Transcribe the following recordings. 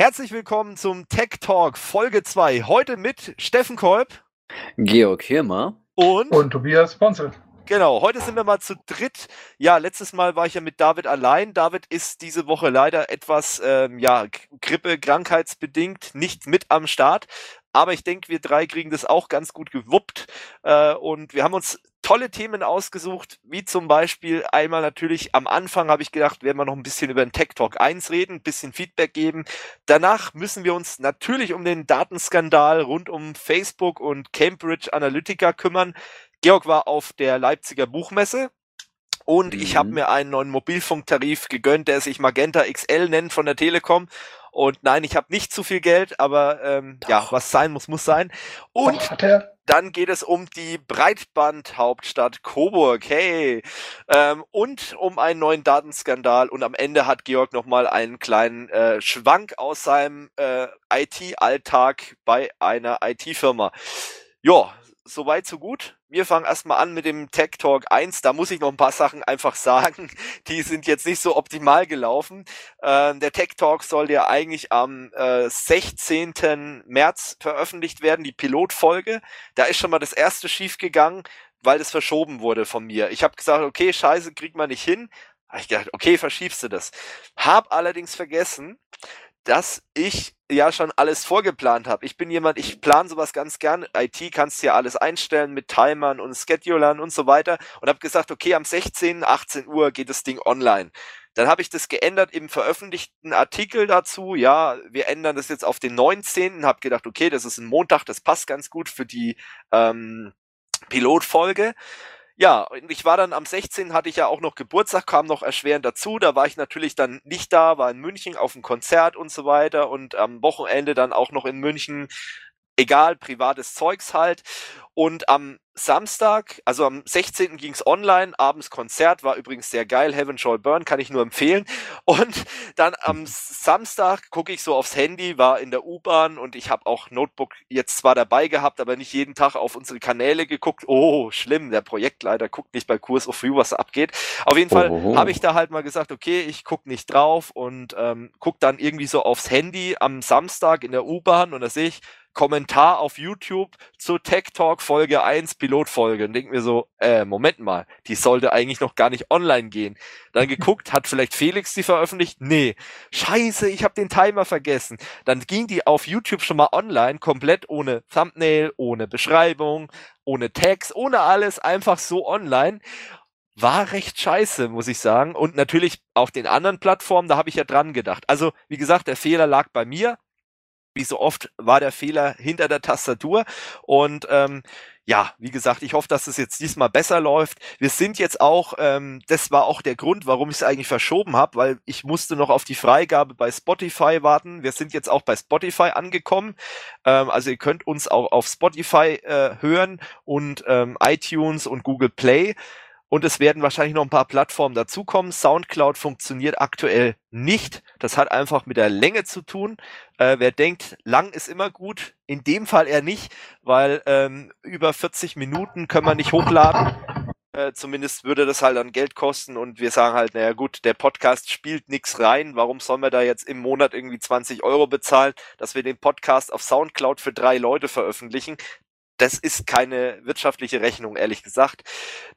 Herzlich willkommen zum Tech Talk Folge 2. Heute mit Steffen Kolb. Georg Hirmer. Und, und Tobias Ponzel. Genau, heute sind wir mal zu dritt. Ja, letztes Mal war ich ja mit David allein. David ist diese Woche leider etwas, ähm, ja, Grippe, krankheitsbedingt nicht mit am Start. Aber ich denke, wir drei kriegen das auch ganz gut gewuppt. Äh, und wir haben uns tolle Themen ausgesucht, wie zum Beispiel einmal natürlich am Anfang habe ich gedacht, werden wir noch ein bisschen über den Tech Talk 1 reden, ein bisschen Feedback geben. Danach müssen wir uns natürlich um den Datenskandal rund um Facebook und Cambridge Analytica kümmern. Georg war auf der Leipziger Buchmesse und mhm. ich habe mir einen neuen Mobilfunktarif gegönnt, der sich Magenta XL nennt von der Telekom. Und nein, ich habe nicht zu viel Geld, aber ähm, ja, was sein muss, muss sein. Und dann geht es um die Breitbandhauptstadt Coburg. Hey! Ähm, und um einen neuen Datenskandal. Und am Ende hat Georg nochmal einen kleinen äh, Schwank aus seinem äh, IT-Alltag bei einer IT-Firma. Ja, soweit, so gut. Wir fangen erstmal an mit dem Tech Talk 1. Da muss ich noch ein paar Sachen einfach sagen. Die sind jetzt nicht so optimal gelaufen. Äh, der Tech Talk soll ja eigentlich am äh, 16. März veröffentlicht werden, die Pilotfolge. Da ist schon mal das erste schief gegangen, weil das verschoben wurde von mir. Ich habe gesagt, okay, scheiße, kriegt man nicht hin. Habe ich gedacht, okay, verschiebst du das. Hab allerdings vergessen, dass ich ja schon alles vorgeplant habe. Ich bin jemand, ich plane sowas ganz gern. IT kannst ja alles einstellen mit Timern und Schedulern und so weiter und habe gesagt, okay, am 16. 18 Uhr geht das Ding online. Dann habe ich das geändert im veröffentlichten Artikel dazu. Ja, wir ändern das jetzt auf den 19. Habe gedacht, okay, das ist ein Montag, das passt ganz gut für die ähm, Pilotfolge. Ja, ich war dann am 16. hatte ich ja auch noch Geburtstag, kam noch erschwerend dazu. Da war ich natürlich dann nicht da, war in München auf dem Konzert und so weiter und am Wochenende dann auch noch in München egal, privates Zeugs halt. Und am Samstag, also am 16. ging's online, abends Konzert, war übrigens sehr geil, Heaven Shall Burn, kann ich nur empfehlen. Und dann am Samstag gucke ich so aufs Handy, war in der U-Bahn und ich habe auch Notebook jetzt zwar dabei gehabt, aber nicht jeden Tag auf unsere Kanäle geguckt. Oh, schlimm, der Projektleiter guckt nicht bei Kurs of View, was abgeht. Auf jeden Fall habe ich da halt mal gesagt, okay, ich guck nicht drauf und ähm, guck dann irgendwie so aufs Handy am Samstag in der U-Bahn und da sehe ich, Kommentar auf YouTube zu Tech Talk Folge 1 Pilotfolge und denke mir so, äh, Moment mal, die sollte eigentlich noch gar nicht online gehen. Dann geguckt, hat vielleicht Felix die veröffentlicht? Nee. Scheiße, ich habe den Timer vergessen. Dann ging die auf YouTube schon mal online, komplett ohne Thumbnail, ohne Beschreibung, ohne Text, ohne alles, einfach so online war recht scheiße, muss ich sagen. Und natürlich auf den anderen Plattformen, da habe ich ja dran gedacht. Also, wie gesagt, der Fehler lag bei mir wie so oft war der Fehler hinter der Tastatur. Und ähm, ja, wie gesagt, ich hoffe, dass es jetzt diesmal besser läuft. Wir sind jetzt auch, ähm, das war auch der Grund, warum ich es eigentlich verschoben habe, weil ich musste noch auf die Freigabe bei Spotify warten. Wir sind jetzt auch bei Spotify angekommen. Ähm, also ihr könnt uns auch auf Spotify äh, hören und ähm, iTunes und Google Play. Und es werden wahrscheinlich noch ein paar Plattformen dazukommen. Soundcloud funktioniert aktuell nicht. Das hat einfach mit der Länge zu tun. Äh, wer denkt, lang ist immer gut, in dem Fall eher nicht, weil ähm, über 40 Minuten können wir nicht hochladen. Äh, zumindest würde das halt dann Geld kosten und wir sagen halt, naja gut, der Podcast spielt nichts rein. Warum sollen wir da jetzt im Monat irgendwie 20 Euro bezahlen, dass wir den Podcast auf Soundcloud für drei Leute veröffentlichen? Das ist keine wirtschaftliche Rechnung, ehrlich gesagt.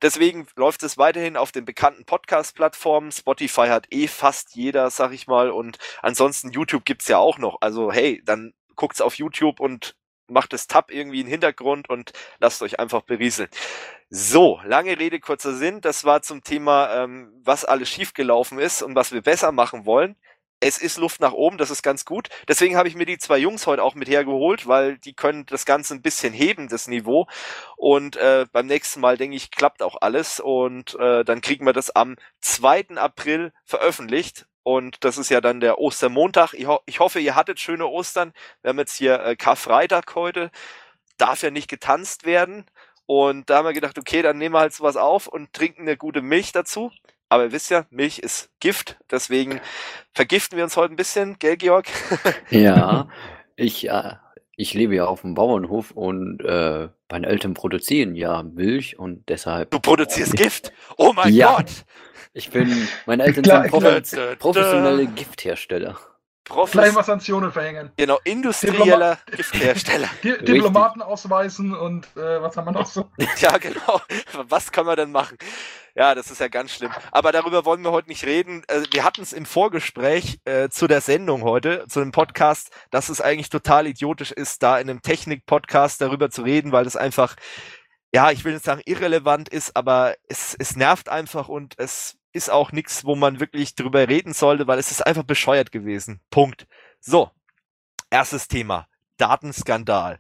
Deswegen läuft es weiterhin auf den bekannten Podcast-Plattformen. Spotify hat eh fast jeder, sag ich mal. Und ansonsten YouTube gibt's ja auch noch. Also hey, dann guckt's auf YouTube und macht das Tab irgendwie in den Hintergrund und lasst euch einfach berieseln. So, lange Rede, kurzer Sinn. Das war zum Thema, ähm, was alles schiefgelaufen ist und was wir besser machen wollen es ist Luft nach oben, das ist ganz gut. Deswegen habe ich mir die zwei Jungs heute auch mit hergeholt, weil die können das Ganze ein bisschen heben, das Niveau. Und äh, beim nächsten Mal, denke ich, klappt auch alles. Und äh, dann kriegen wir das am 2. April veröffentlicht. Und das ist ja dann der Ostermontag. Ich, ho ich hoffe, ihr hattet schöne Ostern. Wir haben jetzt hier äh, Karfreitag heute. Darf ja nicht getanzt werden. Und da haben wir gedacht, okay, dann nehmen wir halt sowas auf und trinken eine gute Milch dazu. Aber ihr wisst ja, Milch ist Gift, deswegen vergiften wir uns heute ein bisschen, gell, Georg? ja, ich, äh, ich lebe ja auf dem Bauernhof und äh, meine Eltern produzieren ja Milch und deshalb. Du produzierst Gift? Oh mein ja. Gott! Ich bin, meine Eltern sind prof professionelle Gifthersteller. Gleich mal Sanktionen verhängen. Genau, industrieller Diploma Gifthersteller. Di Diplomaten ausweisen und äh, was haben wir noch so? ja, genau. Was kann man denn machen? Ja, das ist ja ganz schlimm. Aber darüber wollen wir heute nicht reden. Also, wir hatten es im Vorgespräch äh, zu der Sendung heute, zu dem Podcast, dass es eigentlich total idiotisch ist, da in einem Technik-Podcast darüber zu reden, weil das einfach, ja, ich will nicht sagen irrelevant ist, aber es, es nervt einfach und es ist auch nichts, wo man wirklich drüber reden sollte, weil es ist einfach bescheuert gewesen. Punkt. So, erstes Thema. Datenskandal.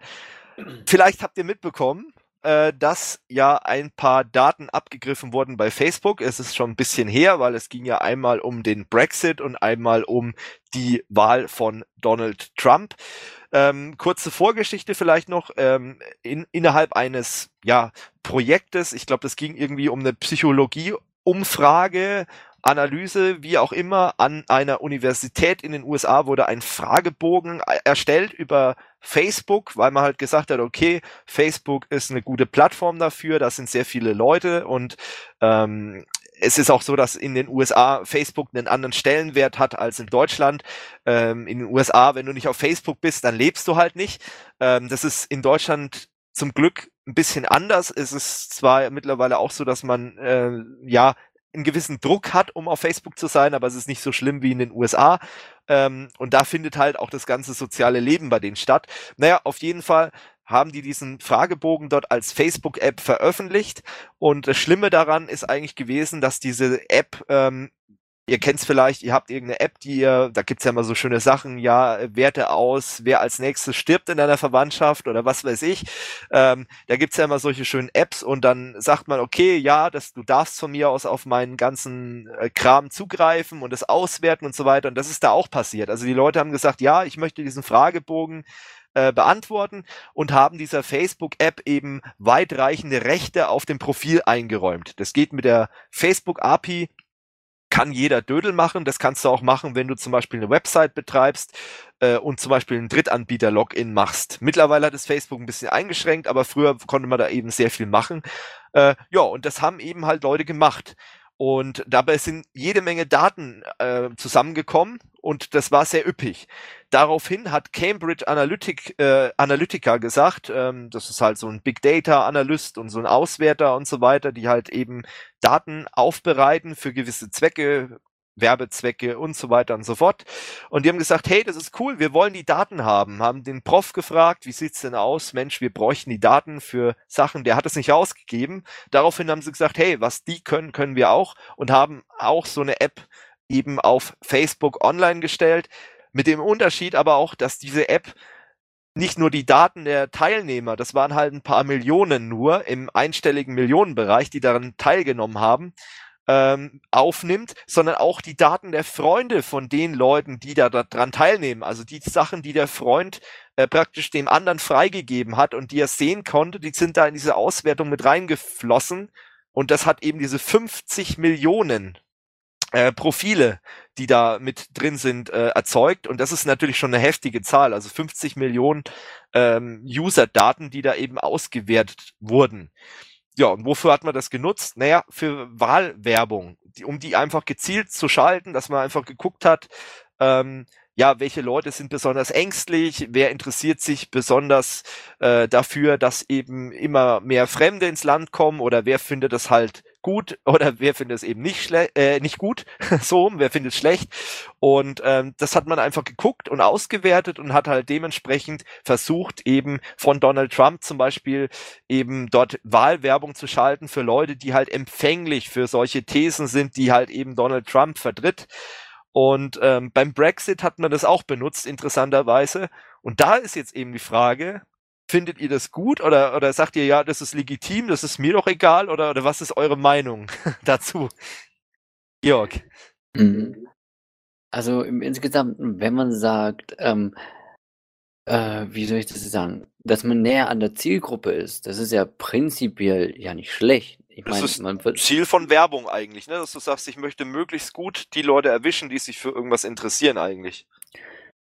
Vielleicht habt ihr mitbekommen, äh, dass ja ein paar Daten abgegriffen wurden bei Facebook. Es ist schon ein bisschen her, weil es ging ja einmal um den Brexit und einmal um die Wahl von Donald Trump. Ähm, kurze Vorgeschichte vielleicht noch ähm, in, innerhalb eines ja Projektes. Ich glaube, das ging irgendwie um eine Psychologie-Umfrage Analyse, wie auch immer, an einer Universität in den USA wurde ein Fragebogen erstellt über Facebook, weil man halt gesagt hat, okay, Facebook ist eine gute Plattform dafür, da sind sehr viele Leute und ähm, es ist auch so, dass in den USA Facebook einen anderen Stellenwert hat als in Deutschland. Ähm, in den USA, wenn du nicht auf Facebook bist, dann lebst du halt nicht. Ähm, das ist in Deutschland zum Glück ein bisschen anders. Es ist zwar mittlerweile auch so, dass man äh, ja einen gewissen Druck hat, um auf Facebook zu sein, aber es ist nicht so schlimm wie in den USA. Ähm, und da findet halt auch das ganze soziale Leben bei denen statt. Naja, auf jeden Fall haben die diesen Fragebogen dort als Facebook-App veröffentlicht. Und das Schlimme daran ist eigentlich gewesen, dass diese App ähm, ihr kennt's vielleicht, ihr habt irgendeine App, die ihr, da gibt's ja immer so schöne Sachen, ja, Werte aus, wer als nächstes stirbt in deiner Verwandtschaft oder was weiß ich. Ähm, da gibt's ja immer solche schönen Apps und dann sagt man, okay, ja, das, du darfst von mir aus auf meinen ganzen äh, Kram zugreifen und es auswerten und so weiter. Und das ist da auch passiert. Also die Leute haben gesagt, ja, ich möchte diesen Fragebogen äh, beantworten und haben dieser Facebook-App eben weitreichende Rechte auf dem Profil eingeräumt. Das geht mit der Facebook-API kann jeder Dödel machen. Das kannst du auch machen, wenn du zum Beispiel eine Website betreibst äh, und zum Beispiel einen Drittanbieter-Login machst. Mittlerweile hat es Facebook ein bisschen eingeschränkt, aber früher konnte man da eben sehr viel machen. Äh, ja, und das haben eben halt Leute gemacht. Und dabei sind jede Menge Daten äh, zusammengekommen und das war sehr üppig. Daraufhin hat Cambridge Analytic, äh, Analytica gesagt, ähm, das ist halt so ein Big Data Analyst und so ein Auswerter und so weiter, die halt eben Daten aufbereiten für gewisse Zwecke, Werbezwecke und so weiter und so fort. Und die haben gesagt, hey, das ist cool, wir wollen die Daten haben. Haben den Prof gefragt, wie sieht's denn aus? Mensch, wir bräuchten die Daten für Sachen, der hat es nicht ausgegeben. Daraufhin haben sie gesagt, hey, was die können, können wir auch und haben auch so eine App eben auf Facebook online gestellt. Mit dem Unterschied aber auch, dass diese App nicht nur die Daten der Teilnehmer, das waren halt ein paar Millionen nur im einstelligen Millionenbereich, die daran teilgenommen haben, ähm, aufnimmt, sondern auch die Daten der Freunde von den Leuten, die da daran teilnehmen. Also die Sachen, die der Freund äh, praktisch dem anderen freigegeben hat und die er sehen konnte, die sind da in diese Auswertung mit reingeflossen. Und das hat eben diese 50 Millionen äh, Profile, die da mit drin sind, äh, erzeugt. Und das ist natürlich schon eine heftige Zahl. Also 50 Millionen ähm, User-Daten, die da eben ausgewertet wurden. Ja, und wofür hat man das genutzt? Naja, für Wahlwerbung, die, um die einfach gezielt zu schalten, dass man einfach geguckt hat, ähm, ja, welche Leute sind besonders ängstlich, wer interessiert sich besonders äh, dafür, dass eben immer mehr Fremde ins Land kommen oder wer findet es halt gut oder wer findet es eben nicht schlecht, äh, nicht gut, so, wer findet es schlecht. Und ähm, das hat man einfach geguckt und ausgewertet und hat halt dementsprechend versucht, eben von Donald Trump zum Beispiel eben dort Wahlwerbung zu schalten für Leute, die halt empfänglich für solche Thesen sind, die halt eben Donald Trump vertritt. Und ähm, beim Brexit hat man das auch benutzt, interessanterweise. Und da ist jetzt eben die Frage, findet ihr das gut oder, oder sagt ihr, ja, das ist legitim, das ist mir doch egal oder, oder was ist eure Meinung dazu? Jörg. Mhm. Also im Insgesamten, wenn man sagt, ähm, äh, wie soll ich das sagen, dass man näher an der Zielgruppe ist, das ist ja prinzipiell ja nicht schlecht. Ich das mein, ist Ziel von Werbung eigentlich, ne? dass du sagst, ich möchte möglichst gut die Leute erwischen, die sich für irgendwas interessieren eigentlich.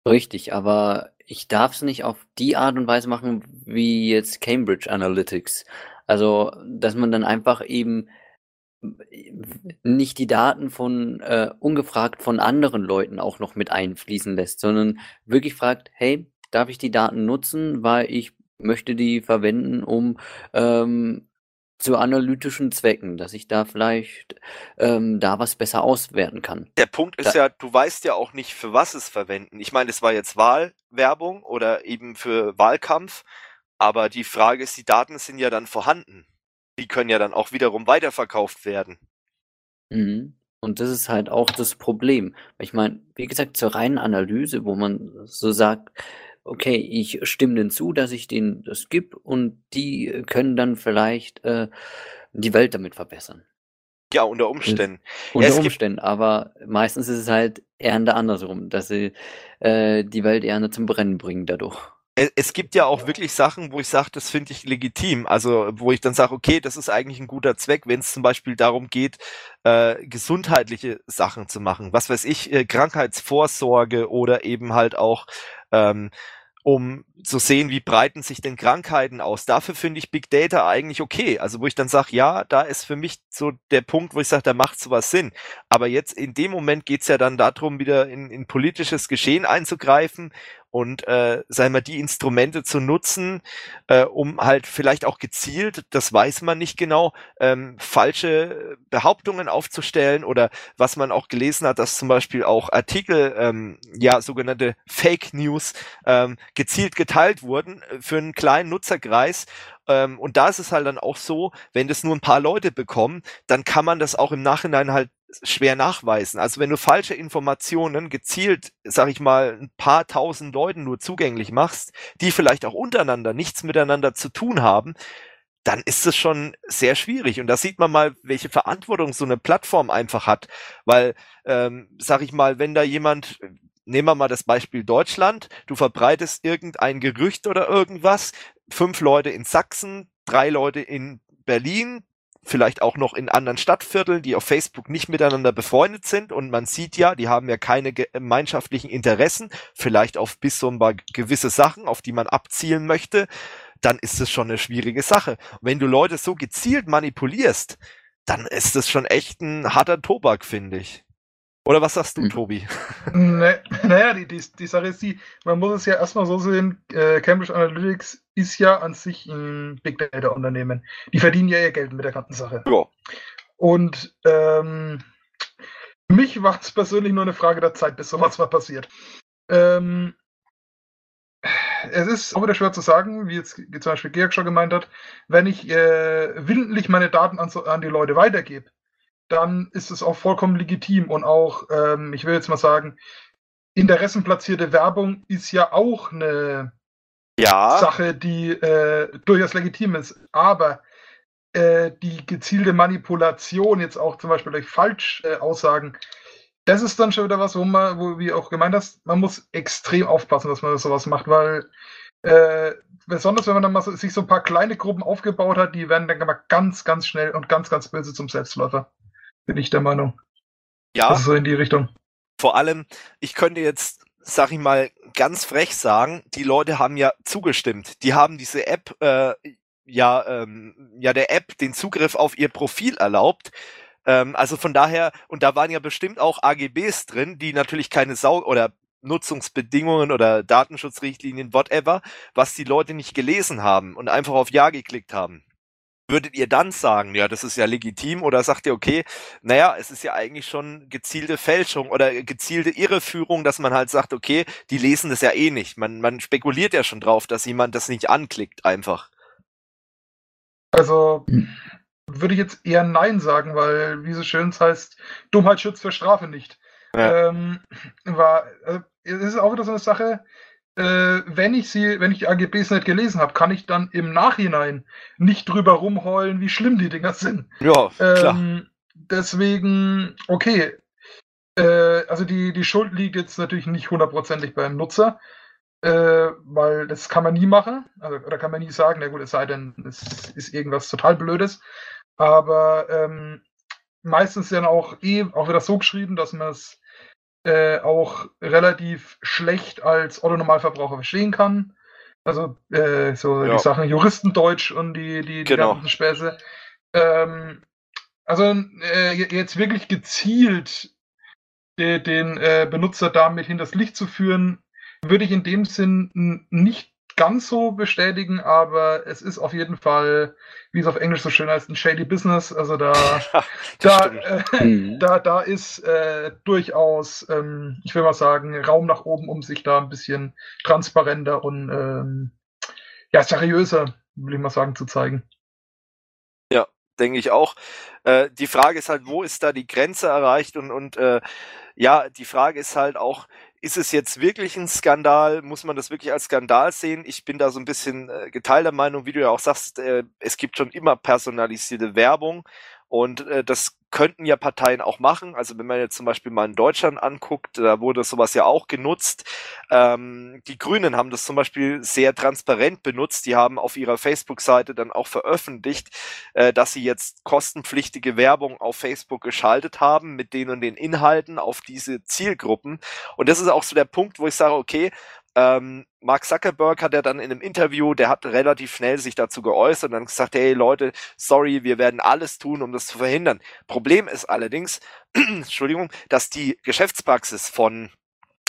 Richtig, aber ich darf es nicht auf die Art und Weise machen wie jetzt Cambridge Analytics. Also, dass man dann einfach eben nicht die Daten von äh, ungefragt von anderen Leuten auch noch mit einfließen lässt, sondern wirklich fragt, hey, darf ich die Daten nutzen, weil ich möchte die verwenden, um ähm, zu analytischen Zwecken, dass ich da vielleicht ähm, da was besser auswerten kann. Der Punkt ist Da- ja, du weißt ja auch nicht, für was es verwenden. Ich meine, es war jetzt Wahlwerbung oder eben für Wahlkampf, aber die Frage ist, die Daten sind ja dann vorhanden. Die können ja dann auch wiederum weiterverkauft werden. Mhm. Und das ist halt auch das Problem. Ich meine, wie gesagt, zur reinen Analyse, wo man so sagt, okay, ich stimme denen zu, dass ich denen das gebe und die können dann vielleicht äh, die Welt damit verbessern. Ja, unter Umständen. Unter gibt- Umständen, aber meistens ist es halt eher andersrum, dass sie äh, die Welt eher zum Brennen bringen dadurch. Es, es gibt ja auch wirklich Sachen, wo ich sage, das finde ich legitim. Also wo ich dann sage, okay, das ist eigentlich ein guter Zweck, wenn es zum Beispiel darum geht, äh, gesundheitliche Sachen zu machen. Was weiß ich, äh, Krankheitsvorsorge oder eben halt auch ähm, um zu sehen, wie breiten sich denn Krankheiten aus. Dafür finde ich Big Data eigentlich okay. Also wo ich dann sage, ja, da ist für mich so der Punkt, wo ich sage, da macht sowas Sinn. Aber jetzt in dem Moment geht's ja dann darum, wieder in, in politisches Geschehen einzugreifen und äh, sagen wir die Instrumente zu nutzen, äh, um halt vielleicht auch gezielt, das weiß man nicht genau, ähm, falsche Behauptungen aufzustellen oder was man auch gelesen hat, dass zum Beispiel auch Artikel, ähm, ja sogenannte Fake News ähm, gezielt geteilt wurden äh, für einen kleinen Nutzerkreis. Ähm, und da ist es halt dann auch so, wenn das nur ein paar Leute bekommen, dann kann man das auch im Nachhinein halt schwer nachweisen. Also wenn du falsche Informationen gezielt, sag ich mal, ein paar tausend Leuten nur zugänglich machst, die vielleicht auch untereinander nichts miteinander zu tun haben, dann ist es schon sehr schwierig. Und da sieht man mal, welche Verantwortung so eine Plattform einfach hat. Weil, ähm, sag ich mal, wenn da jemand, nehmen wir mal das Beispiel Deutschland, du verbreitest irgendein Gerücht oder irgendwas, fünf Leute in Sachsen, drei Leute in Berlin, vielleicht auch noch in anderen Stadtvierteln, die auf Facebook nicht miteinander befreundet sind und man sieht ja, die haben ja keine gemeinschaftlichen Interessen, vielleicht auf bis so ein paar gewisse Sachen, auf die man abzielen möchte, dann ist es schon eine schwierige Sache. Wenn du Leute so gezielt manipulierst, dann ist das schon echt ein harter Tobak, finde ich. Oder was sagst du, Mhm. Tobi? Ne, naja, die, die, die Sache ist die, man muss es ja erstmal so sehen, äh, Cambridge Analytics ist ja an sich ein Big Data Unternehmen. Die verdienen ja ihr Geld mit der ganzen Sache. Ja. Und ähm, für mich war es persönlich nur eine Frage der Zeit, bis sowas mal passiert. Ähm, es ist auch wieder schwer zu sagen, wie jetzt zum Beispiel Georg schon gemeint hat, wenn ich äh, willentlich meine Daten an, so- an die Leute weitergebe, dann ist es auch vollkommen legitim und auch, ähm, ich will jetzt mal sagen, interessenplatzierte Werbung ist ja auch eine Ja, Sache, die äh, durchaus legitim ist. Aber äh, die gezielte Manipulation, jetzt auch zum Beispiel durch Falschaussagen, das ist dann schon wieder was, wo man, wo wie auch gemeint hast, man muss extrem aufpassen, dass man sowas macht, weil äh, besonders wenn man dann mal so, sich so ein paar kleine Gruppen aufgebaut hat, die werden dann mal ganz, ganz schnell und ganz, ganz böse zum Selbstläufer. Bin ich der Meinung. ja. Also so in die Richtung. Vor allem, ich könnte jetzt, sag ich mal, ganz frech sagen, die Leute haben ja zugestimmt. Die haben diese App, äh, ja, ähm, ja, der App den Zugriff auf ihr Profil erlaubt. Ähm, also von daher, und da waren ja bestimmt auch AGBs drin, die natürlich keine Sau oder Nutzungsbedingungen oder Datenschutzrichtlinien, whatever, was die Leute nicht gelesen haben und einfach auf Ja geklickt haben. Würdet ihr dann sagen, ja, das ist ja legitim oder sagt ihr, okay, naja, es ist ja eigentlich schon gezielte Fälschung oder gezielte Irreführung, dass man halt sagt, okay, die lesen das ja eh nicht. Man, man spekuliert ja schon drauf, dass jemand das nicht anklickt einfach. Also Hm. würde ich jetzt eher Nein sagen, weil, wie so schön es heißt, Dummheit schützt für Strafe nicht. Ja. Ähm, war, äh, es ist auch wieder so eine Sache, äh, wenn ich sie, wenn ich die AGBs nicht gelesen habe, kann ich dann im Nachhinein nicht drüber rumheulen, wie schlimm die Dinger sind. Ja, klar. Ähm, deswegen, okay. Äh, also die, die Schuld liegt jetzt natürlich nicht hundertprozentig beim Nutzer, äh, weil das kann man nie machen. Also, oder kann man nie sagen, na gut, es sei denn, es ist irgendwas total Blödes. Aber ähm, meistens dann auch eh auch wieder so geschrieben, dass man es äh, auch relativ schlecht als Otto-Normalverbraucher verstehen kann. Also äh, so Ja. die Sachen Juristendeutsch und die, die, die Genau. ganzen Späße. Ähm, Also äh, jetzt wirklich gezielt den, den äh, Benutzer damit hinters Licht zu führen, würde ich in dem Sinn nicht ganz so bestätigen, aber es ist auf jeden Fall, wie es auf Englisch so schön heißt, ein shady Business. Also da, da, äh, mhm. da, da ist äh, durchaus, ähm, ich will mal sagen, Raum nach oben, um sich da ein bisschen transparenter und ähm, ja, seriöser, will ich mal sagen, zu zeigen. Ja, denke ich auch. Äh, die Frage ist halt, wo ist da die Grenze erreicht und, und äh, ja, die Frage ist halt auch, ist es jetzt wirklich ein Skandal? Muss man das wirklich als Skandal sehen? Ich bin da so ein bisschen äh, geteilter Meinung, wie du ja auch sagst, äh, es gibt schon immer personalisierte Werbung und äh, das könnten ja Parteien auch machen. Also wenn man jetzt zum Beispiel mal in Deutschland anguckt, da wurde sowas ja auch genutzt. Ähm, die Grünen haben das zum Beispiel sehr transparent benutzt. Die haben auf ihrer Facebook-Seite dann auch veröffentlicht, äh, dass sie jetzt kostenpflichtige Werbung auf Facebook geschaltet haben mit den und den Inhalten auf diese Zielgruppen. Und das ist auch so der Punkt, wo ich sage, okay, ähm, Mark Zuckerberg hat ja dann in einem Interview, der hat relativ schnell sich dazu geäußert und dann gesagt, hey Leute, sorry, wir werden alles tun, um das zu verhindern. Problem ist allerdings, Entschuldigung, dass die Geschäftspraxis von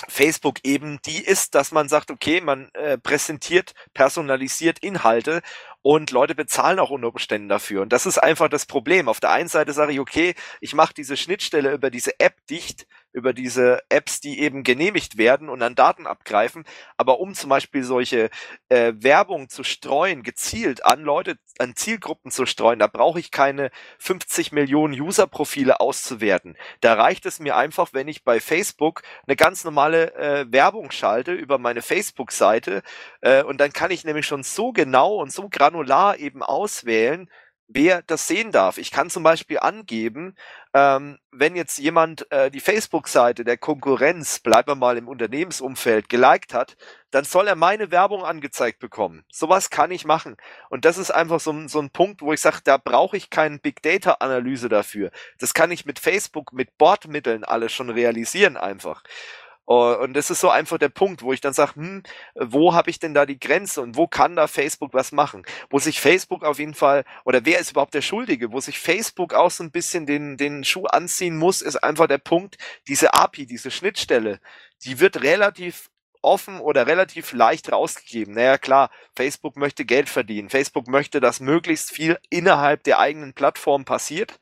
Facebook eben die ist, dass man sagt, okay, man äh, präsentiert personalisiert Inhalte und Leute bezahlen auch unter Umständen dafür. Und das ist einfach das Problem. Auf der einen Seite sage ich, okay, ich mache diese Schnittstelle über diese App dicht, über diese Apps, die eben genehmigt werden und an Daten abgreifen. Aber um zum Beispiel solche äh, Werbung zu streuen, gezielt an Leute, an Zielgruppen zu streuen, da brauche ich keine 50 Millionen User-Profile auszuwerten. Da reicht es mir einfach, wenn ich bei Facebook eine ganz normale äh, Werbung schalte über meine Facebook-Seite äh, und dann kann ich nämlich schon so genau und so granular eben auswählen, wer das sehen darf. Ich kann zum Beispiel angeben, ähm, wenn jetzt jemand äh, die Facebook-Seite der Konkurrenz, bleiben wir mal im Unternehmensumfeld, geliked hat, dann soll er meine Werbung angezeigt bekommen. Sowas kann ich machen. Und das ist einfach so, so ein Punkt, wo ich sage, da brauche ich keine Big Data-Analyse dafür. Das kann ich mit Facebook, mit Bordmitteln alles schon realisieren einfach. Oh, und das ist so einfach der Punkt, wo ich dann sage, hm, wo habe ich denn da die Grenze und wo kann da Facebook was machen? Wo sich Facebook auf jeden Fall, oder wer ist überhaupt der Schuldige? Wo sich Facebook auch so ein bisschen den, den Schuh anziehen muss, ist einfach der Punkt, diese API, diese Schnittstelle, die wird relativ offen oder relativ leicht rausgegeben. Naja, klar, Facebook möchte Geld verdienen. Facebook möchte, dass möglichst viel innerhalb der eigenen Plattform passiert.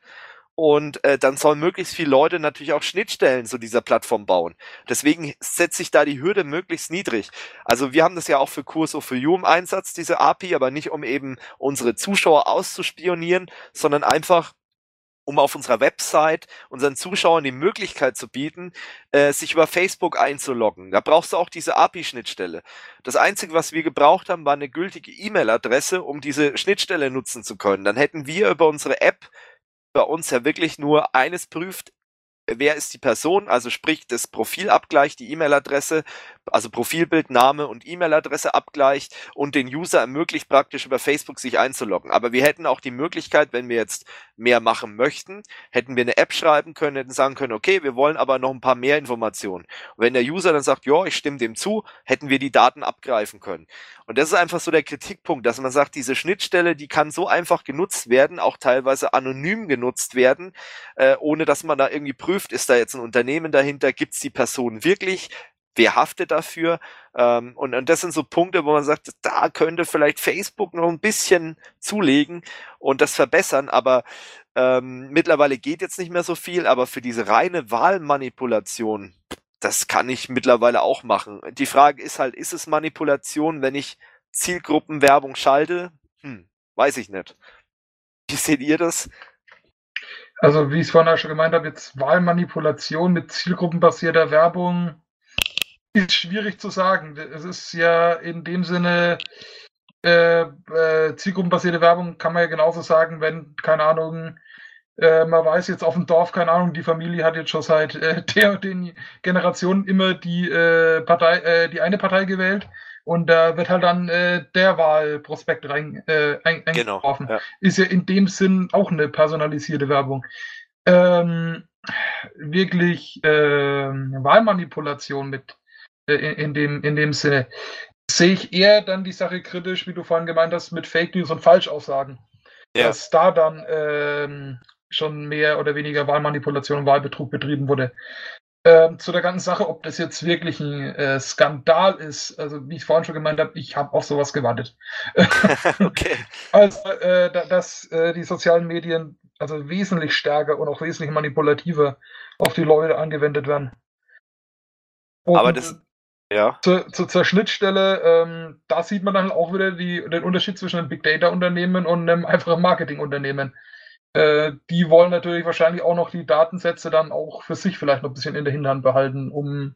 Und äh, dann sollen möglichst viele Leute natürlich auch Schnittstellen zu dieser Plattform bauen. Deswegen setze ich da die Hürde möglichst niedrig. Also wir haben das ja auch für Curso for You im Einsatz, diese API, aber nicht um eben unsere Zuschauer auszuspionieren, sondern einfach um auf unserer Website unseren Zuschauern die Möglichkeit zu bieten, äh, sich über Facebook einzuloggen. Da brauchst du auch diese API-Schnittstelle. Das Einzige, was wir gebraucht haben, war eine gültige E-Mail-Adresse, um diese Schnittstelle nutzen zu können. Dann hätten wir über unsere App bei uns ja wirklich nur eines prüft, wer ist die Person, also sprich das Profilabgleich, die E-Mail-Adresse, also Profilbild, Name und E-Mail-Adresse abgleicht und den User ermöglicht praktisch über Facebook sich einzuloggen. Aber wir hätten auch die Möglichkeit, wenn wir jetzt mehr machen möchten, hätten wir eine App schreiben können, hätten sagen können, okay, wir wollen aber noch ein paar mehr Informationen. Und wenn der User dann sagt, ja, ich stimme dem zu, hätten wir die Daten abgreifen können. Und das ist einfach so der Kritikpunkt, dass man sagt, diese Schnittstelle, die kann so einfach genutzt werden, auch teilweise anonym genutzt werden, äh, ohne dass man da irgendwie prüft, ist da jetzt ein Unternehmen dahinter, gibt es die Person wirklich, wer haftet dafür? Ähm, und, und das sind so Punkte, wo man sagt, da könnte vielleicht Facebook noch ein bisschen zulegen und das verbessern, aber ähm, mittlerweile geht jetzt nicht mehr so viel, aber für diese reine Wahlmanipulation, das kann ich mittlerweile auch machen. Die Frage ist halt, ist es Manipulation, wenn ich Zielgruppenwerbung schalte? Hm, weiß ich nicht. Wie seht ihr das? Also, wie ich es vorhin schon gemeint habe, jetzt Wahlmanipulation mit zielgruppenbasierter Werbung ist schwierig zu sagen. Es ist ja in dem Sinne, äh, äh, zielgruppenbasierte Werbung kann man ja genauso sagen, wenn, keine Ahnung, äh, man weiß jetzt auf dem Dorf, keine Ahnung, die Familie hat jetzt schon seit äh, der den Generationen immer die äh, Partei, äh, die eine Partei gewählt und da wird halt dann äh, der Wahlprospekt rein äh, ein, genau, eingeworfen. Genau, ja. Ist ja in dem Sinn auch eine personalisierte Werbung. Ähm, wirklich äh, Wahlmanipulation mit in, in, dem, in dem Sinne. Sehe ich eher dann die Sache kritisch, wie du vorhin gemeint hast, mit Fake News und Falschaussagen. Ja. Dass da dann ähm, schon mehr oder weniger Wahlmanipulation und Wahlbetrug betrieben wurde. Ähm, zu der ganzen Sache, ob das jetzt wirklich ein äh, Skandal ist, also wie ich vorhin schon gemeint habe, ich habe auf sowas gewartet. okay. Also, äh, dass äh, die sozialen Medien also wesentlich stärker und auch wesentlich manipulativer auf die Leute angewendet werden. Und Aber das, ja. Zur, zur, zur Schnittstelle, ähm, da sieht man dann auch wieder die, den Unterschied zwischen einem Big Data Unternehmen und einem einfachen Marketing Unternehmen. Äh, die wollen natürlich wahrscheinlich auch noch die Datensätze dann auch für sich vielleicht noch ein bisschen in der Hinterhand behalten, um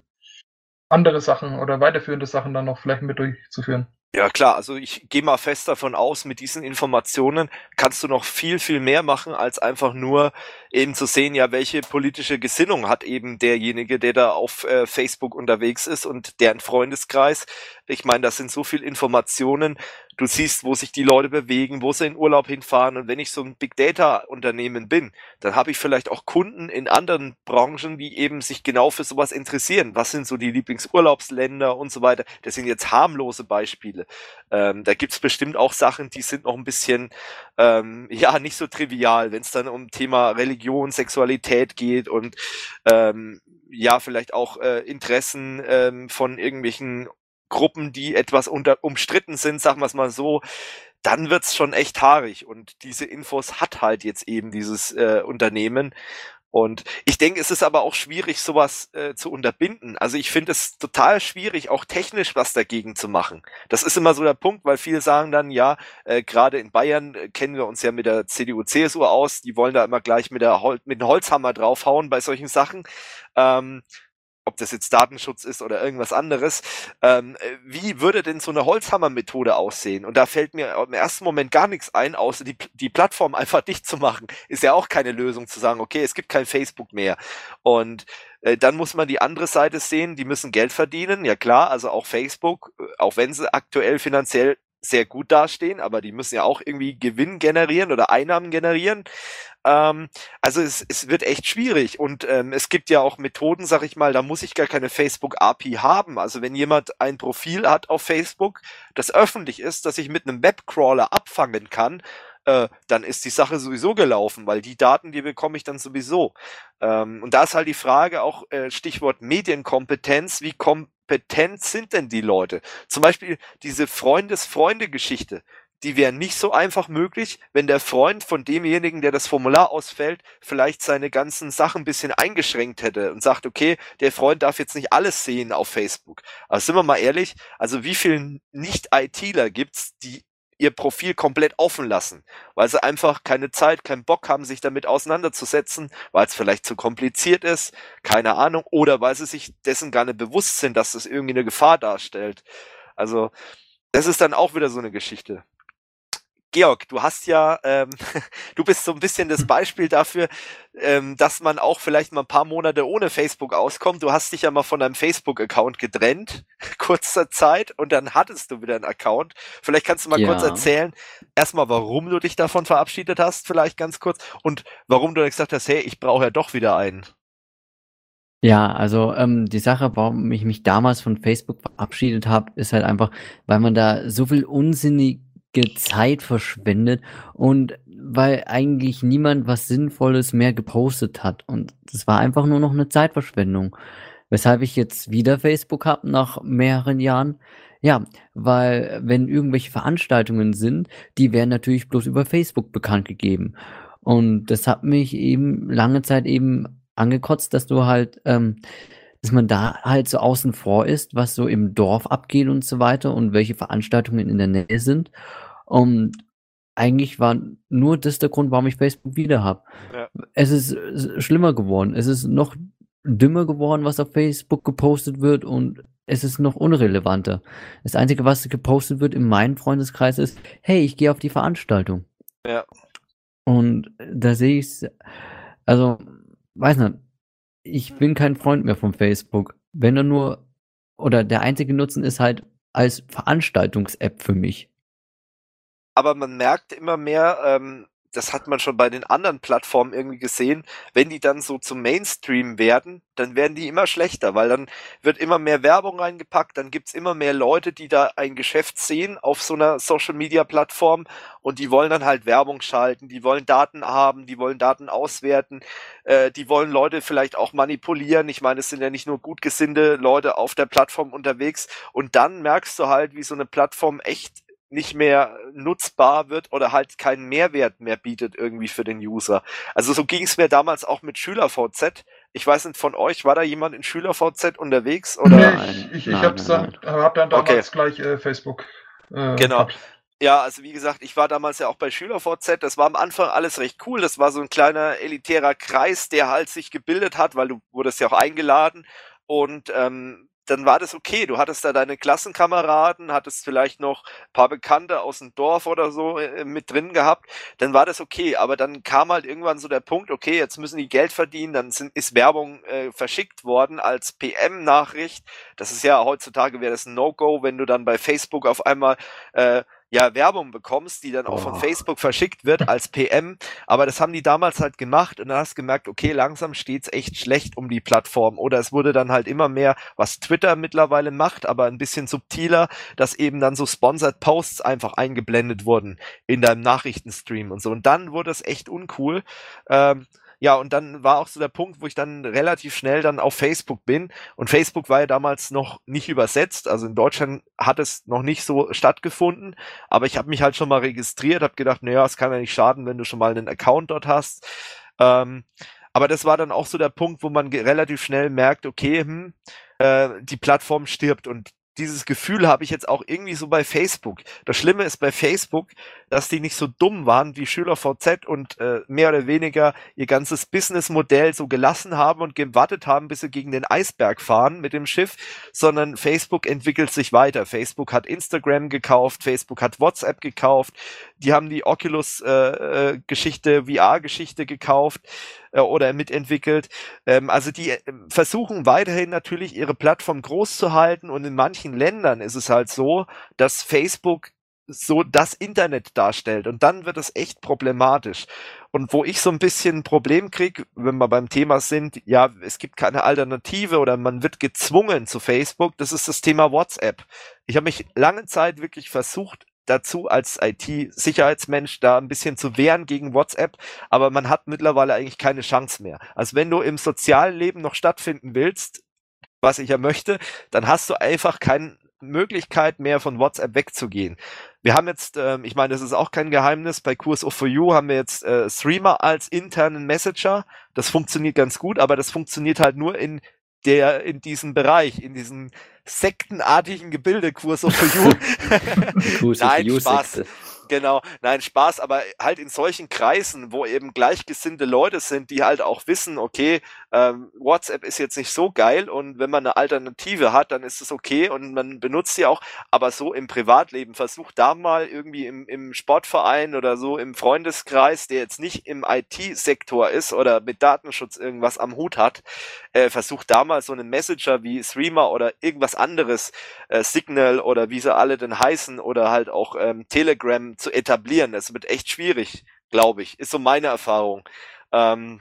andere Sachen oder weiterführende Sachen dann noch vielleicht mit durchzuführen. Ja klar, also ich gehe mal fest davon aus, mit diesen Informationen kannst du noch viel, viel mehr machen, als einfach nur eben zu sehen, ja, welche politische Gesinnung hat eben derjenige, der da auf äh, Facebook unterwegs ist und deren Freundeskreis. Ich meine, das sind so viel Informationen, Du siehst, wo sich die Leute bewegen, wo sie in Urlaub hinfahren. Und wenn ich so ein Big Data Unternehmen bin, dann habe ich vielleicht auch Kunden in anderen Branchen, die eben sich genau für sowas interessieren. Was sind so die Lieblingsurlaubsländer und so weiter. Das sind jetzt harmlose Beispiele. Ähm, da gibt's bestimmt auch Sachen, die sind noch ein bisschen, ähm, ja, nicht so trivial, wenn es dann um Thema Religion, Sexualität geht und ähm, ja, vielleicht auch äh, Interessen ähm, von irgendwelchen Gruppen, die etwas unter, umstritten sind, sagen wir es mal so, dann wird's schon echt haarig. Und diese Infos hat halt jetzt eben dieses äh, Unternehmen. Und ich denke, es ist aber auch schwierig, sowas äh, zu unterbinden. Also ich finde es total schwierig, auch technisch was dagegen zu machen. Das ist immer so der Punkt, weil viele sagen dann, ja, äh, gerade in Bayern äh, kennen wir uns ja mit der CDU, CSU aus, die wollen da immer gleich mit, der Hol mit dem Holzhammer draufhauen bei solchen Sachen. Ähm, ob das jetzt Datenschutz ist oder irgendwas anderes, ähm, wie würde denn so eine Holzhammer-Methode aussehen? Und da fällt mir im ersten Moment gar nichts ein, außer die, die Plattform einfach dicht zu machen. Ist ja auch keine Lösung zu sagen, okay, es gibt kein Facebook mehr. Und äh, dann muss man die andere Seite sehen, die müssen Geld verdienen, ja klar, also auch Facebook, äh, auch wenn sie aktuell finanziell sehr gut dastehen, aber die müssen ja auch irgendwie Gewinn generieren oder Einnahmen generieren. Ähm, also es, es wird echt schwierig und ähm, es gibt ja auch Methoden, sag ich mal, da muss ich gar keine Facebook API haben. Also wenn jemand ein Profil hat auf Facebook, das öffentlich ist, dass ich mit einem Webcrawler abfangen kann, äh, dann ist die Sache sowieso gelaufen, weil die Daten, die bekomme ich dann sowieso. Ähm, und da ist halt die Frage auch äh, Stichwort Medienkompetenz, wie kompetent sind denn die Leute? Zum Beispiel diese Freundes-Freunde-Geschichte die wäre nicht so einfach möglich, wenn der Freund von demjenigen, der das Formular ausfällt, vielleicht seine ganzen Sachen ein bisschen eingeschränkt hätte und sagt, okay, der Freund darf jetzt nicht alles sehen auf Facebook. Aber sind wir mal ehrlich, also wie viele Nicht-ITler gibt's, die ihr Profil komplett offen lassen, weil sie einfach keine Zeit, keinen Bock haben, sich damit auseinanderzusetzen, weil es vielleicht zu kompliziert ist, keine Ahnung, oder weil sie sich dessen gar nicht bewusst sind, dass das irgendwie eine Gefahr darstellt. Also, das ist dann auch wieder so eine Geschichte. Georg, du hast ja, ähm, du bist so ein bisschen das Beispiel dafür, ähm, dass man auch vielleicht mal ein paar Monate ohne Facebook auskommt. Du hast dich ja mal von deinem Facebook-Account getrennt, kurzer Zeit, und dann hattest du wieder einen Account. Vielleicht kannst du mal ja. kurz erzählen, erstmal, warum du dich davon verabschiedet hast, vielleicht ganz kurz, und warum du gesagt hast, hey, ich brauche ja doch wieder einen. Ja, also ähm, die Sache, warum ich mich damals von Facebook verabschiedet habe, ist halt einfach, weil man da so viel unsinnig Zeit verschwendet und weil eigentlich niemand was Sinnvolles mehr gepostet hat. Und das war einfach nur noch eine Zeitverschwendung. Weshalb ich jetzt wieder Facebook habe nach mehreren Jahren. Ja, weil wenn irgendwelche Veranstaltungen sind, die werden natürlich bloß über Facebook bekannt gegeben. Und das hat mich eben lange Zeit eben angekotzt, dass du halt, ähm, dass man da halt so außen vor ist, was so im Dorf abgeht und so weiter und welche Veranstaltungen in der Nähe sind. Und eigentlich war nur das der Grund, warum ich Facebook wieder habe. Ja. Es ist schlimmer geworden. Es ist noch dümmer geworden, was auf Facebook gepostet wird und es ist noch unrelevanter. Das Einzige, was gepostet wird in meinem Freundeskreis ist, hey, ich gehe auf die Veranstaltung. Ja. Und da sehe ich also, weiß nicht, ich bin kein Freund mehr von Facebook. Wenn er nur, oder der einzige Nutzen ist halt als Veranstaltungs-App für mich aber man merkt immer mehr, ähm, das hat man schon bei den anderen Plattformen irgendwie gesehen, wenn die dann so zum Mainstream werden, dann werden die immer schlechter, weil dann wird immer mehr Werbung reingepackt, dann gibt's immer mehr Leute, die da ein Geschäft sehen auf so einer Social-Media-Plattform und die wollen dann halt Werbung schalten, die wollen Daten haben, die wollen Daten auswerten, äh, die wollen Leute vielleicht auch manipulieren. Ich meine, es sind ja nicht nur gut gesinnte Leute auf der Plattform unterwegs und dann merkst du halt, wie so eine Plattform echt nicht mehr nutzbar wird oder halt keinen Mehrwert mehr bietet irgendwie für den User. Also so ging es mir damals auch mit SchülerVZ. Ich weiß nicht, von euch, war da jemand in SchülerVZ unterwegs? Oder? Nee, ich, ich, ich habe dann, hab dann damals okay. gleich äh, Facebook. Äh, genau. Gehabt. Ja, also wie gesagt, ich war damals ja auch bei SchülerVZ. Das war am Anfang alles recht cool. Das war so ein kleiner elitärer Kreis, der halt sich gebildet hat, weil du wurdest ja auch eingeladen. Und ähm, dann war das okay. Du hattest da deine Klassenkameraden, hattest vielleicht noch paar Bekannte aus dem Dorf oder so äh, mit drin gehabt. Dann war das okay. Aber dann kam halt irgendwann so der Punkt, okay, jetzt müssen die Geld verdienen. Dann sind, ist Werbung äh, verschickt worden als PM-Nachricht. Das ist ja heutzutage wäre das ein No-Go, wenn du dann bei Facebook auf einmal äh, ja Werbung bekommst, die dann auch oh. von Facebook verschickt wird als PM. Aber das haben die damals halt gemacht und dann hast du gemerkt, okay, langsam steht's echt schlecht um die Plattform. Oder es wurde dann halt immer mehr, was Twitter mittlerweile macht, aber ein bisschen subtiler, dass eben dann so Sponsored Posts einfach eingeblendet wurden in deinem Nachrichtenstream und so. Und dann wurde es echt uncool. Ähm, ja, und dann war auch so der Punkt, wo ich dann relativ schnell dann auf Facebook bin. Und Facebook war ja damals noch nicht übersetzt. Also in Deutschland hat es noch nicht so stattgefunden. Aber ich habe mich halt schon mal registriert, habe gedacht, naja, es kann ja nicht schaden, wenn du schon mal einen Account dort hast. Ähm, aber das war dann auch so der Punkt, wo man relativ schnell merkt, okay, hm, äh, die Plattform stirbt. Und dieses Gefühl habe ich jetzt auch irgendwie so bei Facebook. Das Schlimme ist bei Facebook, dass die nicht so dumm waren wie SchülerVZ und äh, mehr oder weniger ihr ganzes Businessmodell so gelassen haben und gewartet haben, bis sie gegen den Eisberg fahren mit dem Schiff, sondern Facebook entwickelt sich weiter. Facebook hat Instagram gekauft, Facebook hat WhatsApp gekauft, die haben die Oculus-Geschichte, äh, äh VR-Geschichte gekauft äh, oder mitentwickelt. Ähm, also die äh, versuchen weiterhin natürlich ihre Plattform groß zu halten und in manchen Ländern ist es halt so, dass Facebook so das Internet darstellt und dann wird es echt problematisch. Und wo ich so ein bisschen ein Problem krieg, wenn wir beim Thema sind, ja, es gibt keine Alternative oder man wird gezwungen zu Facebook, das ist das Thema WhatsApp. Ich habe mich lange Zeit wirklich versucht, dazu als IT-Sicherheitsmensch da ein bisschen zu wehren gegen WhatsApp, aber man hat mittlerweile eigentlich keine Chance mehr. Also wenn du im sozialen Leben noch stattfinden willst, was ich ja möchte, dann hast du einfach keine Möglichkeit mehr von WhatsApp wegzugehen. Wir haben jetzt, ähm, ich meine, das ist auch kein Geheimnis, bei Kurs of For You haben wir jetzt äh, Streamer als internen Messenger. Das funktioniert ganz gut, aber das funktioniert halt nur in der in diesem Bereich, in diesem sektenartigen Gebilde Kurs of You. Nein, Spaß. Genau, nein, Spaß, aber halt in solchen Kreisen, wo eben gleichgesinnte Leute sind, die halt auch wissen, okay, ähm, WhatsApp ist jetzt nicht so geil und wenn man eine Alternative hat, dann ist es okay und man benutzt sie auch, aber so im Privatleben, versucht da mal irgendwie im, im Sportverein oder so im Freundeskreis, der jetzt nicht im IT-Sektor ist oder mit Datenschutz irgendwas am Hut hat, äh, versucht da mal so einen Messenger wie Streamer oder irgendwas anderes, äh, Signal oder wie sie alle denn heißen oder halt auch ähm, Telegram zu etablieren. Das wird echt schwierig, glaube ich. Ist so meine Erfahrung. Ähm,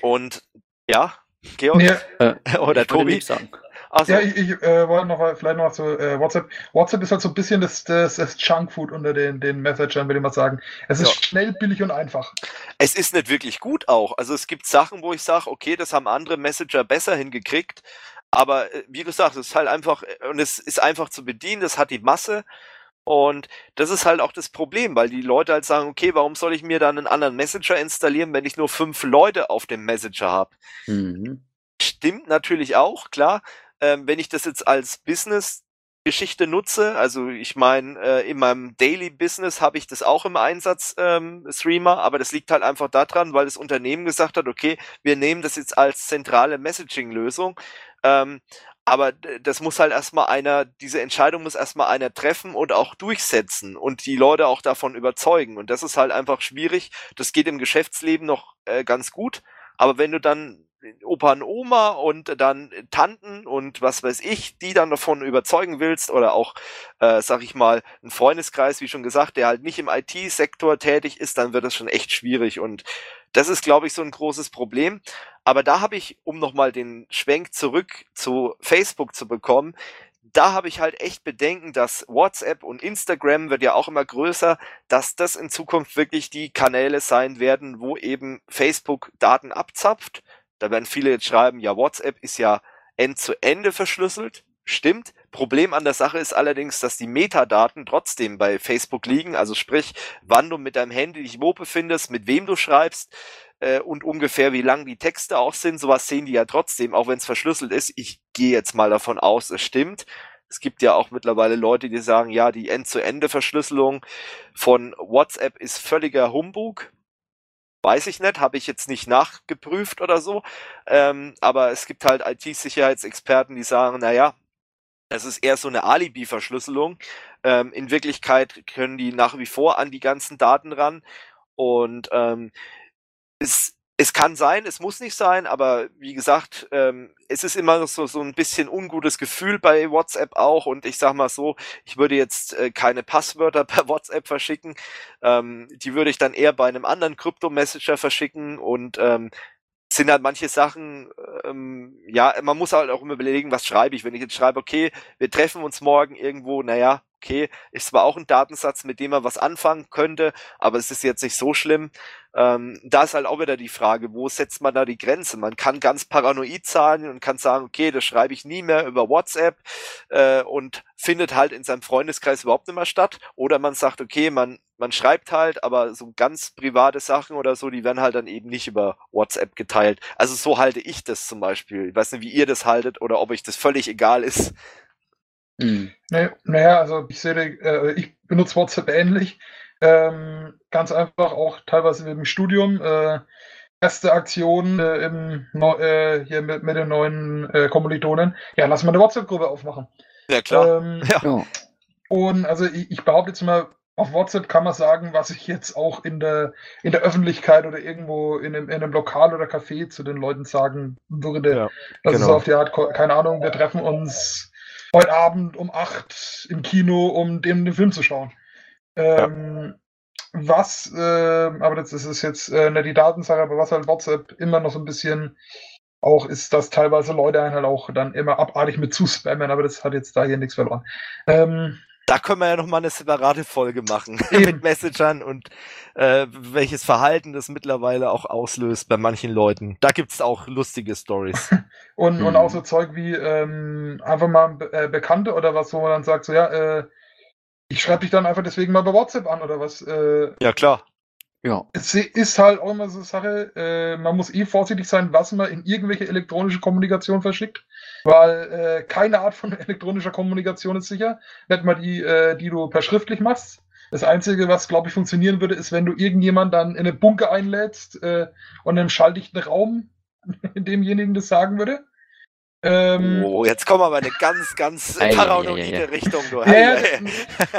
und ja, Georg nee, äh, oder Tobi. Sagen. Also, ja, ich, ich äh, wollte noch vielleicht noch zu äh, WhatsApp. WhatsApp ist halt so ein bisschen das, das, das Junkfood unter den, den Messagern, würde ich mal sagen. Es ist ja. schnell, billig und einfach. Es ist nicht wirklich gut auch. Also es gibt Sachen, wo ich sage, okay, das haben andere Messenger besser hingekriegt. Aber äh, wie gesagt, es ist halt einfach, äh, und es ist einfach zu bedienen, das hat die Masse. Und das ist halt auch das Problem, weil die Leute halt sagen, okay, warum soll ich mir dann einen anderen Messenger installieren, wenn ich nur fünf Leute auf dem Messenger habe? Mhm. Stimmt natürlich auch, klar. Ähm, wenn ich das jetzt als Business Geschichte nutze. Also ich meine, äh, in meinem Daily Business habe ich das auch im Einsatz, ähm, Streamer, aber das liegt halt einfach daran, weil das Unternehmen gesagt hat, okay, wir nehmen das jetzt als zentrale Messaging-Lösung. Ähm, aber das muss halt erstmal einer, diese Entscheidung muss erstmal einer treffen und auch durchsetzen und die Leute auch davon überzeugen. Und das ist halt einfach schwierig. Das geht im Geschäftsleben noch äh, ganz gut. Aber wenn du dann Opa und Oma und dann Tanten und was weiß ich, die dann davon überzeugen willst oder auch, äh, sag ich mal, ein Freundeskreis, wie schon gesagt, der halt nicht im IT-Sektor tätig ist, dann wird das schon echt schwierig und das ist, glaube ich, so ein großes Problem. Aber da habe ich, um nochmal den Schwenk zurück zu Facebook zu bekommen, da habe ich halt echt Bedenken, dass WhatsApp und Instagram wird ja auch immer größer, dass das in Zukunft wirklich die Kanäle sein werden, wo eben Facebook Daten abzapft. Da werden viele jetzt schreiben, ja, WhatsApp ist ja end zu Ende verschlüsselt. Stimmt. Problem an der Sache ist allerdings, dass die Metadaten trotzdem bei Facebook liegen. Also sprich, wann du mit deinem Handy dich wo befindest, mit wem du schreibst äh, und ungefähr wie lang die Texte auch sind. Sowas sehen die ja trotzdem, auch wenn es verschlüsselt ist. Ich gehe jetzt mal davon aus, es stimmt. Es gibt ja auch mittlerweile Leute, die sagen, ja, die End-zu-Ende-Verschlüsselung von WhatsApp ist völliger Humbug. Weiß ich nicht, habe ich jetzt nicht nachgeprüft oder so. Ähm, aber es gibt halt IT-Sicherheitsexperten, die sagen, naja, es ist eher so eine Alibi-Verschlüsselung. Ähm, in Wirklichkeit können die nach wie vor an die ganzen Daten ran. Und ähm, es, es kann sein, es muss nicht sein, aber wie gesagt, ähm, es ist immer so, so ein bisschen ungutes Gefühl bei WhatsApp auch. Und ich sag mal so, ich würde jetzt äh, keine Passwörter per WhatsApp verschicken. Ähm, die würde ich dann eher bei einem anderen Krypto-Messenger verschicken und ähm, sind halt manche Sachen, ähm, ja, man muss halt auch immer überlegen, was schreibe ich. Wenn ich jetzt schreibe, okay, wir treffen uns morgen irgendwo, naja, okay, ist zwar auch ein Datensatz, mit dem man was anfangen könnte, aber es ist jetzt nicht so schlimm. Ähm, da ist halt auch wieder die Frage, wo setzt man da die Grenze? Man kann ganz paranoid sein und kann sagen, okay, das schreibe ich nie mehr über WhatsApp äh, und findet halt in seinem Freundeskreis überhaupt nicht mehr statt. Oder man sagt, okay, man, man schreibt halt, aber so ganz private Sachen oder so, die werden halt dann eben nicht über WhatsApp geteilt. Also so halte ich das zum Beispiel. Ich weiß nicht, wie ihr das haltet oder ob euch das völlig egal ist. Mhm. Nee, naja, also ich sehe, äh, ich benutze WhatsApp ähnlich. Ähm, ganz einfach auch teilweise im Studium. Äh, erste Aktion äh, im, äh, hier mit, mit den neuen äh, Kommilitonen. Ja, lass mal eine WhatsApp-Gruppe aufmachen. Ja, klar. Ähm, ja. Und also ich, ich behaupte jetzt mal, auf WhatsApp kann man sagen, was ich jetzt auch in der, in der Öffentlichkeit oder irgendwo in einem, in einem Lokal oder Café zu den Leuten sagen würde. Ja, das genau. ist auf die Art, keine Ahnung, wir treffen uns heute Abend um 8 im Kino, um den, den Film zu schauen. Ähm, ja. Was, äh, aber das ist jetzt äh, nicht die Datensache, aber was halt WhatsApp immer noch so ein bisschen auch ist, dass teilweise Leute einen halt auch dann immer abartig mit zuspammen, aber das hat jetzt da hier nichts verloren. Ähm, da können wir ja noch mal eine separate Folge machen mit Messagern und äh, welches Verhalten das mittlerweile auch auslöst bei manchen Leuten. Da gibt's auch lustige Stories. und, hm. und auch so Zeug wie ähm, einfach mal äh, Bekannte oder was, wo man dann sagt, so ja, äh, ich schreibe dich dann einfach deswegen mal bei WhatsApp an oder was. Äh, ja, klar. Ja. Es ist halt auch immer so eine Sache, äh, man muss eh vorsichtig sein, was man in irgendwelche elektronische Kommunikation verschickt, weil äh, keine Art von elektronischer Kommunikation ist sicher, nicht mal die, äh, die du per schriftlich machst. Das Einzige, was, glaube ich, funktionieren würde, ist, wenn du irgendjemand dann in eine Bunker einlädst äh, und in einem schalldichten Raum demjenigen das sagen würde. Ähm, oh, jetzt kommen wir aber eine ganz, ganz paranoide Richtung. Du. Ja,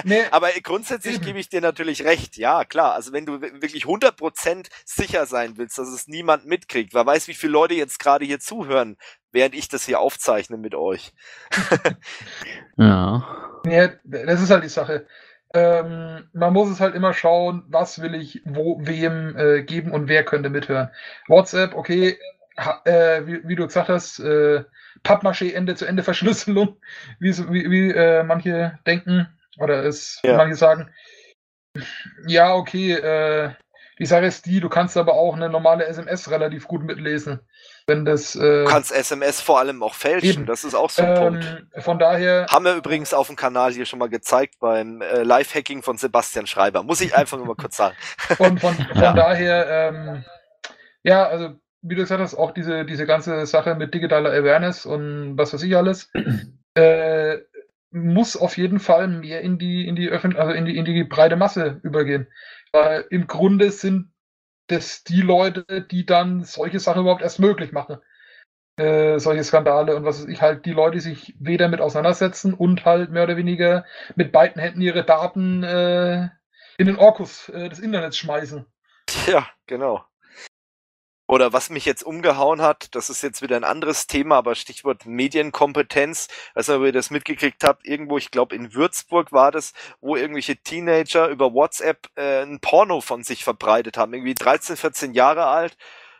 nee, aber grundsätzlich gebe ich dir natürlich recht. Ja, klar. Also wenn du wirklich 100% sicher sein willst, dass es niemand mitkriegt, wer weiß, wie viele Leute jetzt gerade hier zuhören, während ich das hier aufzeichne mit euch. ja. Ja, das ist halt die Sache. Ähm, man muss es halt immer schauen, was will ich wo wem äh, geben und wer könnte mithören. WhatsApp, okay, ha, äh, wie, wie, du gesagt hast, äh, Pappmaché Ende-zu-Ende-Verschlüsselung, wie, wie, wie äh, manche denken oder es ja. manche sagen. Ja, okay, äh, die Sache ist die, du kannst aber auch eine normale SMS relativ gut mitlesen. Wenn das, äh, du kannst SMS vor allem auch fälschen, eben. das ist auch so ein ähm, Punkt. Von daher. Haben wir übrigens auf dem Kanal hier schon mal gezeigt beim äh, Live-Hacking von Sebastian Schreiber. Muss ich einfach nur mal kurz sagen. Und von, von ja. daher, ähm, ja, also wie du gesagt hast, auch diese, diese ganze Sache mit digitaler Awareness und was weiß ich alles, äh, muss auf jeden Fall mehr in die, in die Öffentlich also in die, in die breite Masse übergehen. Weil im Grunde sind das die Leute, die dann solche Sachen überhaupt erst möglich machen. Äh, solche Skandale und was weiß ich, halt die Leute, die sich weder mit auseinandersetzen und halt mehr oder weniger mit beiden Händen ihre Daten äh, in den Orkus äh, des Internets schmeißen. Ja, genau. Oder was mich jetzt umgehauen hat, das ist jetzt wieder ein anderes Thema, aber Stichwort Medienkompetenz, weiß nicht, ob ihr das mitgekriegt habt, irgendwo, ich glaube in Würzburg war das, wo irgendwelche Teenager über WhatsApp äh, ein Porno von sich verbreitet haben, irgendwie 13, 14 Jahre alt.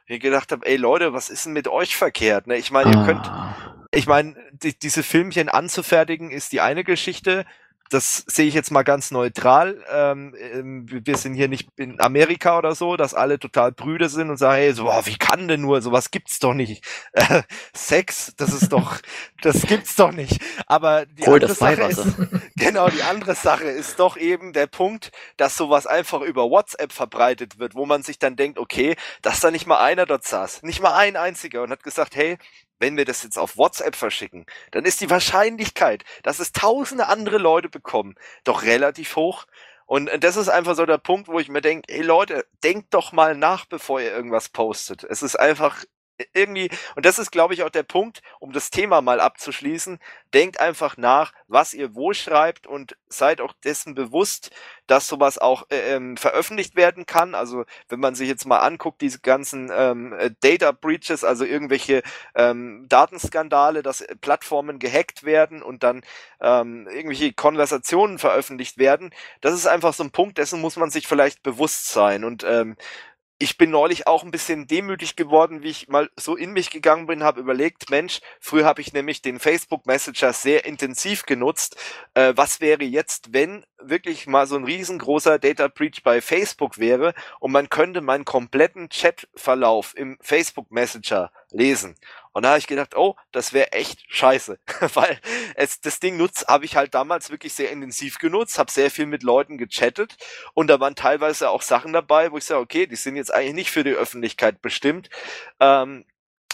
Ich gedacht habe, ey Leute, was ist denn mit euch verkehrt? Ne? Ich meine, ihr könnt, Ah. ich meine, die, diese Filmchen anzufertigen ist die eine Geschichte. Das sehe ich jetzt mal ganz neutral. Ähm, ähm, wir sind hier nicht in Amerika oder so, dass alle total Brüder sind und sagen, hey, so, boah, wie kann denn nur, sowas gibt's doch nicht. Äh, Sex, das ist doch, das gibt's doch nicht. Aber die Hol andere das Sache ist. Genau, die andere Sache ist doch eben der Punkt, dass sowas einfach über WhatsApp verbreitet wird, wo man sich dann denkt, okay, dass da nicht mal einer dort saß, nicht mal ein einziger und hat gesagt, hey, wenn wir das jetzt auf WhatsApp verschicken, dann ist die Wahrscheinlichkeit, dass es tausende andere Leute bekommen, doch relativ hoch. Und das ist einfach so der Punkt, wo ich mir denke, ey Leute, denkt doch mal nach, bevor ihr irgendwas postet. Es ist einfach irgendwie, und das ist, glaube ich, auch der Punkt, um das Thema mal abzuschließen, denkt einfach nach, was ihr wo schreibt und seid auch dessen bewusst, dass sowas auch äh, ähm, veröffentlicht werden kann. Also wenn man sich jetzt mal anguckt, diese ganzen ähm, äh, Data Breaches, also irgendwelche ähm, Datenskandale, dass äh, Plattformen gehackt werden und dann ähm, irgendwelche Konversationen veröffentlicht werden, das ist einfach so ein Punkt, dessen muss man sich vielleicht bewusst sein. Und ähm, ich bin neulich auch ein bisschen demütig geworden, wie ich mal so in mich gegangen bin, habe überlegt, Mensch, früher habe ich nämlich den Facebook Messenger sehr intensiv genutzt. Äh, was wäre jetzt, wenn wirklich mal so ein riesengroßer Data Breach bei Facebook wäre und man könnte meinen kompletten Chatverlauf im Facebook Messenger lesen. Und da habe ich gedacht, oh, das wäre echt scheiße, weil es das Ding nutzt, habe ich halt damals wirklich sehr intensiv genutzt, habe sehr viel mit Leuten gechattet und da waren teilweise auch Sachen dabei, wo ich sage, okay, die sind jetzt eigentlich nicht für die Öffentlichkeit bestimmt. Ähm,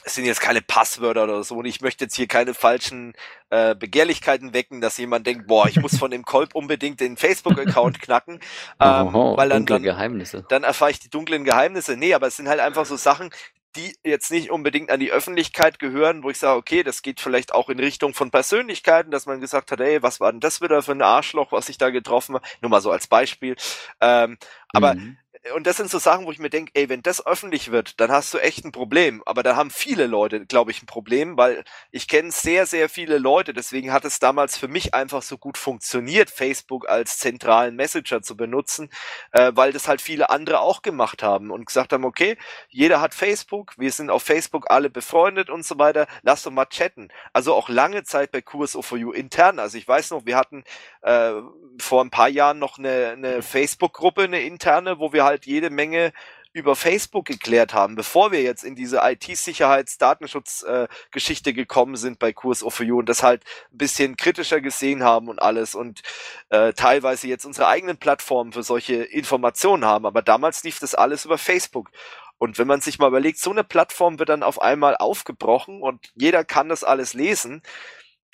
es sind jetzt keine Passwörter oder so und ich möchte jetzt hier keine falschen äh, Begehrlichkeiten wecken, dass jemand denkt, boah, ich muss von dem Kolb unbedingt den Facebook-Account knacken, ähm, Oho, weil dann, dann Geheimnisse. dann erfahre ich die dunklen Geheimnisse. Nee, aber es sind halt einfach so Sachen, die jetzt nicht unbedingt an die Öffentlichkeit gehören, wo ich sage, okay, das geht vielleicht auch in Richtung von Persönlichkeiten, dass man gesagt hat, ey, was war denn das wieder für ein Arschloch, was ich da getroffen habe? Nur mal so als Beispiel. Ähm, aber Mhm. Und das sind so Sachen, wo ich mir denke, ey, wenn das öffentlich wird, dann hast du echt ein Problem. Aber da haben viele Leute, glaube ich, ein Problem, weil ich kenne sehr, sehr viele Leute. Deswegen hat es damals für mich einfach so gut funktioniert, Facebook als zentralen Messenger zu benutzen, äh, weil das halt viele andere auch gemacht haben und gesagt haben, okay, jeder hat Facebook, wir sind auf Facebook alle befreundet und so weiter, lass doch mal chatten. Also auch lange Zeit bei QSO4U intern. Also ich weiß noch, wir hatten äh, vor ein paar Jahren noch eine, eine Facebook-Gruppe, eine interne, wo wir halt jede Menge über Facebook geklärt haben, bevor wir jetzt in diese IT-Sicherheits-Datenschutz-Geschichte gekommen sind bei QSO4U und das halt ein bisschen kritischer gesehen haben und alles und äh, teilweise jetzt unsere eigenen Plattformen für solche Informationen haben. Aber damals lief das alles über Facebook. Und wenn man sich mal überlegt, so eine Plattform wird dann auf einmal aufgebrochen und jeder kann das alles lesen,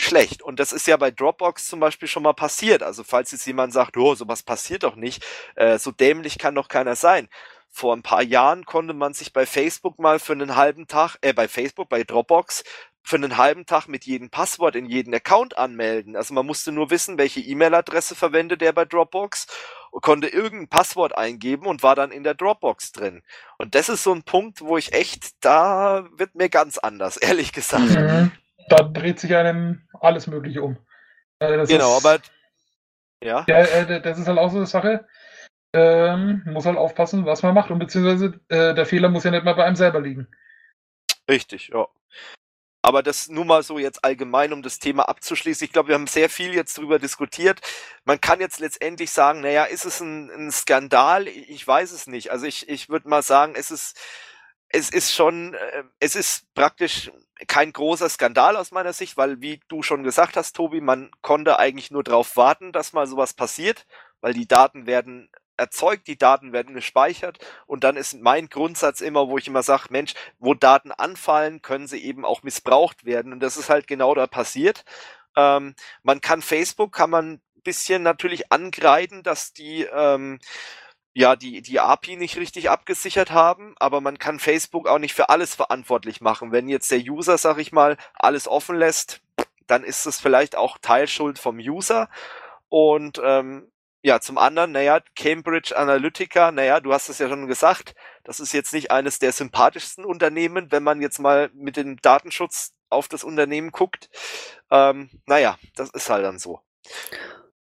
schlecht. Und das ist ja bei Dropbox zum Beispiel schon mal passiert. Also falls jetzt jemand sagt, oh, sowas passiert doch nicht, äh, so dämlich kann doch keiner sein. Vor ein paar Jahren konnte man sich bei Facebook mal für einen halben Tag, äh, bei Facebook, bei Dropbox, für einen halben Tag mit jedem Passwort in jeden Account anmelden. Also man musste nur wissen, welche E-Mail-Adresse verwendet er bei Dropbox und konnte irgendein Passwort eingeben und war dann in der Dropbox drin. Und das ist so ein Punkt, wo ich echt, da wird mir ganz anders, ehrlich gesagt. Mhm. Da dreht sich einem alles Mögliche um. Äh, das Genau, ist, aber ja, Ja, äh, das ist halt auch so eine Sache. Ähm, muss halt aufpassen, was man macht. Und beziehungsweise äh, der Fehler muss ja nicht mal bei einem selber liegen. richtig, ja. Aber das nur mal so jetzt allgemein, um das Thema abzuschließen. Ich glaube, wir haben sehr viel jetzt drüber diskutiert. Man kann jetzt letztendlich sagen, naja, ist es ein, ein Skandal? Ich weiß es nicht. Also ich, ich würde mal sagen, es ist, es ist schon, äh, es ist praktisch kein großer Skandal aus meiner Sicht, weil wie du schon gesagt hast, Tobi, man konnte eigentlich nur darauf warten, dass mal sowas passiert, weil die Daten werden erzeugt, die Daten werden gespeichert und dann ist mein Grundsatz immer, wo ich immer sage, Mensch, wo Daten anfallen, können sie eben auch missbraucht werden und das ist halt genau da passiert. Ähm, man kann Facebook, kann man bisschen natürlich angreifen, dass die ähm, ja, die, die API nicht richtig abgesichert haben, aber man kann Facebook auch nicht für alles verantwortlich machen. Wenn jetzt der User, sag ich mal, alles offen lässt, dann ist es vielleicht auch Teilschuld vom User. Und ähm, ja, zum anderen, naja, Cambridge Analytica, naja, du hast es ja schon gesagt, das ist jetzt nicht eines der sympathischsten Unternehmen, wenn man jetzt mal mit dem Datenschutz auf das Unternehmen guckt. Ähm, naja, das ist halt dann so.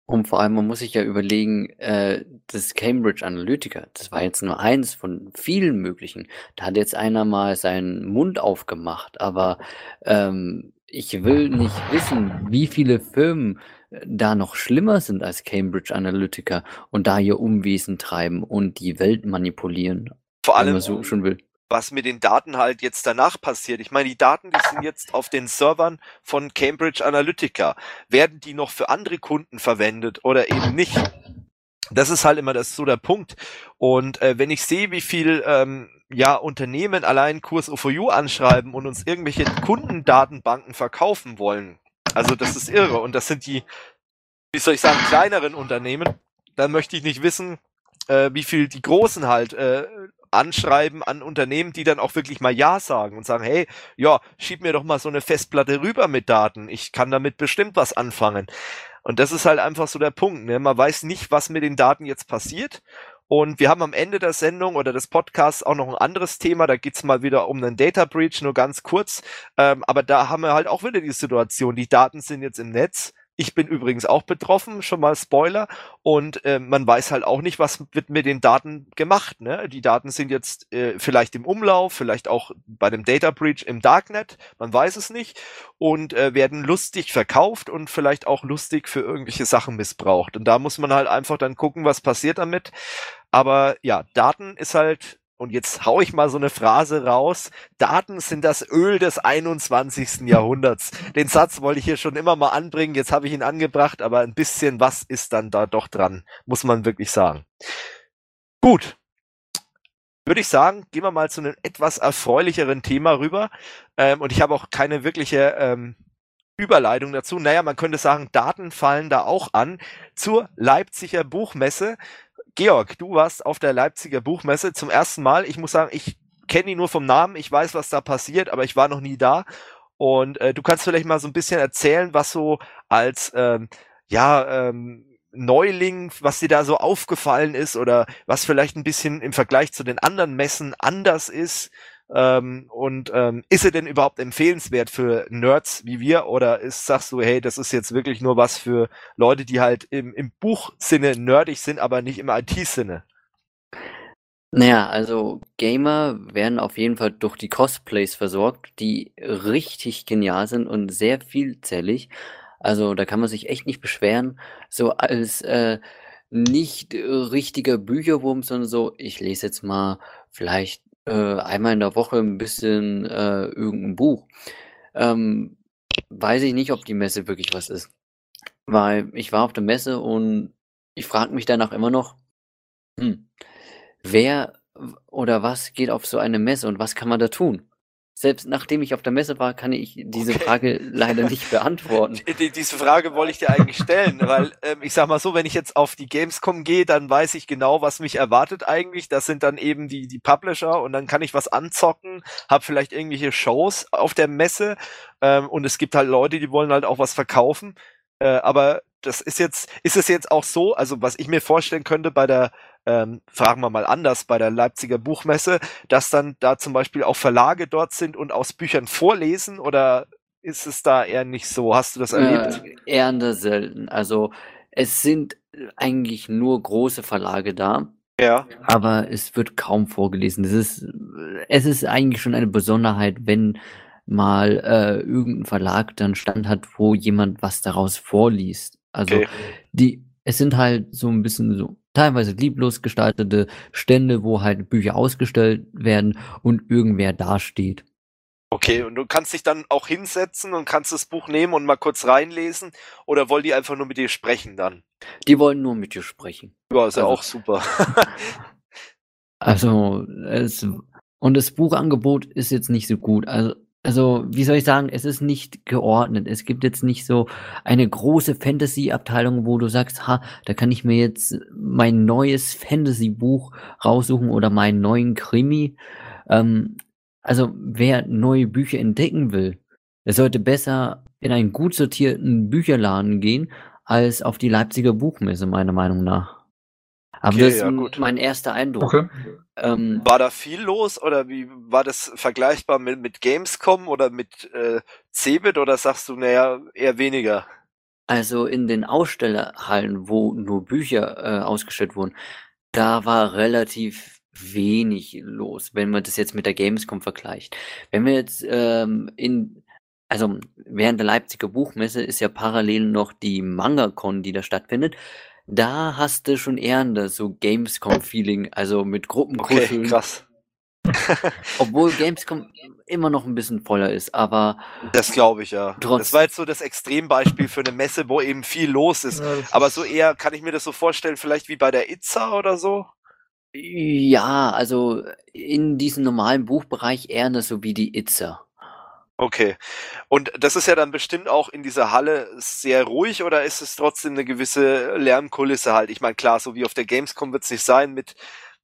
Und vor allem, man muss sich ja überlegen, äh, das Cambridge Analytica, das war jetzt nur eins von vielen möglichen. Da hat jetzt einer mal seinen Mund aufgemacht, aber ähm, ich will nicht wissen, wie viele Firmen äh, da noch schlimmer sind als Cambridge Analytica und da ihr Umwesen treiben und die Welt manipulieren. Vor allem, so schon will was mit den Daten halt jetzt danach passiert. Ich meine, die Daten, die sind jetzt auf den Servern von Cambridge Analytica. Werden die noch für andere Kunden verwendet oder eben nicht? Das ist halt immer das so der Punkt. Und äh, wenn ich sehe, wie viel ähm, ja Unternehmen allein Kurs O4U anschreiben und uns irgendwelche Kundendatenbanken verkaufen wollen, also das ist irre. Und das sind die, wie soll ich sagen, kleineren Unternehmen. Dann möchte ich nicht wissen, äh, wie viel die Großen halt äh, anschreiben an Unternehmen, die dann auch wirklich mal Ja sagen und sagen, hey, ja, schieb mir doch mal so eine Festplatte rüber mit Daten. Ich kann damit bestimmt was anfangen. Und das ist halt einfach so der Punkt. Ne? Man weiß nicht, was mit den Daten jetzt passiert. Und wir haben am Ende der Sendung oder des Podcasts auch noch ein anderes Thema. Da geht's mal wieder um einen Data Breach, nur ganz kurz. Ähm, aber da haben wir halt auch wieder die Situation, die Daten sind jetzt im Netz ich bin übrigens auch betroffen, schon mal Spoiler. Und äh, man weiß halt auch nicht, was wird mit den Daten gemacht. Ne? Die Daten sind jetzt äh, vielleicht im Umlauf, vielleicht auch bei dem Data Breach im Darknet, man weiß es nicht. Und äh, werden lustig verkauft und vielleicht auch lustig für irgendwelche Sachen missbraucht. Und da muss man halt einfach dann gucken, was passiert damit. Aber ja, Daten ist halt und jetzt hau ich mal so eine Phrase raus, Daten sind das Öl des 21. Jahrhunderts. Den Satz wollte ich hier schon immer mal anbringen, jetzt habe ich ihn angebracht, aber ein bisschen was ist dann da doch dran, muss man wirklich sagen. Gut. Würde ich sagen, gehen wir mal zu einem etwas erfreulicheren Thema rüber. Ähm, und ich habe auch keine wirkliche ähm, Überleitung dazu. Naja, man könnte sagen, Daten fallen da auch an zur Leipziger Buchmesse. Georg, du warst auf der Leipziger Buchmesse zum ersten Mal. Ich muss sagen, ich kenne ihn nur vom Namen, ich weiß, was da passiert, aber ich war noch nie da. Und äh, du kannst vielleicht mal so ein bisschen erzählen, was so als ähm, ja ähm, Neuling, was dir da so aufgefallen ist oder was vielleicht ein bisschen im Vergleich zu den anderen Messen anders ist. Ähm, und ähm, ist er denn überhaupt empfehlenswert für Nerds wie wir oder ist, sagst du, hey, das ist jetzt wirklich nur was für Leute, die halt im, im Buchsinne nerdig sind, aber nicht im IT-Sinne? Naja, also Gamer werden auf jeden Fall durch die Cosplays versorgt, die richtig genial sind und sehr vielzählig. Also da kann man sich echt nicht beschweren. So als äh, nicht richtiger Bücherwurm, sondern so, ich lese jetzt mal vielleicht äh, einmal in der Woche ein bisschen, äh, irgend Buch. Ähm, weiß ich nicht, ob die Messe wirklich was ist. Weil ich war auf der Messe und ich frage mich danach immer noch, hm, wer oder was geht auf so eine Messe und was kann man da tun? Selbst nachdem ich auf der Messe war, kann ich diese okay. Frage leider nicht beantworten. Die, diese Frage wollte ich dir eigentlich stellen, weil ähm, ich sag mal so, wenn ich jetzt auf die Gamescom gehe, dann weiß ich genau, was mich erwartet eigentlich. Das sind dann eben die, die Publisher und dann kann ich was anzocken, habe vielleicht irgendwelche Shows auf der Messe ähm, und es gibt halt Leute, die wollen halt auch was verkaufen. Äh, aber das ist jetzt, ist es jetzt auch so, also was ich mir vorstellen könnte bei der ähm, fragen wir mal anders bei der Leipziger Buchmesse, dass dann da zum Beispiel auch Verlage dort sind und aus Büchern vorlesen oder ist es da eher nicht so? Hast du das erlebt? Äh, eher selten. Also es sind eigentlich nur große Verlage da. Ja. Aber es wird kaum vorgelesen. Es ist, es ist eigentlich schon eine Besonderheit, wenn mal äh, irgendein Verlag dann Stand hat, wo jemand was daraus vorliest. Also okay. die, es sind halt so ein bisschen so teilweise lieblos gestaltete Stände, wo halt Bücher ausgestellt werden und irgendwer dasteht. Okay, und du kannst dich dann auch hinsetzen und kannst das Buch nehmen und mal kurz reinlesen oder wollen die einfach nur mit dir sprechen dann? Die wollen nur mit dir sprechen. Ja, ist also, ja auch super. also, es, und das Buchangebot ist jetzt nicht so gut. Also, also, wie soll ich sagen, es ist nicht geordnet. Es gibt jetzt nicht so eine große Fantasy-Abteilung, wo du sagst, ha, da kann ich mir jetzt mein neues Fantasy-Buch raussuchen oder meinen neuen Krimi. Ähm, also, wer neue Bücher entdecken will, der sollte besser in einen gut sortierten Bücherladen gehen, als auf die Leipziger Buchmesse, meiner Meinung nach. Aber Okay, das ist ja, mein erster Eindruck. Okay. Ähm, War da viel los oder wie war das vergleichbar mit, mit Gamescom oder mit äh, Cebit oder sagst du, naja, eher weniger? Also in den Ausstellerhallen, wo nur Bücher äh, ausgestellt wurden, da war relativ wenig los, wenn man das jetzt mit der Gamescom vergleicht. Wenn wir jetzt ähm, in, also während der Leipziger Buchmesse ist ja parallel noch die MangaCon, die da stattfindet. Da hast du schon eher das so Gamescom-Feeling, also mit Okay, Gruppenkuscheln, krass. obwohl Gamescom immer noch ein bisschen voller ist, aber Das glaube ich ja. Trotz- Das war jetzt so das Extrembeispiel für eine Messe, wo eben viel los ist. Ja, Aber so eher kann ich mir das so vorstellen, vielleicht wie bei der Itza oder so. ja, also in diesem normalen Buchbereich eher das so wie die Itzer. Okay. Und das ist ja dann bestimmt auch in dieser Halle sehr ruhig oder ist es trotzdem eine gewisse Lärmkulisse halt? Ich meine, klar, so wie auf der Gamescom wird es nicht sein mit,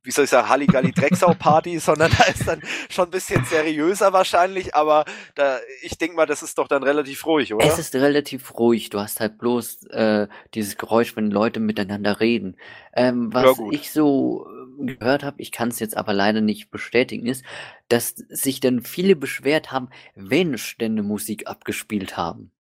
wie soll ich sagen, Halligalli Drecksau Party, sondern da ist dann schon ein bisschen seriöser wahrscheinlich, aber da, ich denke mal, das ist doch dann relativ ruhig, oder? Es ist relativ ruhig. Du hast halt bloß äh, dieses Geräusch, wenn Leute miteinander reden. Ähm, Ja, was gut. ich so gehört habe, ich kann es jetzt aber leider nicht bestätigen, ist, dass sich dann viele beschwert haben, wenn Stände Musik abgespielt haben.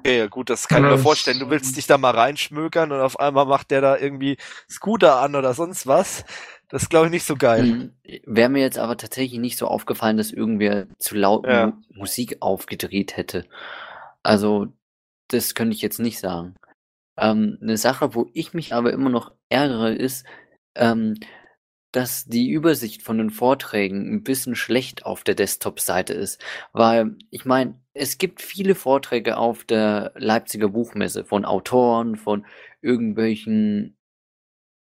Okay, ja gut, das kann ich mir vorstellen. Du willst dich da mal reinschmökern und auf einmal macht der da irgendwie Scooter an oder sonst was. Das glaube ich nicht so geil. Mhm. Wäre mir jetzt aber tatsächlich nicht so aufgefallen, dass irgendwer zu laut Ja. Mu Musik aufgedreht hätte. Also, das könnte ich jetzt nicht sagen. Ähm, eine Sache, wo ich mich aber immer noch ärgere, ist, ähm, dass die Übersicht von den Vorträgen ein bisschen schlecht auf der Desktop-Seite ist. Weil, ich meine, es gibt viele Vorträge auf der Leipziger Buchmesse von Autoren, von irgendwelchen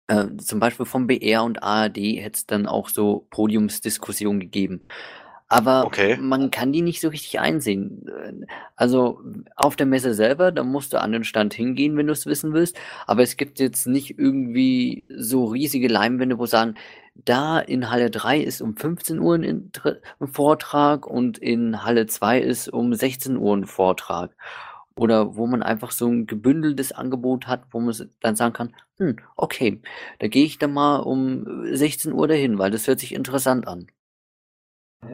äh, zum Beispiel vom BR und ARD hätte es dann auch so Podiumsdiskussionen gegeben. Aber Okay. man kann die nicht so richtig einsehen. Also auf der Messe selber, da musst du an den Stand hingehen, wenn du es wissen willst. Aber es gibt jetzt nicht irgendwie so riesige Leinwände, wo sagen, da in Halle 3 ist um 15 Uhr ein, ein Vortrag und in Halle 2 ist um 16 Uhr ein Vortrag. Oder wo man einfach so ein gebündeltes Angebot hat, wo man dann sagen kann, hm, okay, da gehe ich dann mal um 16 Uhr dahin, weil das hört sich interessant an.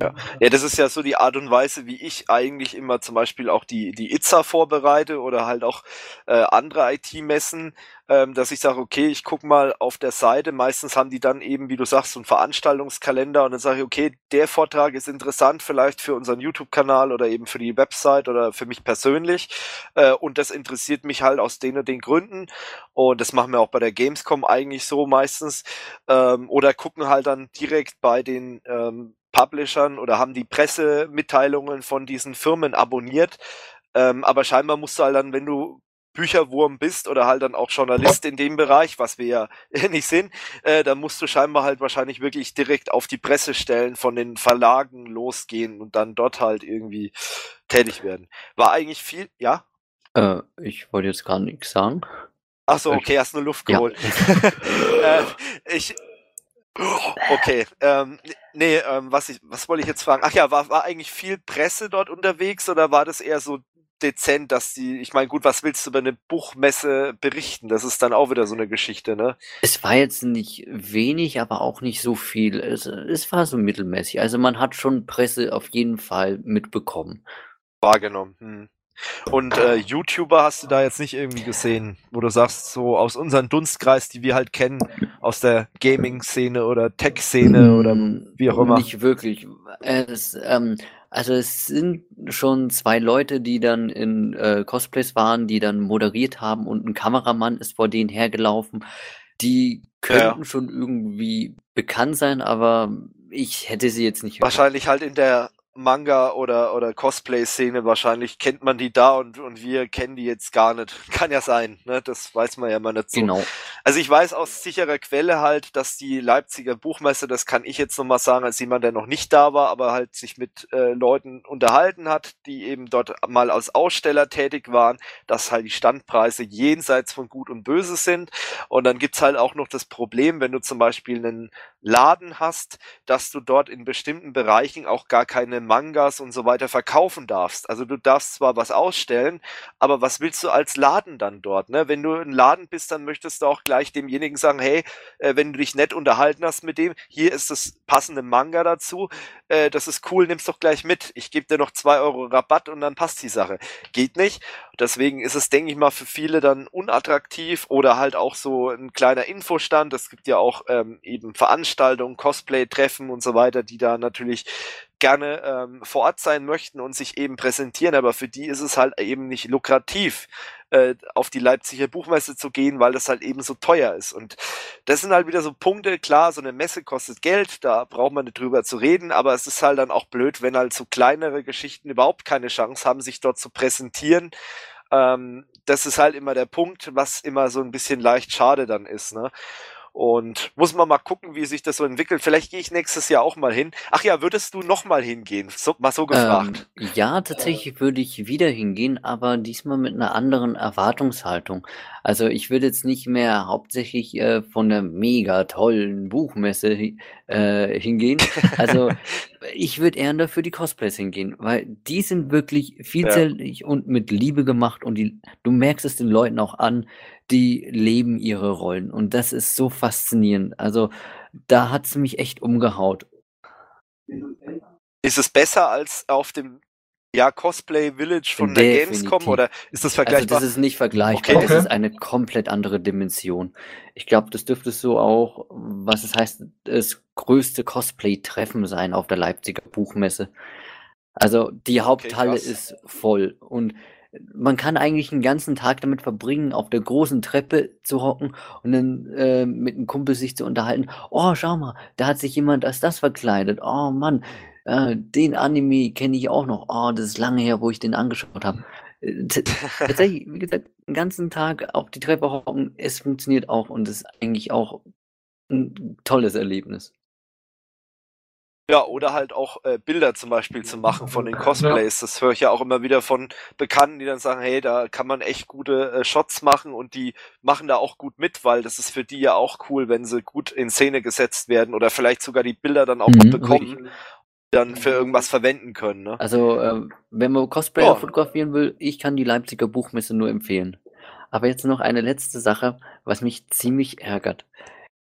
Ja, das ist ja so die Art und Weise, wie ich eigentlich immer zum Beispiel auch die, die Itza vorbereite oder halt auch äh, andere IT-Messen, ähm, dass ich sage, okay, ich guck mal auf der Seite, meistens haben die dann eben, wie du sagst, so einen Veranstaltungskalender und dann sage ich, okay, der Vortrag ist interessant vielleicht für unseren YouTube-Kanal oder eben für die Website oder für mich persönlich äh, und das interessiert mich halt aus den und den Gründen. Und das machen wir auch bei der Gamescom eigentlich so meistens ähm, oder gucken halt dann direkt bei den ähm, Publishern oder haben die Pressemitteilungen von diesen Firmen abonniert. Ähm, aber scheinbar musst du halt dann, wenn du Bücherwurm bist oder halt dann auch Journalist in dem Bereich, was wir ja nicht sind, äh, dann musst du scheinbar halt wahrscheinlich wirklich direkt auf die Pressestellen von den Verlagen losgehen und dann dort halt irgendwie tätig werden. War eigentlich viel, ja? Äh, ich wollte jetzt gar nichts sagen. Ach so, okay, hast nur Luft Ja. geholt. äh, ich, okay, ähm, nee, ähm, was ich, was wollte ich jetzt fragen? Ach ja, war, war eigentlich viel Presse dort unterwegs oder war das eher so dezent, dass die, ich meine, gut, was willst du über eine Buchmesse berichten? Das ist dann auch wieder so eine Geschichte, ne? Es war jetzt nicht wenig, aber auch nicht so viel. Es, es war so mittelmäßig. Also man hat schon Presse auf jeden Fall mitbekommen. Wahrgenommen. Hm. Und äh, YouTuber hast du da jetzt nicht irgendwie gesehen, wo du sagst, so aus unserem Dunstkreis, die wir halt kennen, aus der Gaming-Szene oder Tech-Szene oder Mm, wie auch immer. Nicht wirklich. Es, ähm, also es sind schon zwei Leute, die dann in äh, Cosplays waren, die dann moderiert haben und ein Kameramann ist vor denen hergelaufen. Die Ja, ja. könnten schon irgendwie bekannt sein, aber ich hätte sie jetzt nicht. Wahrscheinlich halt in der Manga- oder, oder Cosplay-Szene, wahrscheinlich kennt man die da und, und wir kennen die jetzt gar nicht. Kann ja sein, ne? Das weiß man ja mal nicht so. Genau. Also ich weiß aus sicherer Quelle halt, dass die Leipziger Buchmesse, das kann ich jetzt nochmal sagen, als jemand, der noch nicht da war, aber halt sich mit äh, Leuten unterhalten hat, die eben dort mal als Aussteller tätig waren, dass halt die Standpreise jenseits von Gut und Böse sind. Und dann gibt's halt auch noch das Problem, wenn du zum Beispiel einen Laden hast, dass du dort in bestimmten Bereichen auch gar keine Mangas und so weiter verkaufen darfst. Also du darfst zwar was ausstellen, aber was willst du als Laden dann dort? Ne? Wenn du ein Laden bist, dann möchtest du auch gleich demjenigen sagen, hey, äh, wenn du dich nett unterhalten hast mit dem, hier ist das passende Manga dazu, äh, das ist cool, nimm's doch gleich mit. Ich gebe dir noch zwei Euro Rabatt und dann passt die Sache. Geht nicht. Deswegen ist es, denke ich mal, für viele dann unattraktiv oder halt auch so ein kleiner Infostand. Es gibt ja auch ähm, eben Veranstaltungen, Cosplay-Treffen und so weiter, die da natürlich gerne ähm, vor Ort sein möchten und sich eben präsentieren, aber für die ist es halt eben nicht lukrativ, äh, auf die Leipziger Buchmesse zu gehen, weil das halt eben so teuer ist. Und das sind halt wieder so Punkte, klar, so eine Messe kostet Geld, da braucht man nicht drüber zu reden, aber es ist halt dann auch blöd, wenn halt so kleinere Geschichten überhaupt keine Chance haben, sich dort zu präsentieren. Ähm, das ist halt immer der Punkt, was immer so ein bisschen leicht schade dann ist. Ne? Und muss man mal gucken, wie sich das so entwickelt. Vielleicht gehe ich nächstes Jahr auch mal hin. Ach ja, würdest du noch mal hingehen? So, mal so gefragt. Ähm, ja, tatsächlich würde ich wieder hingehen, aber diesmal mit einer anderen Erwartungshaltung. Also ich würde jetzt nicht mehr hauptsächlich äh, von der mega tollen Buchmesse äh, hingehen. Also ich würde eher dafür die Cosplays hingehen, weil die sind wirklich vielzählig ja. und mit Liebe gemacht und die, du merkst es den Leuten auch an, die leben ihre Rollen und das ist so faszinierend. Also da hat es mich echt umgehaut. Ist es besser als auf dem ja, Cosplay Village von der Gamescom oder ist das vergleichbar? Also das ist nicht vergleichbar, okay. das ist eine komplett andere Dimension. Ich glaube, das dürfte so auch, was es heißt, das größte Cosplay-Treffen sein auf der Leipziger Buchmesse. Also die Haupthalle okay, ist voll und man kann eigentlich einen ganzen Tag damit verbringen, auf der großen Treppe zu hocken und dann äh, mit einem Kumpel sich zu unterhalten. Oh, schau mal, da hat sich jemand als das verkleidet. Oh Mann, äh, den Anime kenne ich auch noch. Oh, das ist lange her, wo ich den angeschaut habe. Äh, tatsächlich, wie gesagt, den ganzen Tag auf die Treppe hocken, es funktioniert auch und ist eigentlich auch ein tolles Erlebnis. Ja, oder halt auch äh, Bilder zum Beispiel zu machen von den Cosplays. Das höre ich ja auch immer wieder von Bekannten, die dann sagen, hey, da kann man echt gute äh, Shots machen und die machen da auch gut mit, weil das ist für die ja auch cool, wenn sie gut in Szene gesetzt werden oder vielleicht sogar die Bilder dann auch mhm, bekommen dann für irgendwas verwenden können. Ne? Also, äh, wenn man Cosplayer oh. fotografieren will, ich kann die Leipziger Buchmesse nur empfehlen. Aber jetzt noch eine letzte Sache, was mich ziemlich ärgert.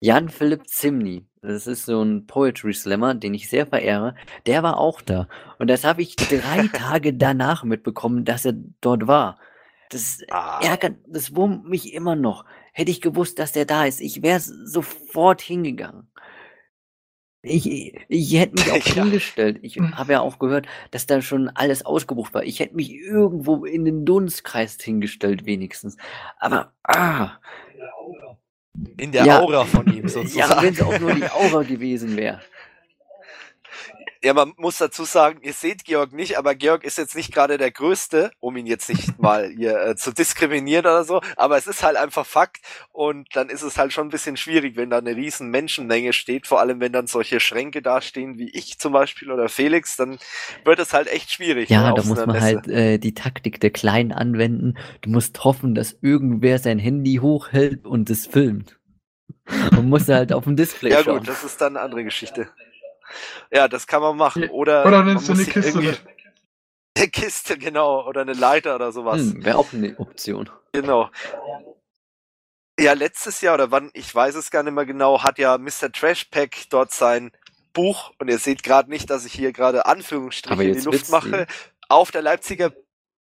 Jan Philipp Zimny, das ist so ein Poetry Slammer, den ich sehr verehre, der war auch da. Und das habe ich drei Tage danach mitbekommen, dass er dort war. Das ah. ärgert, das wurmt mich immer noch. Hätte ich gewusst, dass der da ist, ich wäre sofort hingegangen. Ich, ich hätte mich auch ja. hingestellt. Ich hm. habe ja auch gehört, dass da schon alles ausgebucht war. Ich hätte mich irgendwo in den Dunstkreis hingestellt, wenigstens. Aber, ah. In der ja. Aura von ihm sozusagen. Ja, wenn es auch nur die Aura gewesen wäre. Ja, man muss dazu sagen, ihr seht Georg nicht, aber Georg ist jetzt nicht gerade der Größte, um ihn jetzt nicht mal hier äh, zu diskriminieren oder so, aber es ist halt einfach Fakt und dann ist es halt schon ein bisschen schwierig, wenn da eine riesen Menschenmenge steht, vor allem wenn dann solche Schränke dastehen wie ich zum Beispiel oder Felix, dann wird es halt echt schwierig. Ja, ne, da muss man Messe. halt äh, die Taktik der Kleinen anwenden. Du musst hoffen, dass irgendwer sein Handy hochhält und es filmt. Und muss halt auf dem Display ja, schauen. Ja gut, das ist dann eine andere Geschichte. Ja, das kann man machen. Oder, oder nimmst du eine Kiste mit. Eine Kiste, genau. Oder eine Leiter oder sowas. Hm, Wäre auch eine Option. Genau. Ja, letztes Jahr oder wann, ich weiß es gar nicht mehr genau, hat ja Mr. Trashpack dort sein Buch, und ihr seht gerade nicht, dass ich hier gerade Anführungsstriche in die Luft mache, auf der Leipziger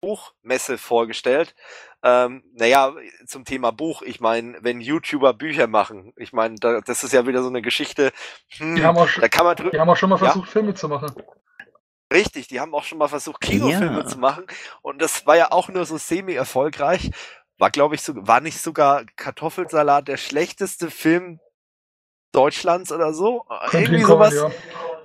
Buchmesse vorgestellt. Ähm, naja, zum Thema Buch, ich meine, wenn YouTuber Bücher machen, ich meine, da, das ist ja wieder so eine Geschichte. Hm, die, haben auch, da kann man die haben auch schon mal versucht, ja? Filme zu machen. Richtig, die haben auch schon mal versucht, Kinofilme ja. zu machen. Und das war ja auch nur so semi-erfolgreich. War, glaube ich, so, war nicht sogar Kartoffelsalat der schlechteste Film Deutschlands oder so. Könnte irgendwie sowas. Ja.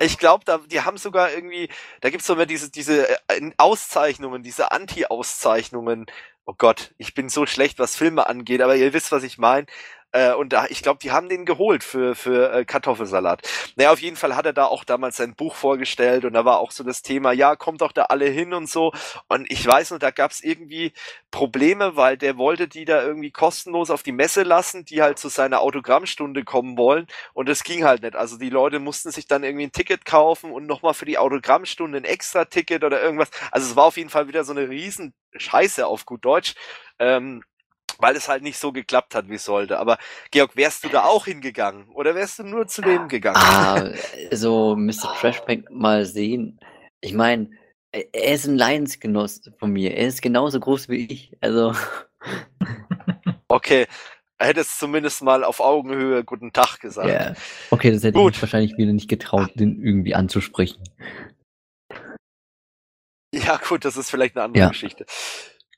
Ich glaube, da, die haben sogar irgendwie, da gibt's so immer diese, diese äh, Auszeichnungen, diese Anti-Auszeichnungen. Oh Gott, ich bin so schlecht, was Filme angeht, aber ihr wisst, was ich meine. Äh, und da, ich glaube, die haben den geholt für, für äh, Kartoffelsalat. Naja, auf jeden Fall hat er da auch damals sein Buch vorgestellt und da war auch so das Thema, ja, kommt doch da alle hin und so. Und ich weiß noch, da gab es irgendwie Probleme, weil der wollte die da irgendwie kostenlos auf die Messe lassen, die halt zu seiner Autogrammstunde kommen wollen. Und das ging halt nicht. Also die Leute mussten sich dann irgendwie ein Ticket kaufen und nochmal für die Autogrammstunde ein extra Ticket oder irgendwas. Also es war auf jeden Fall wieder so eine riesen Scheiße auf gut Deutsch. Ähm, weil es halt nicht so geklappt hat, wie es sollte. Aber Georg, wärst du da auch hingegangen oder wärst du nur zu dem gegangen? Ah, so Mr. Trashback mal sehen. Ich meine, er ist ein Leidensgenoss von mir. Er ist genauso groß wie ich. Also. Okay, er hätte es zumindest mal auf Augenhöhe guten Tag gesagt. Ja. Okay, das hätte Gut. ich mich wahrscheinlich wieder nicht getraut, den irgendwie anzusprechen. Ja, gut, das ist vielleicht eine andere ja. Geschichte.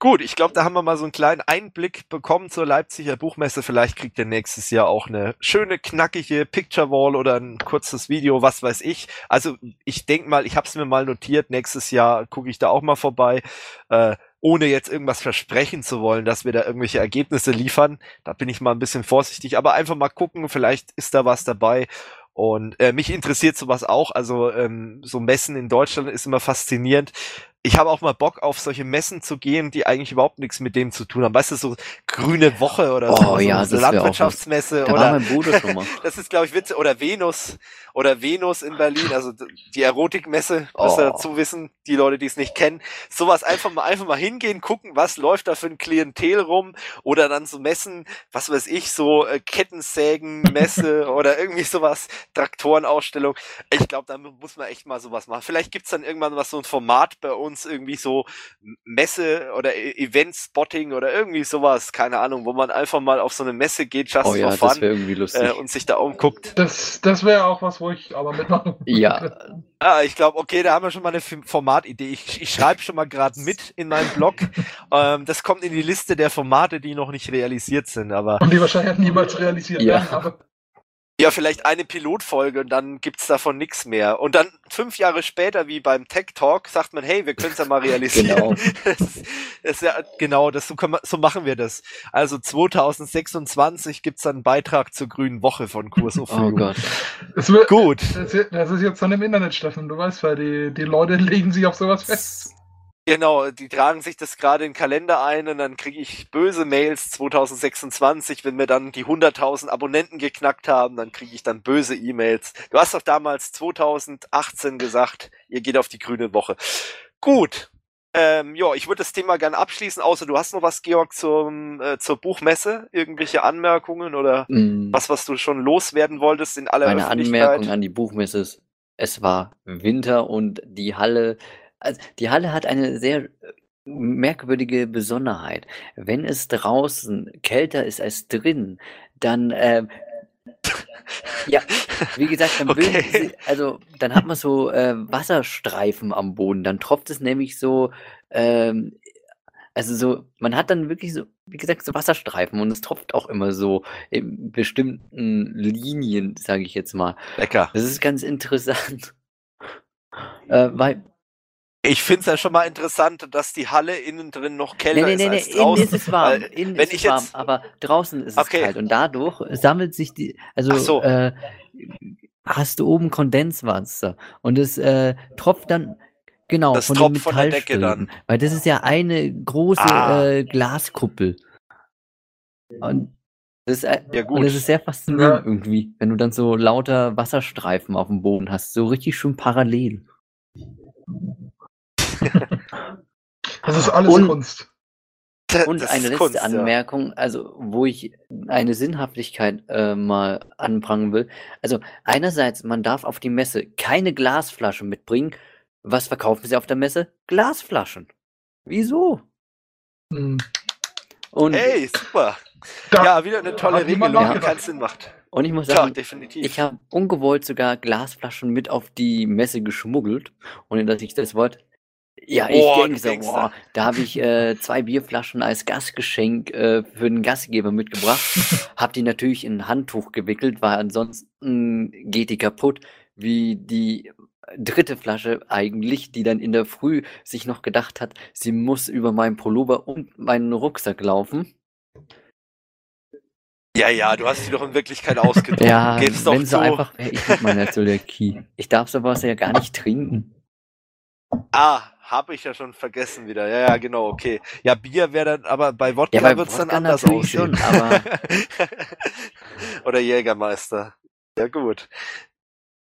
Gut, ich glaube, da haben wir mal so einen kleinen Einblick bekommen zur Leipziger Buchmesse. Vielleicht kriegt ihr nächstes Jahr auch eine schöne, knackige Picture Wall oder ein kurzes Video, was weiß ich. Also ich denke mal, ich habe es mir mal notiert, nächstes Jahr gucke ich da auch mal vorbei. Äh, ohne jetzt irgendwas versprechen zu wollen, dass wir da irgendwelche Ergebnisse liefern. Da bin ich mal ein bisschen vorsichtig, aber einfach mal gucken, vielleicht ist da was dabei. Und äh, mich interessiert sowas auch. Also ähm, so Messen in Deutschland ist immer faszinierend ich habe auch mal Bock auf solche Messen zu gehen, die eigentlich überhaupt nichts mit dem zu tun haben. Weißt du, so grüne Woche oder oh, so, ja, so Landwirtschaftsmesse oder mein Bruder schon mal. das ist glaube ich witzig oder Venus oder Venus in Berlin, also die Erotikmesse, oh. müsst ihr dazu wissen, die Leute, die es nicht kennen. Sowas einfach mal einfach mal hingehen, gucken, was läuft da für ein Klientel rum oder dann so Messen, was weiß ich, so äh, Kettensägen-Messe oder irgendwie sowas, Traktorenausstellung. Ich glaube, da muss man echt mal sowas machen. Vielleicht gibt's dann irgendwann was so ein Format bei uns uns irgendwie so Messe oder e-, Event-Spotting oder irgendwie sowas, keine Ahnung, wo man einfach mal auf so eine Messe geht, just oh, ja, for fun irgendwie lustig. Äh, und sich da umguckt. Das, das wäre auch was, wo ich aber mitmachen Ja. Ah, ich glaube, okay, da haben wir schon mal eine Formatidee. Ich, ich schreibe schon mal gerade mit in meinem Blog. ähm, das kommt in die Liste der Formate, die noch nicht realisiert sind, aber. Und die wahrscheinlich niemals realisiert ja. werden, aber. Ja, vielleicht eine Pilotfolge und dann gibt's davon nichts mehr. Und dann fünf Jahre später, wie beim Tech Talk, sagt man, hey, wir können's ja mal realisieren. genau. Das, das ja, genau, das, so, wir, so machen wir das. Also 2026 gibt's dann einen Beitrag zur Grünen Woche von Kursaufführung. Oh Gott. Das wird, Gut. Das, das ist jetzt dann im Internet, Steffen, du weißt, weil die, die Leute legen sich auf sowas fest. Genau, die tragen sich das gerade in den Kalender ein und dann kriege ich böse Mails 2026, wenn wir dann die 100.000 Abonnenten geknackt haben, dann kriege ich dann böse E-Mails. Du hast doch damals 2018 gesagt, ihr geht auf die grüne Woche. Gut. Ähm, ja, ich würde das Thema gerne abschließen, außer du hast noch was, Georg, zum, äh, zur Buchmesse, irgendwelche Anmerkungen oder mm. was, was du schon loswerden wolltest in aller Meine Anmerkung an die Buchmesse ist, es war Winter und die Halle also die Halle hat eine sehr äh, merkwürdige Besonderheit. Wenn es draußen kälter ist als drin, dann äh, ja, wie gesagt, dann okay. also dann hat man so äh, Wasserstreifen am Boden. Dann tropft es nämlich so, ähm, also so, man hat dann wirklich so, wie gesagt, so Wasserstreifen und es tropft auch immer so in bestimmten Linien, sage ich jetzt mal. Lecker. Das ist ganz interessant. Äh, weil ich finde es ja schon mal interessant, dass die Halle innen drin noch kälter nee, nee, nee, ist als draußen. Innen ist es warm, innen wenn ist ich es warm, aber draußen ist okay. es kalt und dadurch sammelt sich die, also so. äh, hast du oben Kondenswasser und es äh, tropft dann genau das von, tropft von der Decke dann, weil das ist ja eine große ah. äh, Glaskuppel und das ist, äh, ja, gut. Das ist sehr faszinierend ja. irgendwie, wenn du dann so lauter Wasserstreifen auf dem Boden hast, so richtig schön parallel. das ist alles und, Kunst. Und das eine letzte Kunst, Anmerkung, ja. also wo ich eine Sinnhaftigkeit äh, mal anbringen will. Also einerseits, man darf auf die Messe keine Glasflasche mitbringen. Was verkaufen sie auf der Messe? Glasflaschen. Wieso? Hm. Und hey, super. Da, ja, wieder eine tolle Regelung, die keinen Sinn macht. Und ich muss sagen, definitiv. ich habe ungewollt sogar Glasflaschen mit auf die Messe geschmuggelt, ohne dass ich das Wort ja, ich denke so, boah, da habe ich äh, zwei Bierflaschen als Gastgeschenk äh, für den Gastgeber mitgebracht. hab die natürlich in ein Handtuch gewickelt, weil ansonsten geht die kaputt, wie die dritte Flasche eigentlich, die dann in der Früh sich noch gedacht hat, sie muss über meinen Pullover und meinen Rucksack laufen. Ja, ja, du hast sie doch in Wirklichkeit ausgedrückt. Ja, Gib's doch wenn so einfach wäre, ich mit meiner Zöliakie. Ich darf sowas ja gar nicht trinken. Ah, habe ich ja schon vergessen wieder. Ja, ja, genau, okay. Ja, Bier wäre dann, aber bei Wodka Ja, bei wird's dann anders aussehen. schon, aber- Oder Jägermeister. Ja, gut.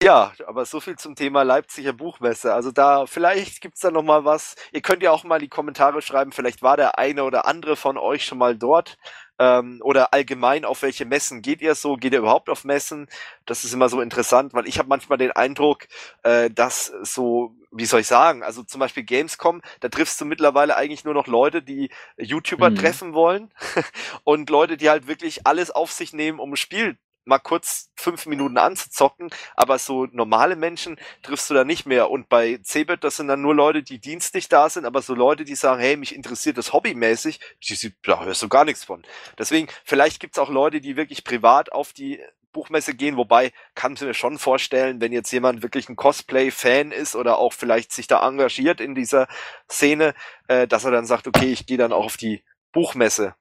Ja, aber so viel zum Thema Leipziger Buchmesse. Also da, vielleicht gibt's da noch mal was. Ihr könnt ja auch mal die Kommentare schreiben, vielleicht war der eine oder andere von euch schon mal dort. Ähm, oder allgemein, auf welche Messen geht ihr so? Geht ihr überhaupt auf Messen? Das ist immer so interessant, weil ich habe manchmal den Eindruck, äh, dass so, wie soll ich sagen, also zum Beispiel Gamescom, da triffst du mittlerweile eigentlich nur noch Leute, die YouTuber Mhm. treffen wollen und Leute, die halt wirklich alles auf sich nehmen, um ein Spiel mal kurz fünf Minuten anzuzocken, aber so normale Menschen triffst du da nicht mehr. Und bei Cebit, das sind dann nur Leute, die dienstlich da sind, aber so Leute, die sagen, hey, mich interessiert das hobbymäßig, die, da hörst du gar nichts von. Deswegen, vielleicht gibt's auch Leute, die wirklich privat auf die Buchmesse gehen, wobei kann ich mir schon vorstellen, wenn jetzt jemand wirklich ein Cosplay-Fan ist oder auch vielleicht sich da engagiert in dieser Szene, äh, dass er dann sagt, okay, ich gehe dann auch auf die Buchmesse.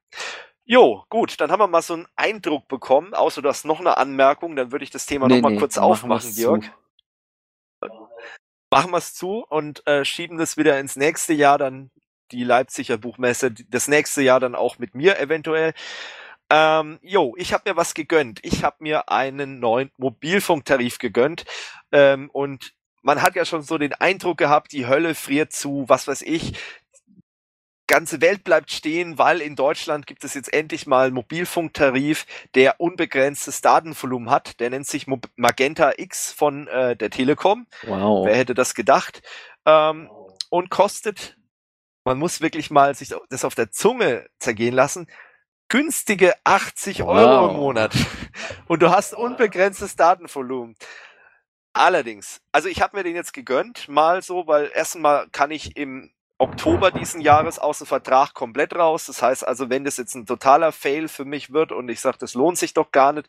Jo, gut, dann haben wir mal so einen Eindruck bekommen, außer du hast noch eine Anmerkung, dann würde ich das Thema Nee, noch mal nee, kurz machen aufmachen, Georg. zu. Machen wir es zu und äh, schieben das wieder ins nächste Jahr, dann die Leipziger Buchmesse, das nächste Jahr dann auch mit mir eventuell. Ähm, jo, ich habe mir was gegönnt. Ich habe mir einen neuen Mobilfunktarif gegönnt ähm, und man hat ja schon so den Eindruck gehabt, die Hölle friert zu, was weiß ich. Ganze Welt bleibt stehen, weil in Deutschland gibt es jetzt endlich mal einen Mobilfunktarif, der unbegrenztes Datenvolumen hat. Der nennt sich Magenta X von äh, der Telekom. Wow. Wer hätte das gedacht? Ähm, und kostet, man muss wirklich mal sich das auf der Zunge zergehen lassen, günstige 80 Euro im Wow. Monat. Und du hast unbegrenztes Datenvolumen. Allerdings, also ich habe mir den jetzt gegönnt, mal so, weil erstmal kann ich im Oktober diesen Jahres aus dem Vertrag komplett raus. Das heißt also, wenn das jetzt ein totaler Fail für mich wird und ich sage, das lohnt sich doch gar nicht,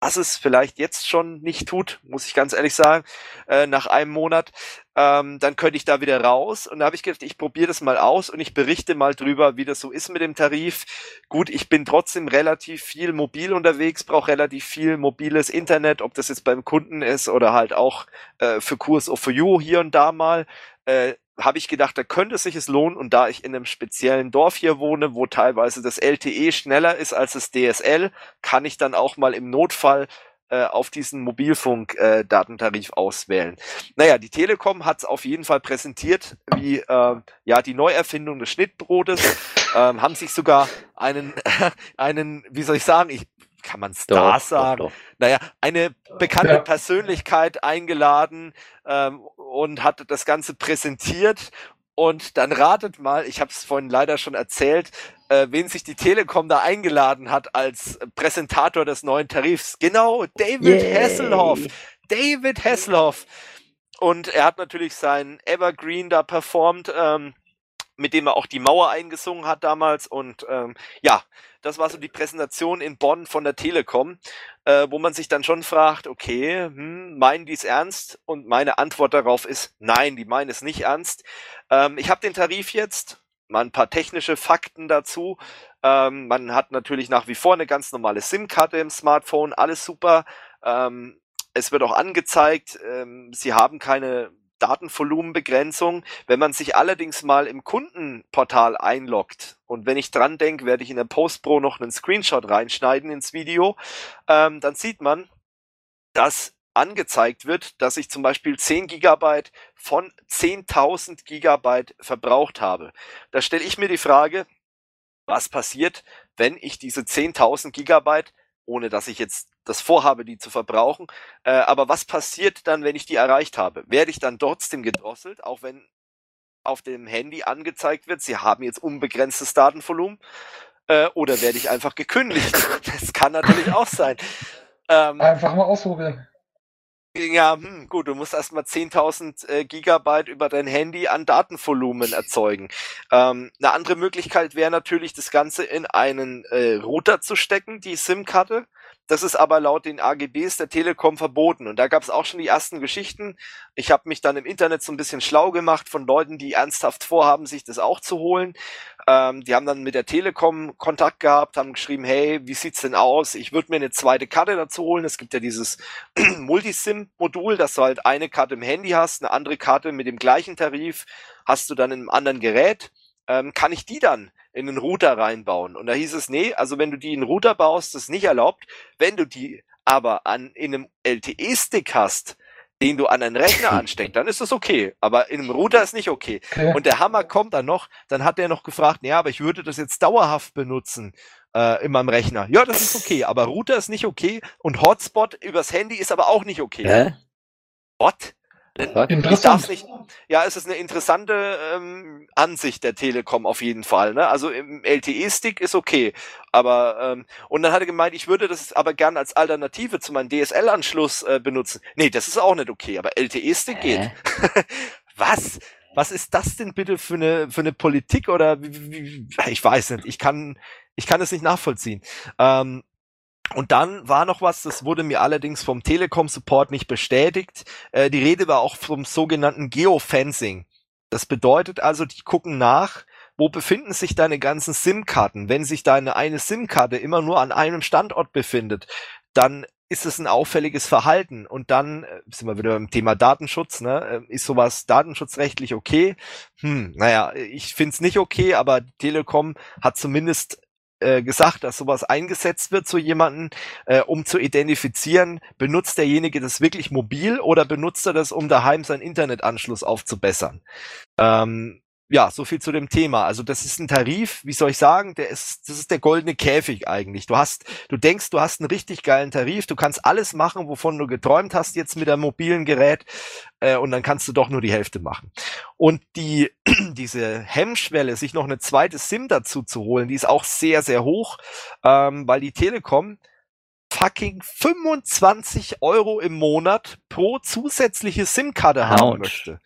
was es vielleicht jetzt schon nicht tut, muss ich ganz ehrlich sagen, äh, nach einem Monat, ähm, dann könnte ich da wieder raus. Und da habe ich gedacht, ich probiere das mal aus und ich berichte mal drüber, wie das so ist mit dem Tarif. Gut, ich bin trotzdem relativ viel mobil unterwegs, brauche relativ viel mobiles Internet, ob das jetzt beim Kunden ist oder halt auch äh, für Kurs of for You hier und da mal. Äh, habe ich gedacht, da könnte sich es lohnen. Und da ich in einem speziellen Dorf hier wohne, wo teilweise das LTE schneller ist als das DSL, kann ich dann auch mal im Notfall äh, auf diesen Mobilfunk-Datentarif auswählen. Naja, die Telekom hat es auf jeden Fall präsentiert wie äh, ja die Neuerfindung des Schnittbrotes. ähm, haben sich sogar einen, einen, wie soll ich sagen, ich kann man Star sagen, doch. naja, eine bekannte Ja. Persönlichkeit eingeladen ähm, und hat das Ganze präsentiert. Und dann ratet mal, ich habe es vorhin leider schon erzählt, äh, wen sich die Telekom da eingeladen hat als Präsentator des neuen Tarifs. Genau, David Yay. Hasselhoff. David Hasselhoff. Und er hat natürlich sein Evergreen da performt, ähm, mit dem er auch die Mauer eingesungen hat damals. Und ähm, ja, das war so die Präsentation in Bonn von der Telekom, äh, wo man sich dann schon fragt, okay, hm, meinen die es ernst? Und meine Antwort darauf ist, nein, die meinen es nicht ernst. Ähm, ich habe den Tarif jetzt, mal ein paar technische Fakten dazu. Ähm, man hat natürlich nach wie vor eine ganz normale SIM-Karte im Smartphone, alles super. Ähm, es wird auch angezeigt, ähm, sie haben keine Datenvolumenbegrenzung. Wenn man sich allerdings mal im Kundenportal einloggt und wenn ich dran denke, werde ich in der Postpro noch einen Screenshot reinschneiden ins Video, ähm, dann sieht man, dass angezeigt wird, dass ich zum Beispiel 10 Gigabyte von 10.000 Gigabyte verbraucht habe. Da stelle ich mir die Frage, was passiert, wenn ich diese 10.000 Gigabyte, ohne dass ich jetzt das vorhabe, die zu verbrauchen, äh, aber was passiert dann, wenn ich die erreicht habe? Werde ich dann trotzdem gedrosselt, auch wenn auf dem Handy angezeigt wird, Sie haben jetzt unbegrenztes Datenvolumen? Äh, oder werde ich einfach gekündigt? Das kann natürlich auch sein. Ähm, Einfach mal ausprobieren. Ja, hm, gut, du musst erstmal 10.000 äh, Gigabyte über dein Handy an Datenvolumen erzeugen. Ähm, eine andere Möglichkeit wäre natürlich, das Ganze in einen äh, Router zu stecken, die SIM-Karte. Das ist aber laut den AGBs der Telekom verboten. Und da gab es auch schon die ersten Geschichten. Ich habe mich dann im Internet so ein bisschen schlau gemacht von Leuten, die ernsthaft vorhaben, sich das auch zu holen. Ähm, die haben dann mit der Telekom Kontakt gehabt, haben geschrieben, hey, wie sieht's denn aus? Ich würde mir eine zweite Karte dazu holen. Es gibt ja dieses Multisim-Modul, dass du halt eine Karte im Handy hast, eine andere Karte mit dem gleichen Tarif hast du dann in einem anderen Gerät. Ähm, kann ich die dann in den Router reinbauen? Und da hieß es, nee, also wenn du die in den Router baust, ist nicht erlaubt. Wenn du die aber an, in einem LTE-Stick hast, den du an einen Rechner ansteckst, dann ist das okay. Aber in einem Router ist nicht okay. Und der Hammer kommt dann noch, dann hat er noch gefragt, ja, aber ich würde das jetzt dauerhaft benutzen äh, in meinem Rechner. Ja, das ist okay, aber Router ist nicht okay und Hotspot übers Handy ist aber auch nicht okay. Hä? What? Ich darf nicht. Ja, es ist eine interessante ähm, Ansicht der Telekom auf jeden Fall. Ne? Also im LTE-Stick ist okay, aber ähm, und dann hat er gemeint, ich würde das aber gern als Alternative zu meinem DSL-Anschluss äh, benutzen. Nee, das ist auch nicht okay, aber LTE-Stick geht. Was? Was ist das denn bitte für eine für eine Politik oder wie, wie, ich weiß nicht. Ich kann ich kann es nicht nachvollziehen. Ähm, und dann war noch was, das wurde mir allerdings vom Telekom-Support nicht bestätigt. Äh, die Rede war auch vom sogenannten Geofencing. Das bedeutet also, die gucken nach, wo befinden sich deine ganzen SIM-Karten. Wenn sich deine eine SIM-Karte immer nur an einem Standort befindet, dann ist es ein auffälliges Verhalten. Und dann äh, sind wir wieder beim Thema Datenschutz. Ne? Äh, ist sowas datenschutzrechtlich okay? Hm, naja, ich find's nicht okay, aber Telekom hat zumindest äh, gesagt, dass sowas eingesetzt wird zu jemanden, äh, um zu identifizieren, benutzt derjenige das wirklich mobil oder benutzt er das, um daheim seinen Internetanschluss aufzubessern. Ähm, ja, so viel zu dem Thema. Also das ist ein Tarif, wie soll ich sagen, der ist, das ist der goldene Käfig eigentlich. Du hast, du denkst, du hast einen richtig geilen Tarif, du kannst alles machen, wovon du geträumt hast jetzt mit einem mobilen Gerät, äh, und dann kannst du doch nur die Hälfte machen. Und die, diese Hemmschwelle, sich noch eine zweite SIM dazu zu holen, die ist auch sehr, sehr hoch, ähm, weil die Telekom fucking 25 Euro im Monat pro zusätzliche SIM-Karte haben möchte.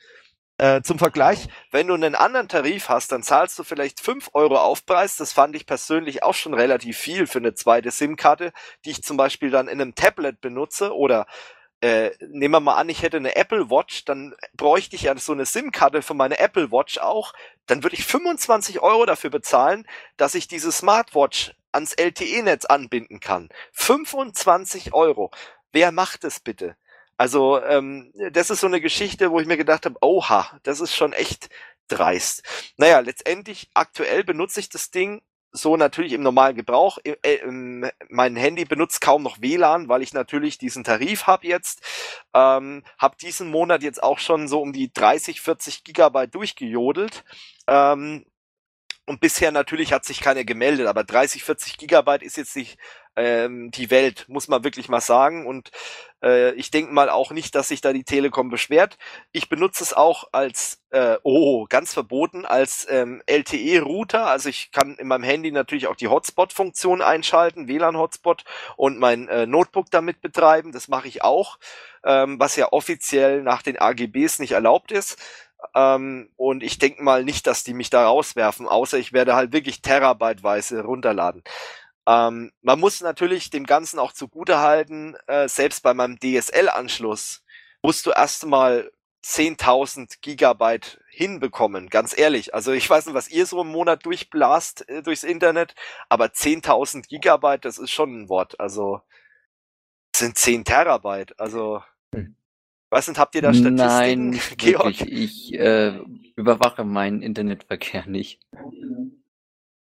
Äh, zum Vergleich, wenn du einen anderen Tarif hast, dann zahlst du vielleicht fünf Euro Aufpreis. Das fand ich persönlich auch schon relativ viel für eine zweite SIM-Karte, die ich zum Beispiel dann in einem Tablet benutze oder äh, nehmen wir mal an, ich hätte eine Apple Watch, dann bräuchte ich ja so eine SIM-Karte für meine Apple Watch auch. Dann würde ich 25 Euro dafür bezahlen, dass ich diese Smartwatch ans LTE-Netz anbinden kann. 25 Euro. Wer macht es bitte? Also ähm, das ist so eine Geschichte, wo ich mir gedacht habe, oha, das ist schon echt dreist. Naja, letztendlich aktuell benutze ich das Ding so natürlich im normalen Gebrauch. Äh, äh, mein Handy benutzt kaum noch WLAN, weil ich natürlich diesen Tarif habe jetzt. Ähm, habe diesen Monat jetzt auch schon so um die 30, 40 Gigabyte durchgejodelt. Ähm, und bisher natürlich hat sich keiner gemeldet, aber 30, 40 Gigabyte ist jetzt nicht ähm, die Welt, muss man wirklich mal sagen. Und äh, ich denke mal auch nicht, dass sich da die Telekom beschwert. Ich benutze es auch als, äh, oh, ganz verboten, als ähm, LTE-Router. Also ich kann in meinem Handy natürlich auch die Hotspot-Funktion einschalten, WLAN-Hotspot und mein äh, Notebook damit betreiben. Das mache ich auch, ähm, was ja offiziell nach den AGBs nicht erlaubt ist. Ähm, und ich denke mal nicht, dass die mich da rauswerfen, außer ich werde halt wirklich terabyteweise runterladen. Ähm, man muss natürlich dem Ganzen auch zugute halten, äh, selbst bei meinem DSL-Anschluss musst du erstmal 10.000 Gigabyte hinbekommen, ganz ehrlich. Also ich weiß nicht, was ihr so im Monat durchblast äh, durchs Internet, aber 10.000 Gigabyte, das ist schon ein Wort. Also sind 10 Terabyte. Also hm. Weiß nicht, habt ihr da Statistiken? Nein, Georg? Wirklich. Ich äh, überwache meinen Internetverkehr nicht.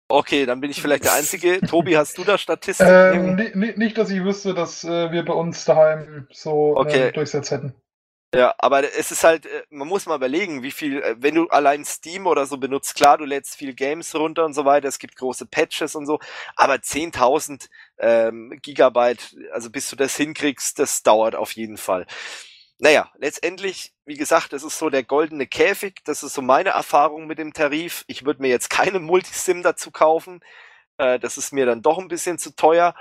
Okay, dann bin ich vielleicht der Einzige. Tobi, hast du da Statistiken? Ähm, nicht, dass ich wüsste, dass äh, wir bei uns daheim so okay. äh, Durchsatz hätten. Ja, aber es ist halt, äh, man muss mal überlegen, wie viel, äh, wenn du allein Steam oder so benutzt, klar, du lädst viel Games runter und so weiter, es gibt große Patches und so, aber 10.000 ähm, Gigabyte, also bis du das hinkriegst, das dauert auf jeden Fall. Naja, letztendlich, wie gesagt, das ist so der goldene Käfig. Das ist so meine Erfahrung mit dem Tarif. Ich würde mir jetzt keine Multisim dazu kaufen. Äh, das ist mir dann doch ein bisschen zu teuer.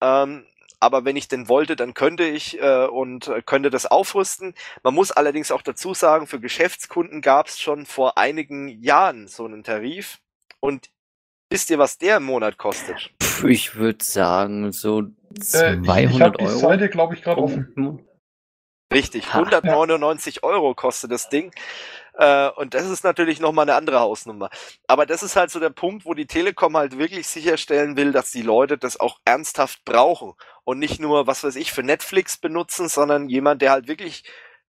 Ähm, aber wenn ich denn wollte, dann könnte ich äh, und könnte das aufrüsten. Man muss allerdings auch dazu sagen, für Geschäftskunden gab es schon vor einigen Jahren so einen Tarif. Und wisst ihr, was der im Monat kostet? Puh, ich würde sagen, so 200 äh, ich, ich hab Euro. die Seite, glaube ich, gerade offen. Richtig, 199 Euro kostet das Ding. Äh, und das ist natürlich nochmal eine andere Hausnummer. Aber das ist halt so der Punkt, wo die Telekom halt wirklich sicherstellen will, dass die Leute das auch ernsthaft brauchen und nicht nur, was weiß ich, für Netflix benutzen, sondern jemand, der halt wirklich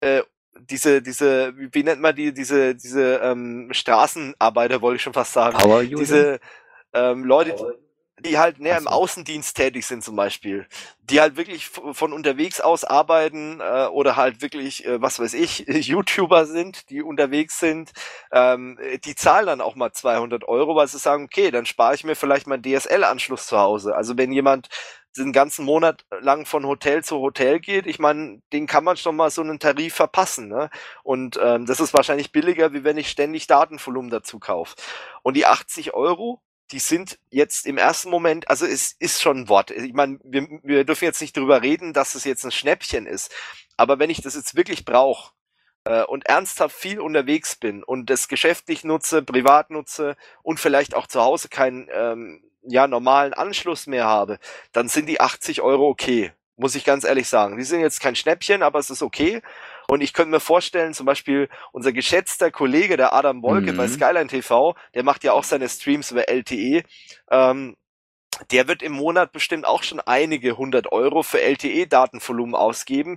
äh, diese, diese, wie nennt man die, diese, diese ähm, Straßenarbeiter, wollte ich schon fast sagen. Power? Diese ähm, Leute, die halt näher im Außendienst tätig sind zum Beispiel, die halt wirklich von unterwegs aus arbeiten äh, oder halt wirklich, äh, was weiß ich, YouTuber sind, die unterwegs sind, ähm, die zahlen dann auch mal 200 Euro, weil sie sagen, okay, dann spare ich mir vielleicht meinen DSL-Anschluss zu Hause. Also wenn jemand den ganzen Monat lang von Hotel zu Hotel geht, ich meine, den kann man schon mal so einen Tarif verpassen. Ne? Und ähm, das ist wahrscheinlich billiger, wie wenn ich ständig Datenvolumen dazu kaufe. Und die 80 Euro, die sind jetzt im ersten Moment, also es ist schon ein Wort. Ich meine, wir, wir dürfen jetzt nicht drüber reden, dass es jetzt ein Schnäppchen ist. Aber wenn ich das jetzt wirklich brauche äh, und ernsthaft viel unterwegs bin und das geschäftlich nutze, privat nutze und vielleicht auch zu Hause keinen ähm, ja, normalen Anschluss mehr habe, dann sind die 80 Euro okay. Muss ich ganz ehrlich sagen. Die sind jetzt kein Schnäppchen, aber es ist okay. Und ich könnte mir vorstellen, zum Beispiel unser geschätzter Kollege, der Adam Wolke mhm. bei Skyline TV, der macht ja auch seine Streams über LTE. Ähm, der wird im Monat bestimmt auch schon einige hundert Euro für LTE-Datenvolumen ausgeben.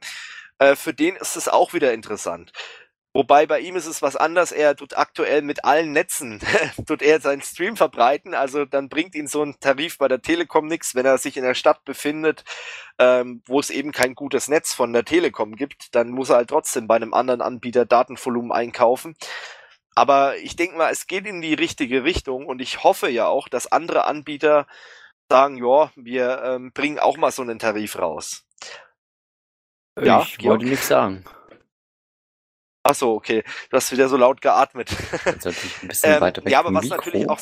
Äh, für den ist es auch wieder interessant. Wobei bei ihm ist es was anders. Er tut aktuell mit allen Netzen, tut er seinen Stream verbreiten. Also dann bringt ihn so ein Tarif bei der Telekom nichts, wenn er sich in der Stadt befindet, ähm, wo es eben kein gutes Netz von der Telekom gibt. Dann muss er halt trotzdem bei einem anderen Anbieter Datenvolumen einkaufen. Aber ich denke mal, es geht in die richtige Richtung und ich hoffe ja auch, dass andere Anbieter sagen, ja, wir ähm, bringen auch mal so einen Tarif raus. Ja, ich wollte nichts sagen. Ach so, okay. Du hast wieder so laut geatmet. Ähm, ja, aber was Mikro. natürlich auch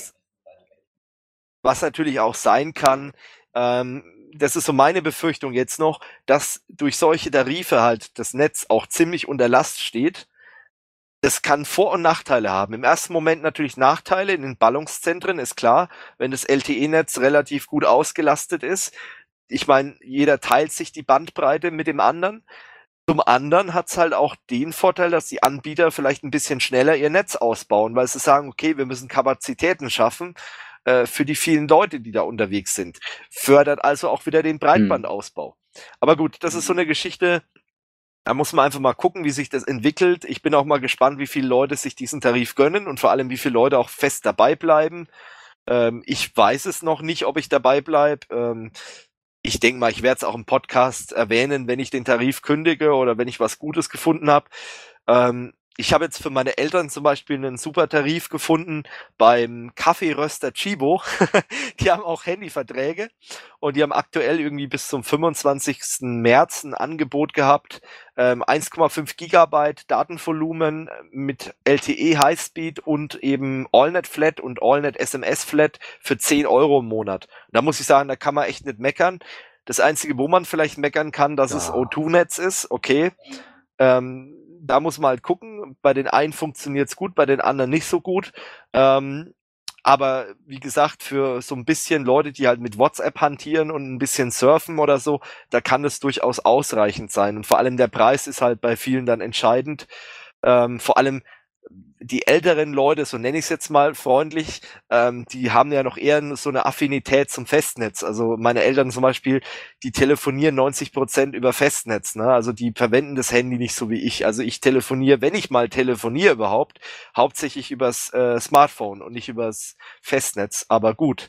was natürlich auch sein kann, ähm, das ist so meine Befürchtung jetzt noch, dass durch solche Tarife halt das Netz auch ziemlich unter Last steht. Das kann Vor- und Nachteile haben. Im ersten Moment natürlich Nachteile in den Ballungszentren, ist klar, wenn das LTE-Netz relativ gut ausgelastet ist. Ich meine, jeder teilt sich die Bandbreite mit dem anderen. Zum anderen hat's halt auch den Vorteil, dass die Anbieter vielleicht ein bisschen schneller ihr Netz ausbauen, weil sie sagen, okay, wir müssen Kapazitäten schaffen äh, für die vielen Leute, die da unterwegs sind. Fördert also auch wieder den. Breitbandausbau. Mhm. Aber gut, das ist so eine Geschichte, da muss man einfach mal gucken, wie sich das entwickelt. Ich bin auch mal gespannt, wie viele Leute sich diesen Tarif gönnen und vor allem, wie viele Leute auch fest dabei bleiben. Ähm, ich weiß es noch nicht, ob ich dabei bleibe. Ähm, ich denke mal, ich werde es auch im Podcast erwähnen, wenn ich den Tarif kündige oder wenn ich was Gutes gefunden habe. Ähm, ich habe jetzt für meine Eltern zum Beispiel einen super Tarif gefunden beim Kaffeeröster Chibo. die haben auch Handyverträge und die haben aktuell irgendwie bis zum 25. März ein Angebot gehabt. Ähm, 1,5 Gigabyte Datenvolumen mit LTE Highspeed und eben AllNet Flat und AllNet SMS Flat für 10 Euro im Monat. Da muss ich sagen, da kann man echt nicht meckern. Das Einzige, wo man vielleicht meckern kann, dass ja. es O2-Netz ist, okay. Ähm, da muss man halt gucken. Bei den einen funktioniert's gut, bei den anderen nicht so gut. Ähm, aber wie gesagt, für so ein bisschen Leute, die halt mit WhatsApp hantieren und ein bisschen surfen oder so, da kann es durchaus ausreichend sein. Und vor allem der Preis ist halt bei vielen dann entscheidend. Ähm, vor allem die älteren Leute, so nenne ich es jetzt mal freundlich, ähm, die haben ja noch eher so eine Affinität zum Festnetz. Also meine Eltern zum Beispiel, die telefonieren 90 Prozent über Festnetz. Ne? Also die verwenden das Handy nicht so wie ich. Also ich telefoniere, wenn ich mal telefoniere überhaupt, hauptsächlich übers äh, Smartphone und nicht übers Festnetz. Aber gut.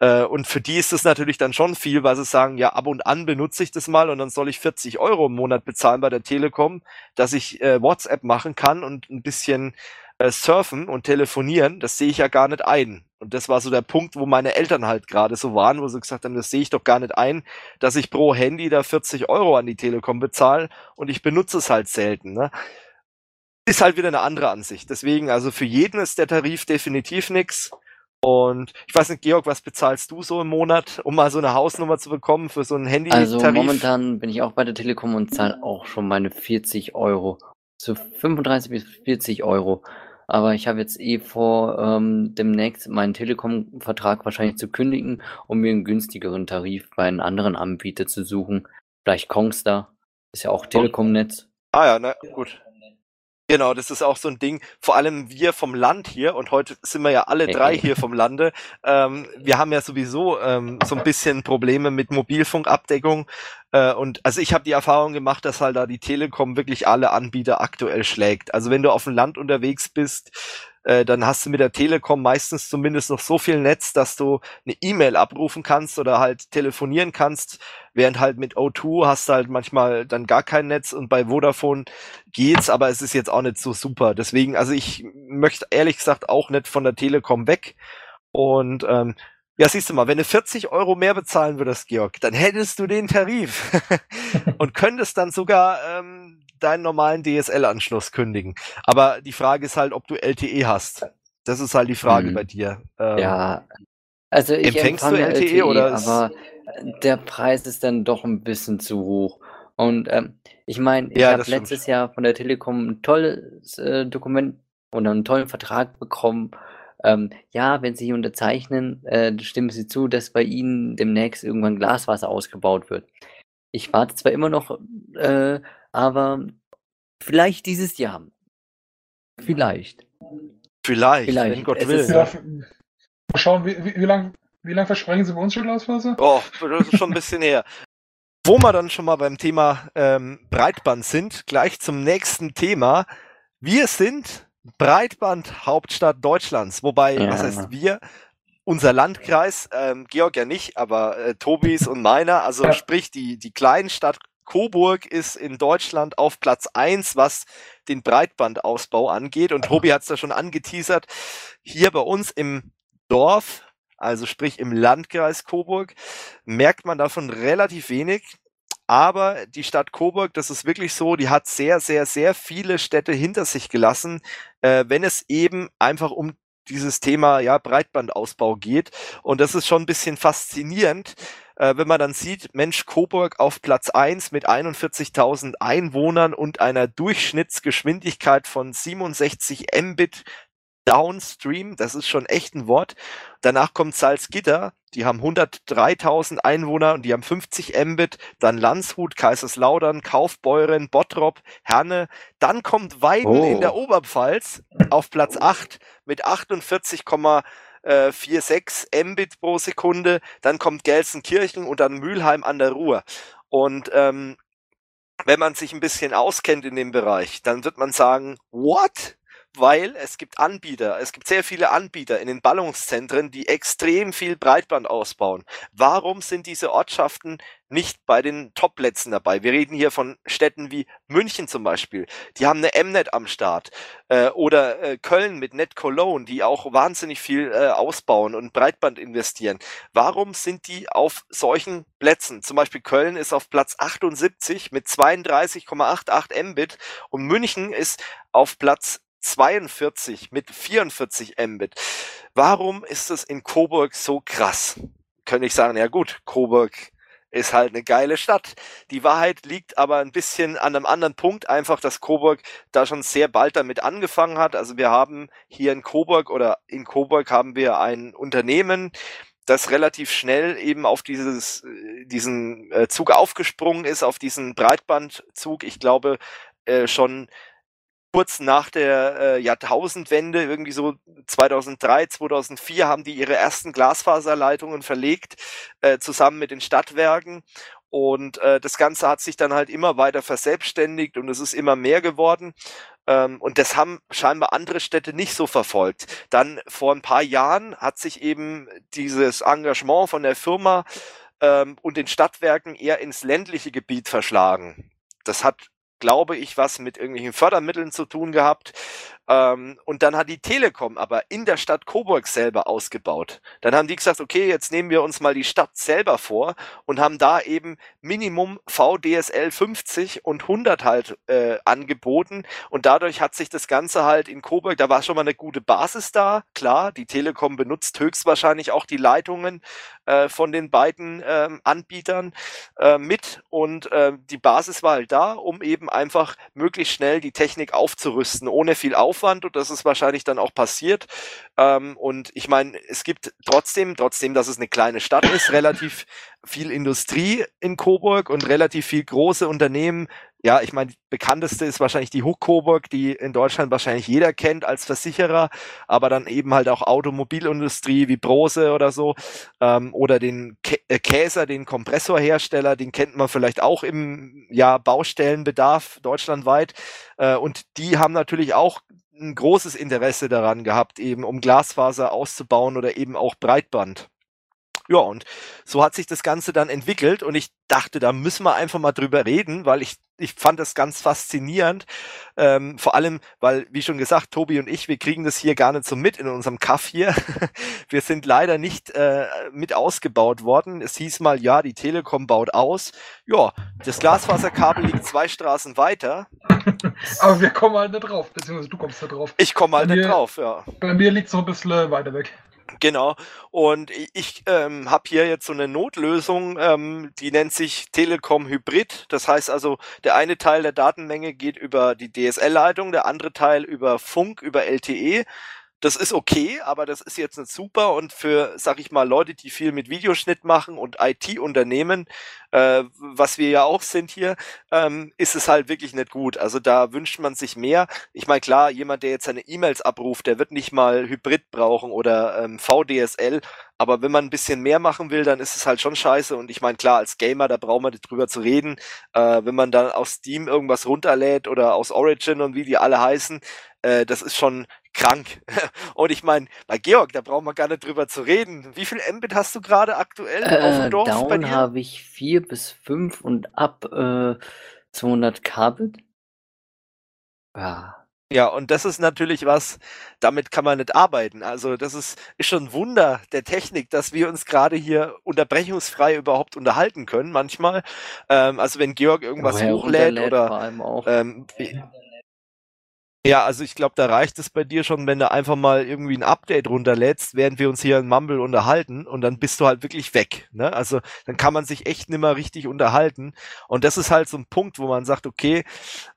Äh, und für die ist es natürlich dann schon viel, weil sie sagen, ja, ab und an benutze ich das mal und dann soll ich 40 Euro im Monat bezahlen bei der Telekom, dass ich äh, WhatsApp machen kann und ein bisschen äh, surfen und telefonieren, das sehe ich ja gar nicht ein. Und das war so der Punkt, wo meine Eltern halt gerade so waren, wo sie gesagt haben, das sehe ich doch gar nicht ein, dass ich pro Handy da 40 Euro an die Telekom bezahle und ich benutze es halt selten. Ne? Ist halt wieder eine andere Ansicht. Deswegen, also für jeden ist der Tarif definitiv nix. Und ich weiß nicht, Georg, was bezahlst du so im Monat, um mal so eine Hausnummer zu bekommen für so ein Handy? Also momentan bin ich auch bei der Telekom und zahle auch schon meine 40 Euro. So 35 bis 40 Euro. Aber ich habe jetzt eh vor, ähm, demnächst meinen Telekom-Vertrag wahrscheinlich zu kündigen, um mir einen günstigeren Tarif bei einem anderen Anbieter zu suchen. Vielleicht Kongstar, ist ja auch Telekom-Netz. Ah ja, na gut. Genau, das ist auch so ein Ding. Vor allem wir vom Land hier und heute sind wir ja alle drei hier vom Lande. Ähm, wir haben ja sowieso ähm, so ein bisschen Probleme mit Mobilfunkabdeckung. Äh, und also ich habe die Erfahrung gemacht, dass halt da die Telekom wirklich alle Anbieter aktuell schlägt. Also wenn du auf dem Land unterwegs bist, äh, dann hast du mit der Telekom meistens zumindest noch so viel Netz, dass du eine E-Mail abrufen kannst oder halt telefonieren kannst, während halt mit O2 hast du halt manchmal dann gar kein Netz und bei Vodafone geht's, aber es ist jetzt auch nicht so super. Deswegen, also ich möchte ehrlich gesagt auch nicht von der Telekom weg und ähm, ja, siehst du mal, wenn du 40 Euro mehr bezahlen würdest, Georg, dann hättest du den Tarif und könntest dann sogar ähm, deinen normalen DSL-Anschluss kündigen. Aber die Frage ist halt, ob du LTE hast. Das ist halt die Frage mhm. bei dir. Ähm, ja, also ich empfängst du LTE, LTE oder aber der Preis ist dann doch ein bisschen zu hoch. Und ähm, ich meine, ich ja, habe letztes stimmt. Jahr von der Telekom ein tolles äh, Dokument oder einen tollen Vertrag bekommen. Ähm, ja, wenn Sie unterzeichnen, äh, stimmen Sie zu, dass bei Ihnen demnächst irgendwann Glaswasser ausgebaut wird. Ich warte zwar immer noch äh, aber vielleicht dieses Jahr. Vielleicht. Vielleicht, Vielleicht. wenn Gott es will. Ja, mal schauen, wie, wie, wie lange wie lang versprechen Sie bei uns schon Glasfaser? Oh, das ist schon ein bisschen her. Wo wir dann schon mal beim Thema ähm, Breitband sind, gleich zum nächsten Thema. Wir sind Breitband-Hauptstadt Deutschlands. Wobei, ja. was heißt wir? Unser Landkreis, ähm, Georg ja nicht, aber äh, Tobis und meiner, also ja. sprich die, die Kleinstadt Coburg ist in Deutschland auf Platz eins, was den Breitbandausbau angeht. Und Tobi hat es da schon angeteasert. Hier bei uns im Dorf, also sprich im Landkreis Coburg, merkt man davon relativ wenig. Aber die Stadt Coburg, das ist wirklich so, die hat sehr, sehr, sehr viele Städte hinter sich gelassen, äh, wenn es eben einfach um dieses Thema ja Breitbandausbau geht. Und das ist schon ein bisschen faszinierend, äh, wenn man dann sieht, Mensch, Coburg auf Platz eins mit 41.000 Einwohnern und einer Durchschnittsgeschwindigkeit von 67 Mbit Downstream, das ist schon echt ein Wort. Danach kommt Salzgitter, die haben 103.000 Einwohner und die haben 50 Mbit. Dann Landshut, Kaiserslautern, Kaufbeuren, Bottrop, Herne. Dann kommt Weiden oh. in der oh. Oberpfalz auf Platz 8 mit 48, 4,6 äh, Mbit pro Sekunde, dann kommt Gelsenkirchen und dann Mülheim an der Ruhr. Und ähm, wenn man sich ein bisschen auskennt in dem Bereich, dann wird man sagen, what? Weil es gibt Anbieter, es gibt sehr viele Anbieter in den Ballungszentren, die extrem viel Breitband ausbauen. Warum sind diese Ortschaften nicht bei den Top-Plätzen dabei? Wir reden hier von Städten wie München zum Beispiel. Die haben eine Mnet am Start. Äh, oder äh, Köln mit Net Cologne, die auch wahnsinnig viel äh, ausbauen und Breitband investieren. Warum sind die auf solchen Plätzen? Zum Beispiel Köln ist auf Platz 78 mit 32,88 Mbit und München ist auf Platz 42 mit 44 Mbit. Warum ist es in Coburg so krass? Könnte ich sagen, ja gut, Coburg ist halt eine geile Stadt. Die Wahrheit liegt aber ein bisschen an einem anderen Punkt, einfach, dass Coburg da schon sehr bald damit angefangen hat. Also wir haben hier in Coburg oder in Coburg haben wir ein Unternehmen, das relativ schnell eben auf dieses, diesen äh, Zug aufgesprungen ist, auf diesen Breitbandzug. Ich glaube, äh, schon kurz nach der äh, Jahrtausendwende, irgendwie so 2003, 2004, haben die ihre ersten Glasfaserleitungen verlegt, äh, zusammen mit den Stadtwerken. Und äh, das Ganze hat sich dann halt immer weiter verselbstständigt und es ist immer mehr geworden. Ähm, und das haben scheinbar andere Städte nicht so verfolgt. Dann vor ein paar Jahren hat sich eben dieses Engagement von der Firma ähm, und den Stadtwerken eher ins ländliche Gebiet verschlagen. Das hat glaube ich, was mit irgendwelchen Fördermitteln zu tun gehabt. Ähm, und dann hat die Telekom aber in der Stadt Coburg selber ausgebaut. Dann haben die gesagt, okay, jetzt nehmen wir uns mal die Stadt selber vor und haben da eben Minimum VDSL 50 und 100 halt äh, angeboten. Und dadurch hat sich das Ganze halt in Coburg, da war schon mal eine gute Basis da. Klar, die Telekom benutzt höchstwahrscheinlich auch die Leitungen äh, von den beiden äh, Anbietern mit. Und äh, die Basis war halt da, um eben einfach möglichst schnell die Technik aufzurüsten, ohne viel Aufwand Aufwand und das ist wahrscheinlich dann auch passiert. Ähm, und ich meine, es gibt trotzdem, trotzdem, dass es eine kleine Stadt ist, relativ viel Industrie in Coburg und relativ viel große Unternehmen ja, ich meine, bekannteste ist wahrscheinlich die Hook Coburg, die in Deutschland wahrscheinlich jeder kennt als Versicherer, aber dann eben halt auch Automobilindustrie wie Brose oder so ähm, oder den Kä äh, Käser, den Kompressorhersteller, den kennt man vielleicht auch im ja, Baustellenbedarf deutschlandweit äh, und die haben natürlich auch ein großes Interesse daran gehabt, eben um Glasfaser auszubauen oder eben auch Breitband. Ja, und so hat sich das Ganze dann entwickelt und ich dachte, da müssen wir einfach mal drüber reden, weil ich, ich fand das ganz faszinierend. Ähm, vor allem, weil, wie schon gesagt, Tobi und ich, wir kriegen das hier gar nicht so mit in unserem Kaff hier. wir sind leider nicht äh, mit ausgebaut worden. Es hieß mal, ja, die Telekom baut aus. Ja, das Glasfaserkabel liegt zwei Straßen weiter. Aber wir kommen halt nicht drauf, beziehungsweise du kommst da drauf. Ich komme halt Bei nicht mir- drauf, ja. Bei mir liegt es noch ein bisschen weiter weg. Genau. Und ich ähm, habe hier jetzt so eine Notlösung, ähm, die nennt sich Telekom Hybrid. Das heißt also, der eine Teil der Datenmenge geht über die DSL-Leitung, der andere Teil über Funk, über LTE. Das ist okay, aber das ist jetzt nicht super und für, sag ich mal, Leute, die viel mit Videoschnitt machen und IT-Unternehmen, äh, was wir ja auch sind hier, ähm, ist es halt wirklich nicht gut. Also da wünscht man sich mehr. Ich meine, klar, jemand, der jetzt seine E-Mails abruft, der wird nicht mal Hybrid brauchen oder ähm, VDSL, aber wenn man ein bisschen mehr machen will, dann ist es halt schon scheiße. Und ich meine, klar, als Gamer, da braucht man drüber zu reden. Äh, wenn man dann aus Steam irgendwas runterlädt oder aus Origin und wie die alle heißen, äh, das ist schon krank. und ich meine, bei Georg, da brauchen wir gar nicht drüber zu reden. Wie viel Mbit hast du gerade aktuell auf Äh, dem Dorf bei down dir? habe ich 4 bis 5 und ab äh, 200 Kbit. Ja. Ja, und das ist natürlich was, damit kann man nicht arbeiten. Also das ist, ist schon ein Wunder der Technik, dass wir uns gerade hier unterbrechungsfrei überhaupt unterhalten können manchmal. Ähm, also wenn Georg irgendwas Woher hochlädt runterlädt oder vor allem auch. ähm, ja, also ich glaube, da reicht es bei dir schon, wenn du einfach mal irgendwie ein Update runterlädst, während wir uns hier in Mumble unterhalten und dann bist du halt wirklich weg. Ne? Also dann kann man sich echt nimmer richtig unterhalten. Und das ist halt so ein Punkt, wo man sagt, okay,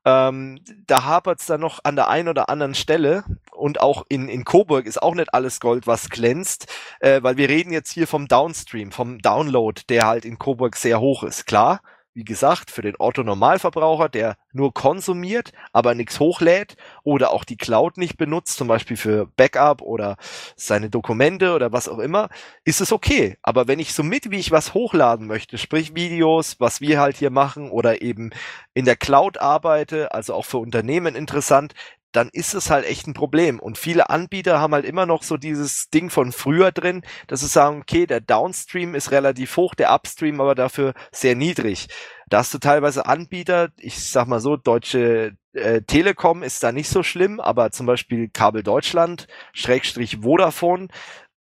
ähm, da hapert's dann noch an der einen oder anderen Stelle und auch in, in Coburg ist auch nicht alles Gold, was glänzt, äh, weil wir reden jetzt hier vom Downstream, vom Download, der halt in Coburg sehr hoch ist. Klar, wie gesagt, für den Otto-Normalverbraucher, der nur konsumiert, aber nichts hochlädt oder auch die Cloud nicht benutzt, zum Beispiel für Backup oder seine Dokumente oder was auch immer, ist es okay. Aber wenn ich so mit, wie ich was hochladen möchte, sprich Videos, was wir halt hier machen oder eben in der Cloud arbeite, also auch für Unternehmen interessant, dann ist es halt echt ein Problem. Und viele Anbieter haben halt immer noch so dieses Ding von früher drin, dass sie sagen, okay, der Downstream ist relativ hoch, der Upstream aber dafür sehr niedrig. Da hast du teilweise Anbieter, ich sag mal so, Deutsche äh, Telekom ist da nicht so schlimm, aber zum Beispiel Kabel Deutschland, Schrägstrich Vodafone,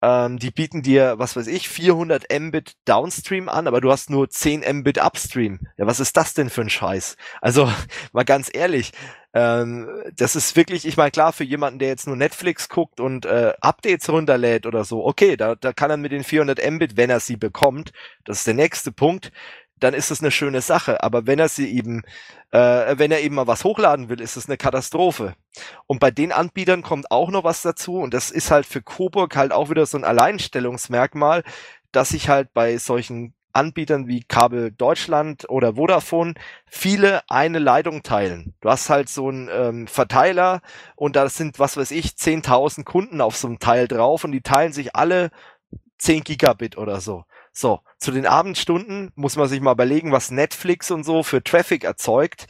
ähm, die bieten dir, was weiß ich, 400 Mbit Downstream an, aber du hast nur 10 Mbit Upstream. Ja, was ist das denn für ein Scheiß? Also, mal ganz ehrlich, ähm, das ist wirklich, ich meine, klar, für jemanden, der jetzt nur Netflix guckt und äh, Updates runterlädt oder so, okay, da, da kann er mit den 400 Mbit, wenn er sie bekommt, das ist der nächste Punkt, dann ist es eine schöne Sache. Aber wenn er sie eben, äh, wenn er eben mal was hochladen will, ist es eine Katastrophe. Und bei den Anbietern kommt auch noch was dazu und das ist halt für Coburg halt auch wieder so ein Alleinstellungsmerkmal, dass sich halt bei solchen Anbietern wie Kabel Deutschland oder Vodafone viele eine Leitung teilen. Du hast halt so einen ähm, Verteiler und da sind, was weiß ich, 10.000 Kunden auf so einem Teil drauf und die teilen sich alle 10 Gigabit oder so. So, zu den Abendstunden muss man sich mal überlegen, was Netflix und so für Traffic erzeugt.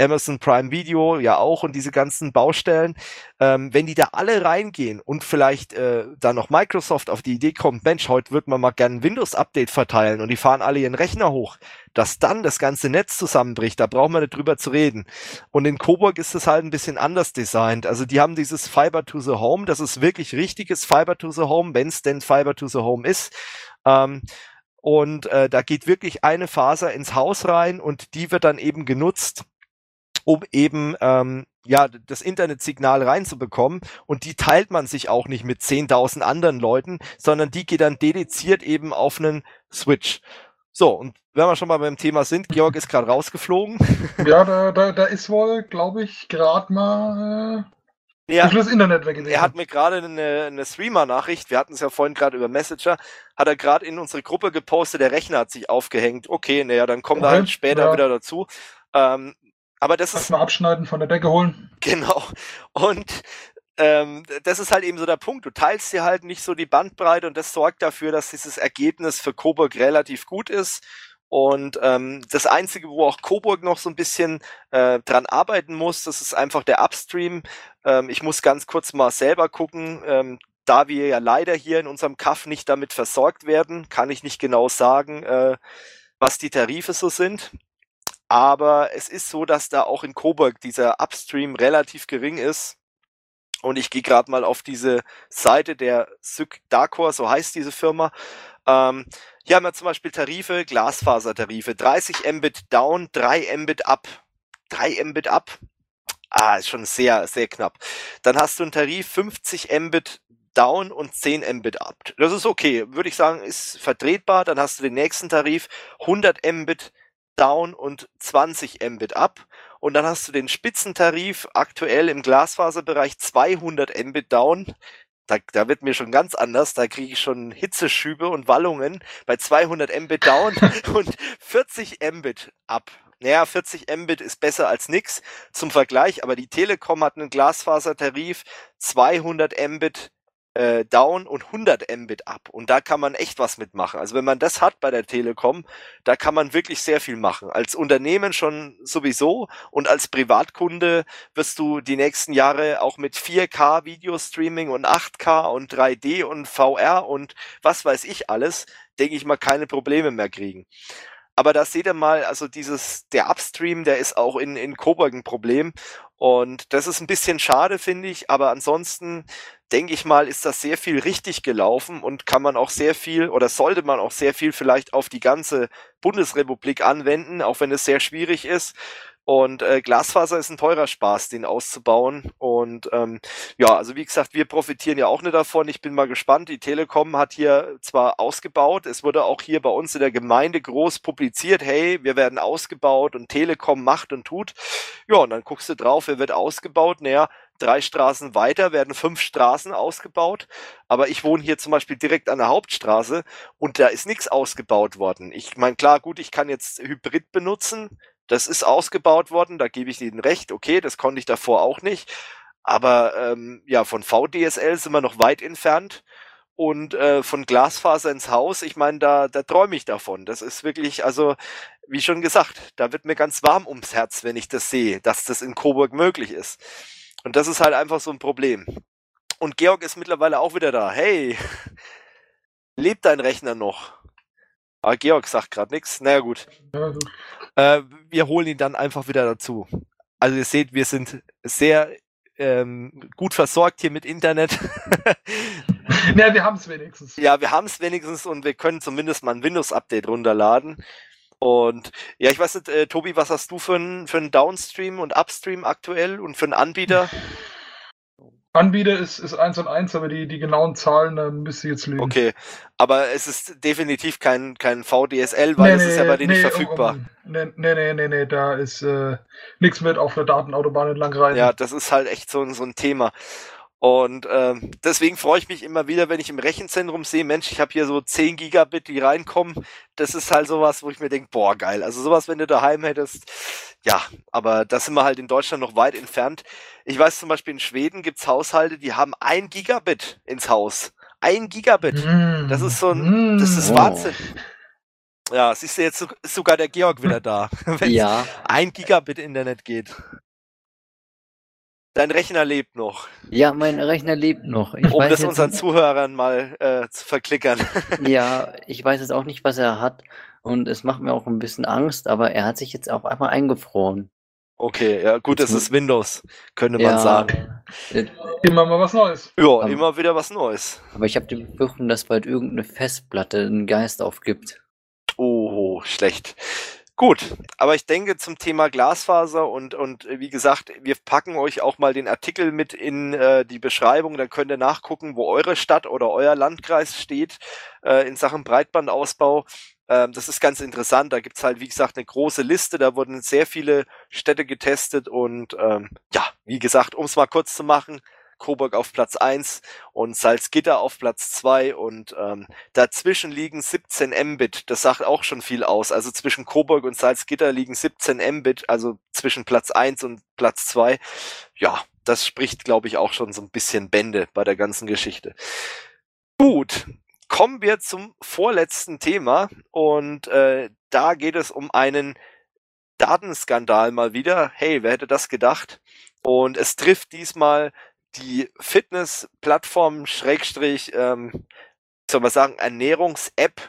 Amazon Prime Video ja auch und diese ganzen Baustellen, ähm, wenn die da alle reingehen und vielleicht äh, da noch Microsoft auf die Idee kommt, Mensch, heute wird man mal gerne ein Windows-Update verteilen und die fahren alle ihren Rechner hoch, dass dann das ganze Netz zusammenbricht, da brauchen wir nicht drüber zu reden. Und in Coburg ist es halt ein bisschen anders designt. Also die haben dieses Fiber to the Home, das ist wirklich richtiges Fiber to the Home, wenn es denn Fiber to the Home ist. Ähm, und äh, da geht wirklich eine Faser ins Haus rein und die wird dann eben genutzt, um eben ähm, ja das Internetsignal reinzubekommen und die teilt man sich auch nicht mit 10.000 anderen Leuten, sondern die geht dann dediziert eben auf einen Switch. So, und wenn wir schon mal beim Thema sind, Georg ist gerade rausgeflogen. Ja, da, da, da ist wohl, glaube ich, gerade mal äh, Ja, das Internet er hat mir gerade eine, eine Streamer-Nachricht, wir hatten es ja vorhin gerade über Messenger, hat er gerade in unsere Gruppe gepostet, der Rechner hat sich aufgehängt. Okay, naja, dann kommt er Okay, halt später ja. wieder dazu. Ähm, Aber das ist. Erstmal abschneiden, von der Decke holen. Genau. Und ähm, das ist halt eben so der Punkt. Du teilst dir halt nicht so die Bandbreite und das sorgt dafür, dass dieses Ergebnis für Coburg relativ gut ist. Und ähm, das Einzige, wo auch Coburg noch so ein bisschen äh, dran arbeiten muss, das ist einfach der Upstream. Ähm, ich muss ganz kurz mal selber gucken. Ähm, da wir ja leider hier in unserem Kaff nicht damit versorgt werden, kann ich nicht genau sagen, äh, was die Tarife so sind. Aber es ist so, dass da auch in Coburg dieser Upstream relativ gering ist. Und ich gehe gerade mal auf diese Seite der Syc Darkor, so heißt diese Firma. Ähm, hier haben wir zum Beispiel Tarife, Glasfasertarife, 30 Mbit down, 3 Mbit up. 3 Mbit up. Ah, ist schon sehr, sehr knapp. Dann hast du einen Tarif 50 Mbit down und 10 Mbit up. Das ist okay, würde ich sagen, ist vertretbar. Dann hast du den nächsten Tarif 100 Mbit down und 20 Mbit up. Und dann hast du den Spitzentarif aktuell im Glasfaserbereich 200 Mbit down. Da, da wird mir schon ganz anders. Da kriege ich schon Hitzeschübe und Wallungen bei 200 Mbit down und 40 Mbit up. Naja, 40 Mbit ist besser als nix zum Vergleich, aber die Telekom hat einen Glasfasertarif 200 Mbit äh, down und 100 Mbit ab. Und da kann man echt was mitmachen. Also wenn man das hat bei der Telekom, da kann man wirklich sehr viel machen. Als Unternehmen schon sowieso und als Privatkunde wirst du die nächsten Jahre auch mit 4K Videostreaming und 8K und 3D und VR und was weiß ich alles, denke ich mal, keine Probleme mehr kriegen. Aber da seht ihr mal, also dieses, der Upstream, der ist auch in, in Coburg ein Problem. Und das ist ein bisschen schade, finde ich. Aber ansonsten denke ich mal, ist das sehr viel richtig gelaufen und kann man auch sehr viel oder sollte man auch sehr viel vielleicht auf die ganze Bundesrepublik anwenden, auch wenn es sehr schwierig ist. Und äh, Glasfaser ist ein teurer Spaß, den auszubauen. Und ähm, ja, also wie gesagt, wir profitieren ja auch nicht davon. Ich bin mal gespannt. Die Telekom hat hier zwar ausgebaut, es wurde auch hier bei uns in der Gemeinde groß publiziert, hey, wir werden ausgebaut und Telekom macht und tut. Ja, und dann guckst du drauf, wer wird ausgebaut? Naja, drei Straßen weiter werden fünf Straßen ausgebaut. Aber ich wohne hier zum Beispiel direkt an der Hauptstraße und da ist nichts ausgebaut worden. Ich meine, klar, gut, ich kann jetzt Hybrid benutzen. Das ist ausgebaut worden, da gebe ich Ihnen recht. Okay, das konnte ich davor auch nicht. Aber ähm, ja, von VDSL sind wir noch weit entfernt. Und äh, von Glasfaser ins Haus, ich meine, da, da träume ich davon. Das ist wirklich, also, wie schon gesagt, da wird mir ganz warm ums Herz, wenn ich das sehe, dass das in Coburg möglich ist. Und das ist halt einfach so ein Problem. Und Georg ist mittlerweile auch wieder da. Hey, lebt dein Rechner noch? Ah, Georg sagt gerade nichts. Naja, gut. Ja, gut. Äh, wir holen ihn dann einfach wieder dazu. Also ihr seht, wir sind sehr ähm, gut versorgt hier mit Internet. ja, wir haben es wenigstens. Ja, wir haben es wenigstens und wir können zumindest mal ein Windows-Update runterladen. Und ja, ich weiß nicht, äh, Tobi, was hast du für einen für Downstream und Upstream aktuell und für einen Anbieter? Anbieter ist, ist eins und eins, aber die, die genauen Zahlen, da müsste ich jetzt lügen. Okay, aber es ist definitiv kein, kein VDSL, weil nee, es nee, ist ja bei denen nee, nicht verfügbar. Um, nee, nee, nee, nee, da ist äh, nichts mit auf der Datenautobahn entlang rein. Ja, das ist halt echt so, so ein Thema. Und ähm, deswegen freue ich mich immer wieder, wenn ich im Rechenzentrum sehe, Mensch, ich habe hier so 10 Gigabit, die reinkommen. Das ist halt sowas, wo ich mir denke, boah, geil. Also sowas, wenn du daheim hättest, ja, aber da sind wir halt in Deutschland noch weit entfernt. Ich weiß zum Beispiel, in Schweden gibt's Haushalte, die haben ein Gigabit ins Haus. Ein Gigabit. Mm. Das ist so ein, das ist mm. Wahnsinn. Ja, siehst du, jetzt sogar der Georg wieder da. Wenn ja. ein Gigabit Internet geht. Dein Rechner lebt noch. Ja, mein Rechner lebt noch. Ich um das unseren Zuhörern mal äh, zu verklickern. ja, ich weiß jetzt auch nicht, was er hat. Und es macht mir auch ein bisschen Angst, aber er hat sich jetzt auf einmal eingefroren. Okay, ja gut, es ist Windows, könnte ja, man sagen. Äh, immer mal was Neues. Ja, aber, immer wieder was Neues. Aber ich habe die Befürchtung, dass bald irgendeine Festplatte einen Geist aufgibt. Oh, schlecht. Gut, aber ich denke zum Thema Glasfaser und, und äh, wie gesagt, wir packen euch auch mal den Artikel mit in äh, die Beschreibung, dann könnt ihr nachgucken, wo eure Stadt oder euer Landkreis steht äh, in Sachen Breitbandausbau. Ähm, das ist ganz interessant, da gibt's halt, wie gesagt, eine große Liste, da wurden sehr viele Städte getestet und ähm, ja, wie gesagt, um es mal kurz zu machen, Coburg auf Platz 1 und Salzgitter auf Platz 2 und ähm, dazwischen liegen 17 Mbit. Das sagt auch schon viel aus. Also zwischen Coburg und Salzgitter liegen 17 Mbit, also zwischen Platz 1 und Platz 2. Ja, das spricht, glaube ich, auch schon so ein bisschen Bände bei der ganzen Geschichte. Gut, kommen wir zum vorletzten Thema und äh, da geht es um einen Datenskandal mal wieder. Hey, wer hätte das gedacht? Und es trifft diesmal die Fitness-Plattform Schrägstrich, ähm, soll man sagen, Ernährungs-App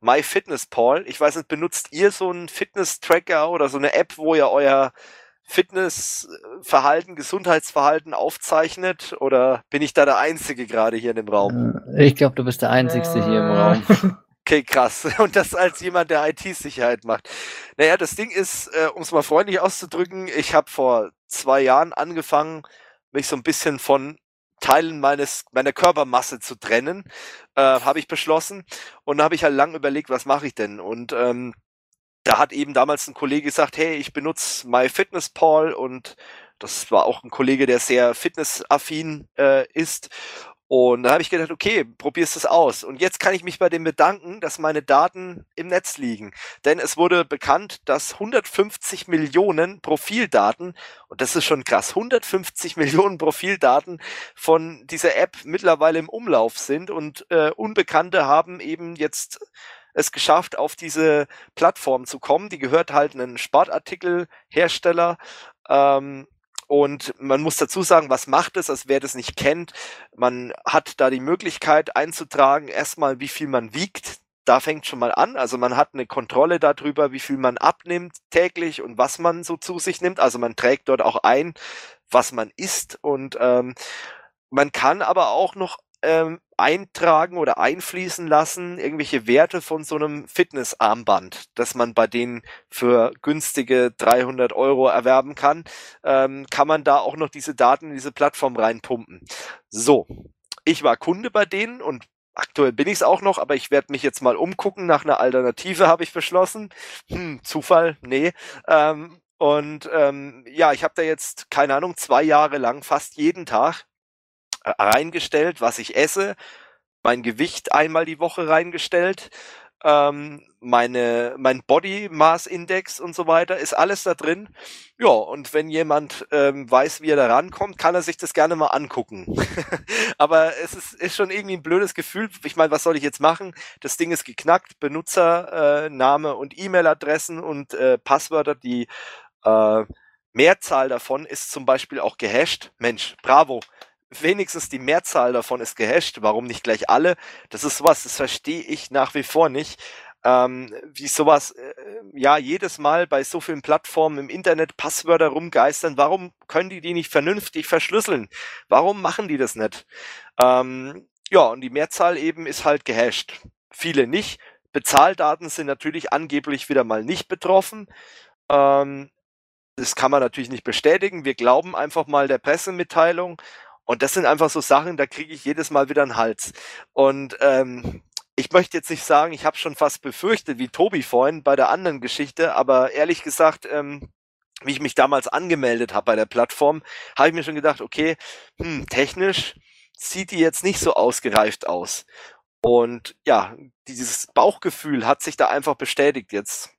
MyFitnessPal. Ich weiß nicht, benutzt ihr so einen Fitness-Tracker oder so eine App, wo ihr euer Fitnessverhalten, Gesundheitsverhalten aufzeichnet? Oder bin ich da der Einzige gerade hier in dem Raum? Äh, ich glaube, du bist der Einzige hier im Raum. Okay, krass. Und das als jemand, der IT-Sicherheit macht. Naja, das Ding ist, äh, um es mal freundlich auszudrücken, ich habe vor zwei Jahren angefangen, mich so ein bisschen von Teilen meines meiner Körpermasse zu trennen, äh, habe ich beschlossen. Und da habe ich halt lang überlegt, was mache ich denn? Und ähm, da hat eben damals ein Kollege gesagt, hey, ich benutze MyFitnessPal und das war auch ein Kollege, der sehr fitnessaffin äh, ist. Und da habe ich gedacht, okay, probierst es aus. Und jetzt kann ich mich bei dem bedanken, dass meine Daten im Netz liegen. Denn es wurde bekannt, dass 150 Millionen Profildaten, und das ist schon krass, 150 Millionen Profildaten von dieser App mittlerweile im Umlauf sind. Und äh, Unbekannte haben eben jetzt es geschafft, auf diese Plattform zu kommen. Die gehört halt einen Sportartikelhersteller. Ähm, und man muss dazu sagen, was macht es, als wer das nicht kennt. Man hat da die Möglichkeit einzutragen, erstmal wie viel man wiegt. Da fängt schon mal an. Also man hat eine Kontrolle darüber, wie viel man abnimmt täglich und was man so zu sich nimmt. Also man trägt dort auch ein, was man isst. Und ähm, man kann aber auch noch ähm, eintragen oder einfließen lassen, irgendwelche Werte von so einem Fitnessarmband, das man bei denen für günstige 300 Euro erwerben kann, ähm, kann man da auch noch diese Daten in diese Plattform reinpumpen. So, ich war Kunde bei denen und aktuell bin ich es auch noch, aber ich werde mich jetzt mal umgucken nach einer Alternative, habe ich beschlossen. Hm, Zufall, nee. Ähm, und ähm, ja, ich habe da jetzt, keine Ahnung, zwei Jahre lang fast jeden Tag reingestellt, was ich esse, mein Gewicht einmal die Woche reingestellt, ähm, meine, mein Body Mass Index und so weiter, ist alles da drin. Ja, und wenn jemand ähm, weiß, wie er da rankommt, kann er sich das gerne mal angucken. Aber es ist, ist schon irgendwie ein blödes Gefühl. Ich meine, was soll ich jetzt machen? Das Ding ist geknackt, Benutzername äh, und E-Mail-Adressen und äh, Passwörter, die äh, Mehrzahl davon ist zum Beispiel auch gehasht. Mensch, bravo wenigstens die Mehrzahl davon ist gehasht, warum nicht gleich alle? Das ist sowas, das verstehe ich nach wie vor nicht. Ähm, wie sowas, äh, ja, jedes Mal bei so vielen Plattformen im Internet Passwörter rumgeistern, warum können die die nicht vernünftig verschlüsseln? Warum machen die das nicht? Ähm, ja, und die Mehrzahl eben ist halt gehasht. Viele nicht. Bezahldaten sind natürlich angeblich wieder mal nicht betroffen. Ähm, das kann man natürlich nicht bestätigen. Wir glauben einfach mal der Pressemitteilung. Und das sind einfach so Sachen, da kriege ich jedes Mal wieder einen Hals. Und ähm, ich möchte jetzt nicht sagen, ich habe schon fast befürchtet, wie Tobi vorhin bei der anderen Geschichte, aber ehrlich gesagt, ähm, wie ich mich damals angemeldet habe bei der Plattform, habe ich mir schon gedacht, okay, hm, technisch sieht die jetzt nicht so ausgereift aus. Und ja, dieses Bauchgefühl hat sich da einfach bestätigt jetzt.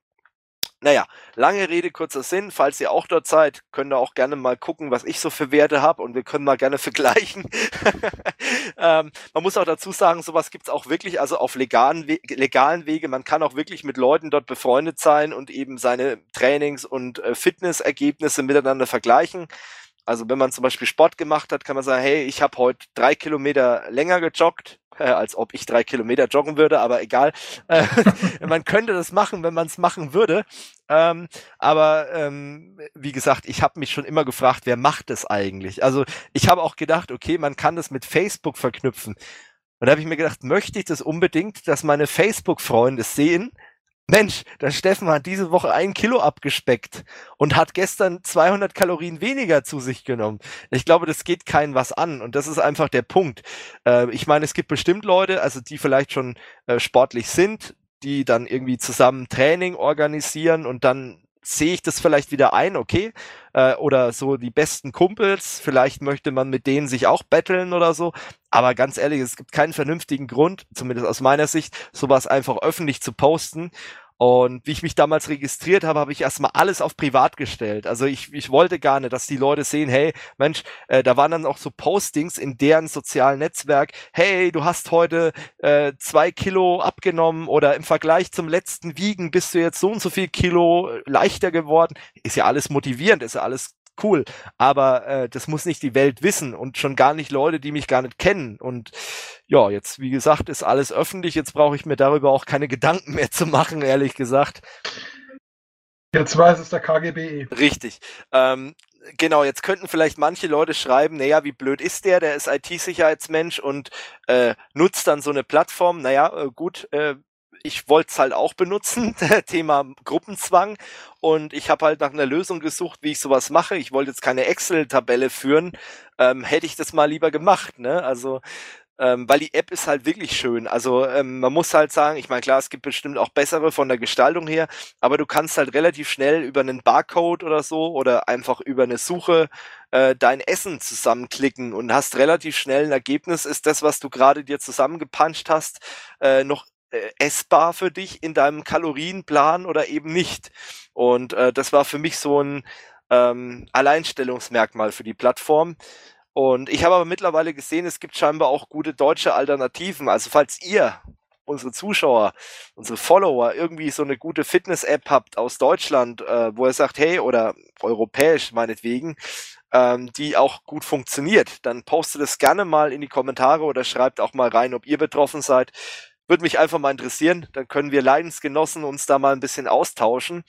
Naja, lange Rede, kurzer Sinn. Falls ihr auch dort seid, könnt ihr auch gerne mal gucken, was ich so für Werte habe und wir können mal gerne vergleichen. ähm, man muss auch dazu sagen, sowas gibt's auch wirklich, also auf legalen, We legalen Wege. Man kann auch wirklich mit Leuten dort befreundet sein und eben seine Trainings- und äh, Fitnessergebnisse miteinander vergleichen. Also wenn man zum Beispiel Sport gemacht hat, kann man sagen, hey, ich habe heute drei Kilometer länger gejoggt, äh, als ob ich drei Kilometer joggen würde, aber egal. Äh, man könnte das machen, wenn man es machen würde. Ähm, aber ähm, wie gesagt, ich habe mich schon immer gefragt, wer macht das eigentlich? Also ich habe auch gedacht, okay, man kann das mit Facebook verknüpfen. Und da habe ich mir gedacht, möchte ich das unbedingt, dass meine Facebook-Freunde sehen, Mensch, der Steffen hat diese Woche ein Kilo abgespeckt und hat gestern 200 Kalorien weniger zu sich genommen. Ich glaube, das geht keinen was an und das ist einfach der Punkt. Äh, ich meine, es gibt bestimmt Leute, also die vielleicht schon äh, sportlich sind, die dann irgendwie zusammen Training organisieren und dann sehe ich das vielleicht wieder ein, okay. Äh, oder so die besten Kumpels, vielleicht möchte man mit denen sich auch battlen oder so. Aber ganz ehrlich, es gibt keinen vernünftigen Grund, zumindest aus meiner Sicht, sowas einfach öffentlich zu posten. Und wie ich mich damals registriert habe, habe ich erstmal alles auf privat gestellt. Also ich, ich wollte gar nicht, dass die Leute sehen, hey, Mensch, äh, da waren dann auch so Postings in deren sozialen Netzwerk, hey, du hast heute äh, zwei Kilo abgenommen oder im Vergleich zum letzten Wiegen bist du jetzt so und so viel Kilo leichter geworden. Ist ja alles motivierend, ist ja alles cool. Aber äh, das muss nicht die Welt wissen und schon gar nicht Leute, die mich gar nicht kennen. Und ja, jetzt, wie gesagt, ist alles öffentlich. Jetzt brauche ich mir darüber auch keine Gedanken mehr zu machen, ehrlich gesagt. Jetzt weiß es der KGB. Richtig. Ähm, genau, jetzt könnten vielleicht manche Leute schreiben, naja, wie blöd ist der, der ist IT-Sicherheitsmensch und äh, nutzt dann so eine Plattform. Naja, äh, gut, äh, ich wollte es halt auch benutzen, Thema Gruppenzwang. Und ich habe halt nach einer Lösung gesucht, wie ich sowas mache. Ich wollte jetzt keine Excel-Tabelle führen. Ähm, hätte ich das mal lieber gemacht. Ne? Also ähm, weil die App ist halt wirklich schön. Also ähm, man muss halt sagen, ich meine, klar, es gibt bestimmt auch bessere von der Gestaltung her, aber du kannst halt relativ schnell über einen Barcode oder so oder einfach über eine Suche äh, dein Essen zusammenklicken und hast relativ schnell ein Ergebnis. Ist das, was du gerade dir zusammengepuncht hast, äh, noch äh, essbar für dich in deinem Kalorienplan oder eben nicht. Und äh, das war für mich so ein ähm, Alleinstellungsmerkmal für die Plattform. Und ich habe aber mittlerweile gesehen, es gibt scheinbar auch gute deutsche Alternativen. Also falls ihr, unsere Zuschauer, unsere Follower, irgendwie so eine gute Fitness-App habt aus Deutschland, äh, wo ihr sagt, hey, oder europäisch meinetwegen, ähm, die auch gut funktioniert, dann postet es gerne mal in die Kommentare oder schreibt auch mal rein, ob ihr betroffen seid. Würde mich einfach mal interessieren. Dann können wir Leidensgenossen uns da mal ein bisschen austauschen.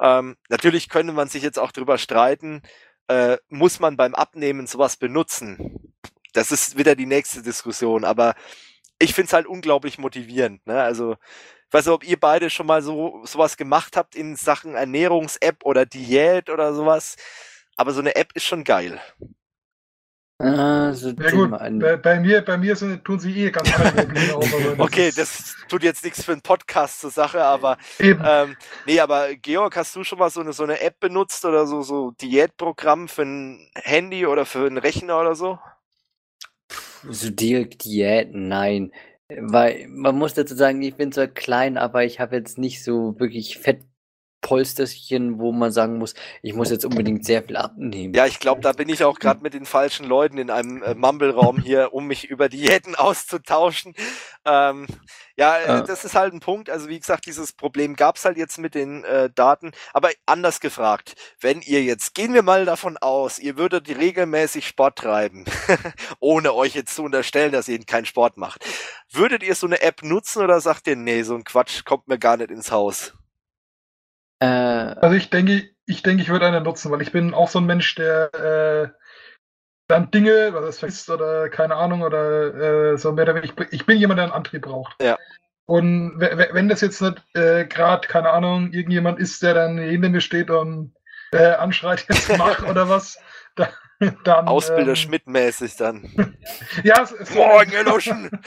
Ähm, natürlich könnte man sich jetzt auch drüber streiten, äh, muss man beim Abnehmen sowas benutzen? Das ist wieder die nächste Diskussion, aber ich finde es halt unglaublich motivierend. Ne? Also, ich weiß nicht, ob ihr beide schon mal so sowas gemacht habt in Sachen Ernährungs-App oder Diät oder sowas. Aber so eine App ist schon geil. Ah, so ja gut, bei, bei, mir, bei mir sind, tun sie eh ganz andere Dinge auf. okay, das, das tut jetzt nichts für einen Podcast zur Sache, aber ähm, nee, aber Georg, hast du schon mal so eine, so eine App benutzt oder so, so Diätprogramm für ein Handy oder für einen Rechner oder so? So direkt Diät, nein. Weil man muss dazu sagen, ich bin zwar klein, aber ich habe jetzt nicht so wirklich fett Polsterchen, wo man sagen muss, ich muss jetzt unbedingt sehr viel abnehmen. Ja, ich glaube, da bin ich auch gerade mit den falschen Leuten in einem äh, Mumble-Raum hier, um mich über Diäten auszutauschen. Ähm, ja, äh, das ist halt ein Punkt. Also wie gesagt, dieses Problem gab's halt jetzt mit den äh, Daten. Aber anders gefragt, wenn ihr jetzt, gehen wir mal davon aus, ihr würdet regelmäßig Sport treiben, ohne euch jetzt zu unterstellen, dass ihr keinen Sport macht. Würdet ihr so eine App nutzen oder sagt ihr, nee, so ein Quatsch kommt mir gar nicht ins Haus? Äh, also ich denke, ich denke, ich würde eine nutzen, weil ich bin auch so ein Mensch, der äh, dann Dinge, was es vergisst oder keine Ahnung oder äh, so mehr ich, ich bin jemand, der einen Antrieb braucht. Ja. Und wenn das jetzt nicht äh, gerade, keine Ahnung, irgendjemand ist, der dann hinter mir steht und äh, anschreit, jetzt mach oder was, dann, dann, Ausbilder ähm, Schmidt-mäßig dann. ja, es ist. Morgen erloschen!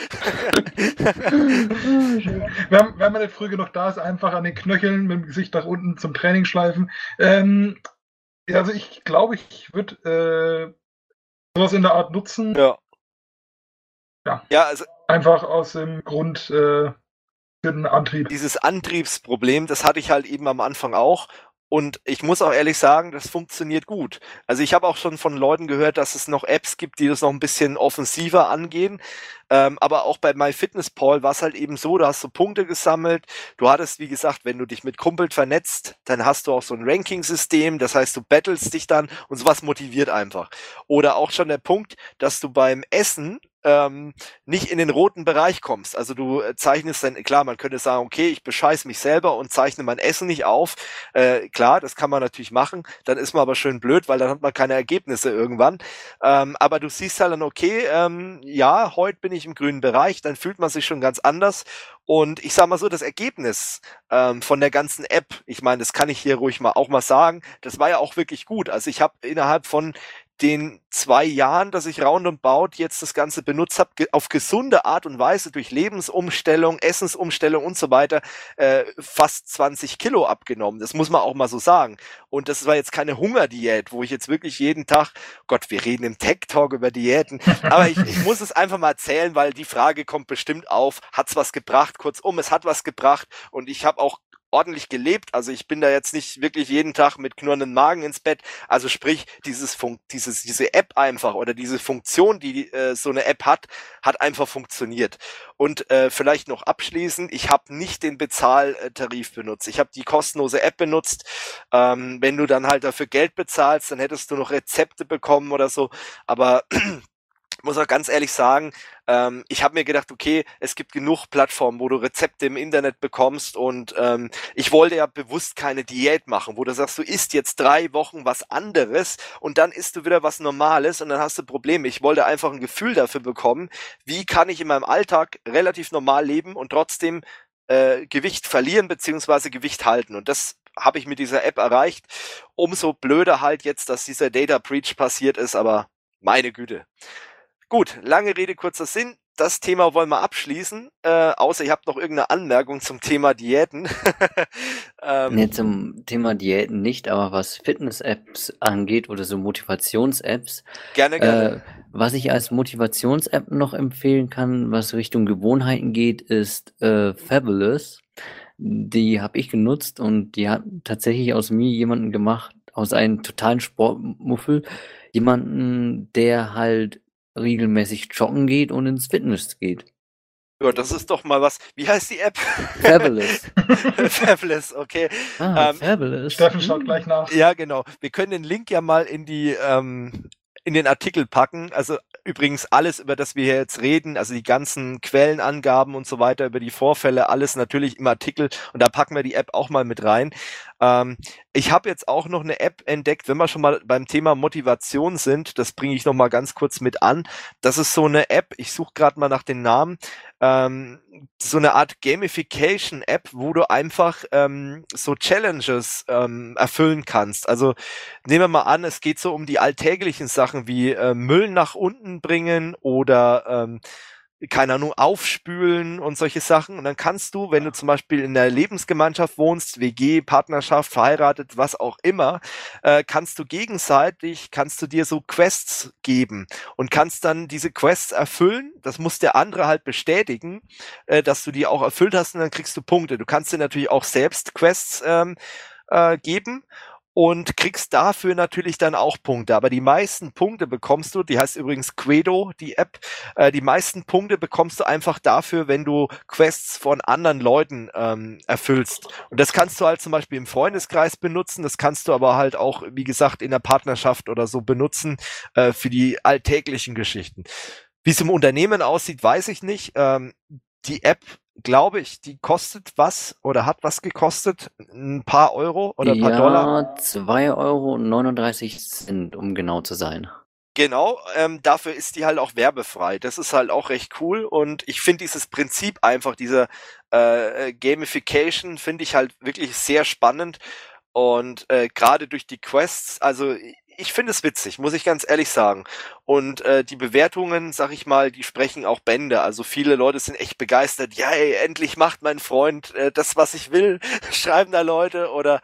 wenn, wenn man nicht früh genug da ist, einfach an den Knöcheln mit dem Gesicht nach unten zum Training schleifen. Ähm, also ich glaube, ich würde äh, sowas in der Art nutzen. Ja. Ja. ja also, einfach aus dem Grund äh, für den Antrieb. Dieses Antriebsproblem, das hatte ich halt eben am Anfang auch. Und ich muss auch ehrlich sagen, das funktioniert gut. Also ich habe auch schon von Leuten gehört, dass es noch Apps gibt, die das noch ein bisschen offensiver angehen. Ähm, aber auch bei MyFitnessPal war es halt eben so, da hast du Punkte gesammelt. Du hattest, wie gesagt, wenn du dich mit Kumpel vernetzt, dann hast du auch so ein Ranking-System. Das heißt, du battlest dich dann und sowas motiviert einfach. Oder auch schon der Punkt, dass du beim Essen ähm, nicht in den roten Bereich kommst. Also du äh, zeichnest dann, klar, man könnte sagen, okay, ich bescheiß mich selber und zeichne mein Essen nicht auf. Äh, klar, das kann man natürlich machen. Dann ist man aber schön blöd, weil dann hat man keine Ergebnisse irgendwann. Ähm, aber du siehst halt dann, okay, ähm, ja, heute bin ich im grünen Bereich, dann fühlt man sich schon ganz anders und ich sag mal so, das Ergebnis ähm, von der ganzen App, ich meine, das kann ich hier ruhig mal auch mal sagen, das war ja auch wirklich gut. Also ich habe innerhalb von den zwei Jahren, dass ich Roundabout jetzt das Ganze benutzt habe, ge auf gesunde Art und Weise durch Lebensumstellung, Essensumstellung und so weiter, äh, fast 20 Kilo abgenommen. Das muss man auch mal so sagen. Und das war jetzt keine Hungerdiät, wo ich jetzt wirklich jeden Tag, Gott, wir reden im Tech Talk über Diäten, aber ich, ich muss es einfach mal erzählen, weil die Frage kommt bestimmt auf, hat's was gebracht? Kurzum, es hat was gebracht und ich habe auch ordentlich gelebt. Also ich bin da jetzt nicht wirklich jeden Tag mit knurrenden Magen ins Bett. Also sprich, dieses Funk, dieses, diese App einfach oder diese Funktion, die äh, so eine App hat, hat einfach funktioniert. Und äh, vielleicht noch abschließend, ich habe nicht den Bezahltarif benutzt. Ich habe die kostenlose App benutzt. Ähm, wenn du dann halt dafür Geld bezahlst, dann hättest du noch Rezepte bekommen oder so. Aber muss auch ganz ehrlich sagen, ähm, ich habe mir gedacht, okay, es gibt genug Plattformen, wo du Rezepte im Internet bekommst und ähm, ich wollte ja bewusst keine Diät machen, wo du sagst, du isst jetzt drei Wochen was anderes und dann isst du wieder was Normales und dann hast du Probleme. Ich wollte einfach ein Gefühl dafür bekommen, wie kann ich in meinem Alltag relativ normal leben und trotzdem äh, Gewicht verlieren beziehungsweise Gewicht halten und das habe ich mit dieser App erreicht. Umso blöder halt jetzt, dass dieser Data Breach passiert ist, aber meine Güte. Gut, lange Rede, kurzer Sinn. Das Thema wollen wir abschließen, äh, außer ihr habt noch irgendeine Anmerkung zum Thema Diäten. ähm, nee, zum Thema Diäten nicht, aber was Fitness-Apps angeht oder so Motivations-Apps. Gerne, gerne. Äh, was ich als Motivations-App noch empfehlen kann, was Richtung Gewohnheiten geht, ist äh, Fabulous. Die habe ich genutzt und die hat tatsächlich aus mir jemanden gemacht, aus einem totalen Sportmuffel, jemanden, der halt regelmäßig joggen geht und ins Fitness geht. Ja, das ist doch mal was. Wie heißt die App? Fabulous. Fabulous, okay. Ah, ähm, Fabulous. Steffen schaut gleich nach. Ja, genau. Wir können den Link ja mal in die ähm, in den Artikel packen. Also übrigens alles, über das wir hier jetzt reden, also die ganzen Quellenangaben und so weiter, über die Vorfälle, alles natürlich im Artikel und da packen wir die App auch mal mit rein. Ähm, ich habe jetzt auch noch eine App entdeckt, wenn wir schon mal beim Thema Motivation sind, das bringe ich noch mal ganz kurz mit an. Das ist so eine App, ich suche gerade mal nach den Namen, ähm, so eine Art Gamification-App, wo du einfach ähm, so Challenges ähm, erfüllen kannst. Also nehmen wir mal an, es geht so um die alltäglichen Sachen wie äh, Müll nach unten bringen oder ähm, keine Ahnung, aufspülen und solche Sachen. Und dann kannst du, wenn du zum Beispiel in der Lebensgemeinschaft wohnst, WG, Partnerschaft, verheiratet, was auch immer, äh, kannst du gegenseitig, kannst du dir so Quests geben und kannst dann diese Quests erfüllen. Das muss der andere halt bestätigen, äh, dass du die auch erfüllt hast und dann kriegst du Punkte. Du kannst dir natürlich auch selbst Quests ähm, äh, geben und kriegst dafür natürlich dann auch Punkte. Aber die meisten Punkte bekommst du, die heißt übrigens Quedo, die App, äh, die meisten Punkte bekommst du einfach dafür, wenn du Quests von anderen Leuten ähm, erfüllst. Und das kannst du halt zum Beispiel im Freundeskreis benutzen, das kannst du aber halt auch, wie gesagt, in der Partnerschaft oder so benutzen äh, für die alltäglichen Geschichten. Wie es im Unternehmen aussieht, weiß ich nicht. Ähm, die App glaube ich, die kostet was oder hat was gekostet? Ein paar Euro oder ein paar ja, Dollar? 2,39 Euro, um genau zu sein. Genau, ähm, dafür ist die halt auch werbefrei. Das ist halt auch recht cool und ich finde dieses Prinzip einfach, diese äh, Gamification, finde ich halt wirklich sehr spannend und äh, gerade durch die Quests, also ich finde es witzig, muss ich ganz ehrlich sagen. Und äh, die Bewertungen, sag ich mal, die sprechen auch Bände. Also viele Leute sind echt begeistert. Ja, ey, endlich macht mein Freund äh, das, was ich will, schreiben da Leute. Oder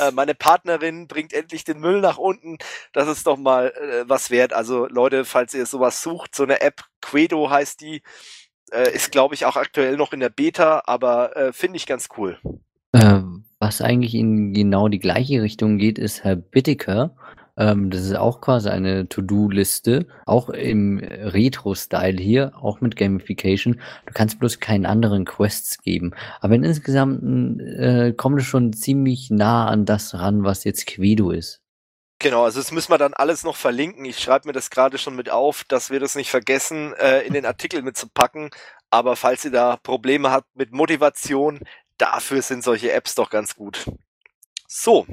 äh, meine Partnerin bringt endlich den Müll nach unten. Das ist doch mal äh, was wert. Also Leute, falls ihr sowas sucht, so eine App, Quedo heißt die, äh, ist glaube ich auch aktuell noch in der Beta, aber äh, finde ich ganz cool. Ähm, was eigentlich in genau die gleiche Richtung geht, ist Herr Bittiker. Ähm, das ist auch quasi eine To-Do-Liste, auch im Retro-Style hier, auch mit Gamification. Du kannst bloß keinen anderen Quests geben. Aber in insgesamt äh, kommt es schon ziemlich nah an das ran, was jetzt Quedo ist. Genau, also das müssen wir dann alles noch verlinken. Ich schreibe mir das gerade schon mit auf, dass wir das nicht vergessen, äh, in den Artikel mitzupacken. Aber falls ihr da Probleme habt mit Motivation, dafür sind solche Apps doch ganz gut. So,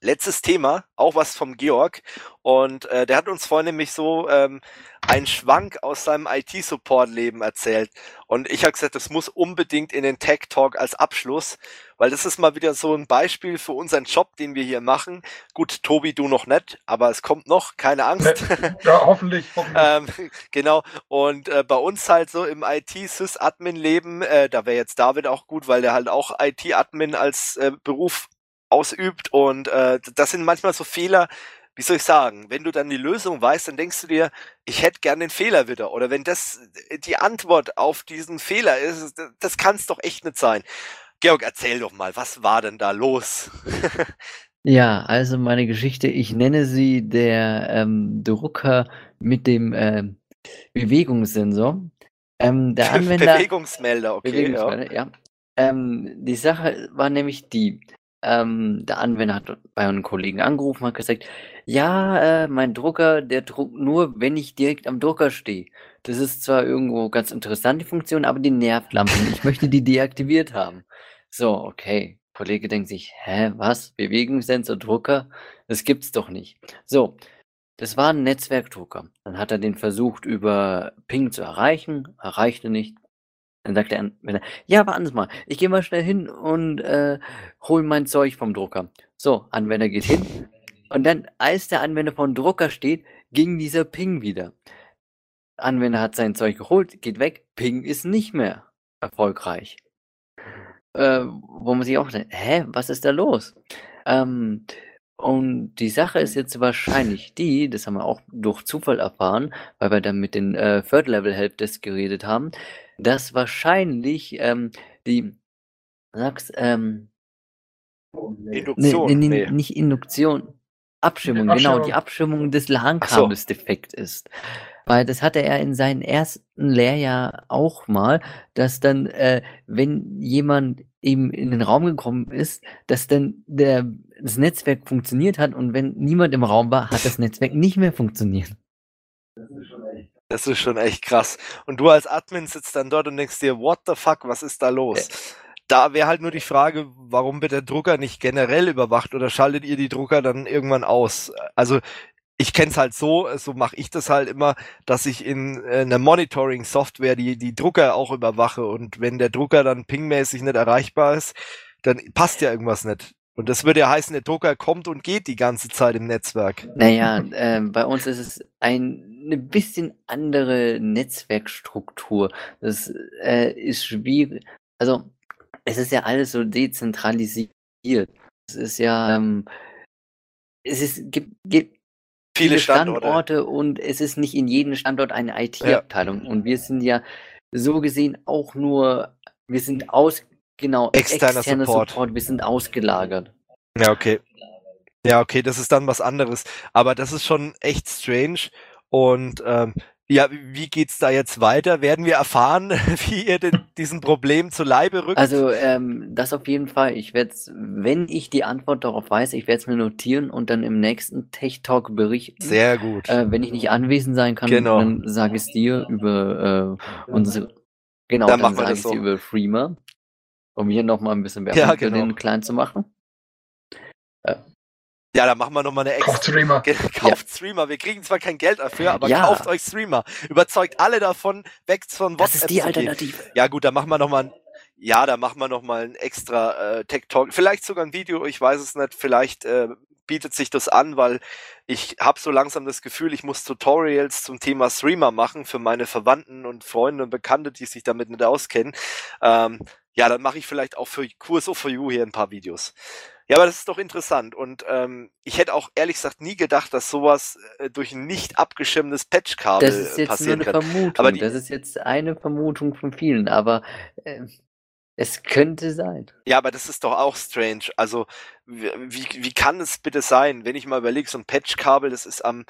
letztes Thema, auch was vom Georg. Und äh, der hat uns vorhin nämlich so ähm, einen Schwank aus seinem IT-Support-Leben erzählt. Und ich habe gesagt, das muss unbedingt in den Tech Talk als Abschluss, weil das ist mal wieder so ein Beispiel für unseren Job, den wir hier machen. Gut, Tobi, du noch nicht, aber es kommt noch, keine Angst. Ja, hoffentlich. hoffentlich. ähm, genau. Und äh, bei uns halt so im IT-Sys-Admin-Leben, äh, da wäre jetzt David auch gut, weil der halt auch IT-Admin als äh, Beruf ausübt. Und äh, das sind manchmal so Fehler, wie soll ich sagen, wenn du dann die Lösung weißt, dann denkst du dir, ich hätte gern den Fehler wieder. Oder wenn das die Antwort auf diesen Fehler ist, das kann es doch echt nicht sein. Georg, erzähl doch mal, was war denn da los? Ja, also meine Geschichte, ich nenne sie der ähm, Drucker mit dem ähm, Bewegungssensor. Ähm, der Anwender. Bewegungsmelder, okay. Bewegungsmelder, ja. Ähm, die Sache war nämlich die, ähm, der Anwender hat bei einem Kollegen angerufen, hat gesagt, ja, äh, mein Drucker, der druckt nur, wenn ich direkt am Drucker stehe. Das ist zwar irgendwo ganz interessant, die Funktion, aber die nervt Lampen. Ich möchte die deaktiviert haben. So, okay. Kollege denkt sich, hä, was? Bewegungssensor, Drucker? Das gibt's doch nicht. So, das war ein Netzwerkdrucker. Dann hat er den versucht, über Ping zu erreichen, erreichte nicht. Dann sagt der Anwender, ja, warten Sie mal, ich gehe mal schnell hin und äh, hol mein Zeug vom Drucker. So, Anwender geht hin. Und dann, als der Anwender vom Drucker steht, ging dieser Ping wieder. Anwender hat sein Zeug geholt, geht weg, Ping ist nicht mehr erfolgreich. Äh, wo man sich auch denkt, hä, was ist da los? Ähm, und die Sache ist jetzt wahrscheinlich die, das haben wir auch durch Zufall erfahren, weil wir dann mit den äh, Third Level Helpdesk geredet haben, dass wahrscheinlich ähm, die, sag's, ähm, Induktion. Nee, nee, nee. Nicht Induktion. Abschirmung, genau, Abschirmung. die Abschirmung des LAN-Kabels defekt ist. Weil das hatte er in seinem ersten Lehrjahr auch mal, dass dann, äh, wenn jemand eben in den Raum gekommen ist, dass dann der, das Netzwerk funktioniert hat und wenn niemand im Raum war, hat das Netzwerk nicht mehr funktioniert. Das ist schon echt krass. Und du als Admin sitzt dann dort und denkst dir, what the fuck, was ist da los? Da wäre halt nur die Frage, warum wird der Drucker nicht generell überwacht oder schaltet ihr die Drucker dann irgendwann aus? Also ich kenne es halt so, so mache ich das halt immer, dass ich in äh, einer Monitoring-Software die, die Drucker auch überwache und wenn der Drucker dann pingmäßig nicht erreichbar ist, dann passt ja irgendwas nicht. Und das würde ja heißen, der Drucker kommt und geht die ganze Zeit im Netzwerk. Naja, ähm, bei uns ist es ein, eine bisschen andere Netzwerkstruktur. Das äh, ist schwierig. Also, es ist ja alles so dezentralisiert. Es ist ja, ähm, es ist, gibt, gibt Viele Standorte. und es ist nicht in jedem Standort eine IT-Abteilung. Und wir sind ja so gesehen auch nur, wir sind aus, genau, Externer Support. wir sind ausgelagert. Ja, okay. Ja, okay, das ist dann was anderes. Aber das ist schon echt strange. Und ähm, ja, wie geht's da jetzt weiter? Werden wir erfahren, wie ihr den, diesem Problem zu Leibe rückt? Also, ähm, das auf jeden Fall. Ich werde wenn ich die Antwort darauf weiß, ich werde es mir notieren und dann im nächsten Tech Talk berichten. Sehr gut. Äh, wenn ich nicht anwesend sein kann, Genau. dann sage ich es dir über äh, unsere. Genau, Dann dann, sage ich so. dir über Freema, um hier nochmal ein bisschen Werbung Ja, für genau. den Kleinen zu machen. Ja, da machen wir nochmal eine extra. Kauft Streamer. Kauft Streamer. Wir kriegen zwar kein Geld dafür, aber Ja. kauft euch Streamer. Überzeugt alle davon, weg von Das WhatsApp ist die. Alternative. Ja gut, da machen wir noch mal ein, ja, da machen wir noch mal ein extra äh, Tech Talk, vielleicht sogar ein Video, ich weiß es nicht, vielleicht äh, bietet sich das an, weil ich habe so langsam das Gefühl, ich muss Tutorials zum Thema Streamer machen für meine Verwandten und Freunde und Bekannte, die sich damit nicht auskennen. Ähm, ja, dann mache ich vielleicht auch für Kurso for You hier ein paar Videos. Ja, aber das ist doch interessant und ähm, ich hätte auch ehrlich gesagt nie gedacht, dass sowas äh, durch ein nicht abgeschirmtes Patchkabel Das ist äh, jetzt nur passieren eine kann. Vermutung. Aber die- das ist jetzt eine Vermutung von vielen, aber äh, es könnte sein. Ja, aber das ist doch auch strange. Also, wie wie kann es bitte sein, wenn ich mal überlege, so ein Patchkabel, das ist am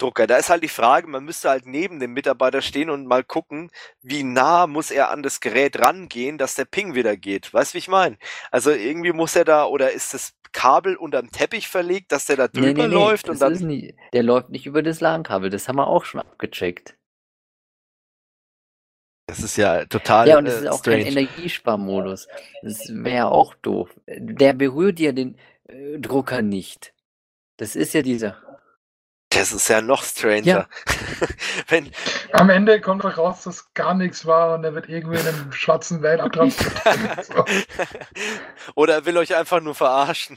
Drucker. Da ist halt die Frage, man müsste halt neben dem Mitarbeiter stehen und mal gucken, wie nah muss er an das Gerät rangehen, dass der Ping wieder geht. Weißt du, wie ich meine? Also irgendwie muss er da, oder ist das Kabel unterm Teppich verlegt, dass der da drüber Nee, nee, nee, läuft und dann. ist nicht, der läuft nicht über das LAN-Kabel, das haben wir auch schon abgecheckt. Das ist ja total Ja, und es äh, ist auch kein strange. Energiesparmodus. Das wäre auch doof. Der berührt ja den, äh, Drucker nicht. Das ist ja dieser. Das ist ja noch stranger. Ja. Wenn, Am Ende kommt doch raus, dass gar nichts war und er wird irgendwie in einem schwarzen Van abtransportiert. so. oder er will euch einfach nur verarschen.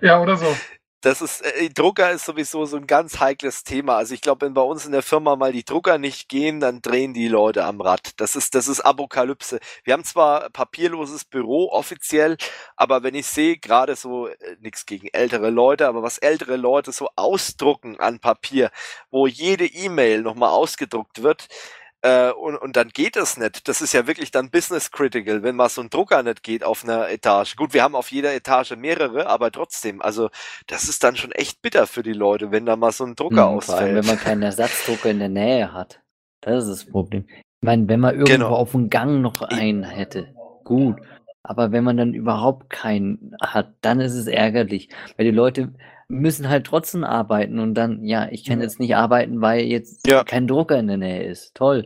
Ja, oder so. Das ist, äh, Drucker ist sowieso so ein ganz heikles Thema. Also ich glaube, wenn bei uns in der Firma mal die Drucker nicht gehen, dann drehen die Leute am Rad. Das ist, das ist Apokalypse. Wir haben zwar papierloses Büro offiziell, aber wenn ich sehe, gerade so, äh, nichts gegen ältere Leute, aber was ältere Leute so ausdrucken an Papier, wo jede E-Mail nochmal ausgedruckt wird, äh, und, und dann geht es nicht. Das ist ja wirklich dann business critical, wenn mal so ein Drucker nicht geht auf einer Etage. Gut, wir haben auf jeder Etage mehrere, aber trotzdem, also das ist dann schon echt bitter für die Leute, wenn da mal so ein Drucker Hm, Vor allem, wenn ausfällt. man keinen Ersatzdrucker in der Nähe hat. Das ist das Problem. Ich meine, wenn man irgendwo Genau. auf dem Gang noch einen hätte, gut. Aber wenn man dann überhaupt keinen hat, dann ist es ärgerlich. Weil die Leute müssen halt trotzdem arbeiten und dann, ja, ich kann Ja. jetzt nicht arbeiten, weil jetzt Ja. kein Drucker in der Nähe ist. Toll.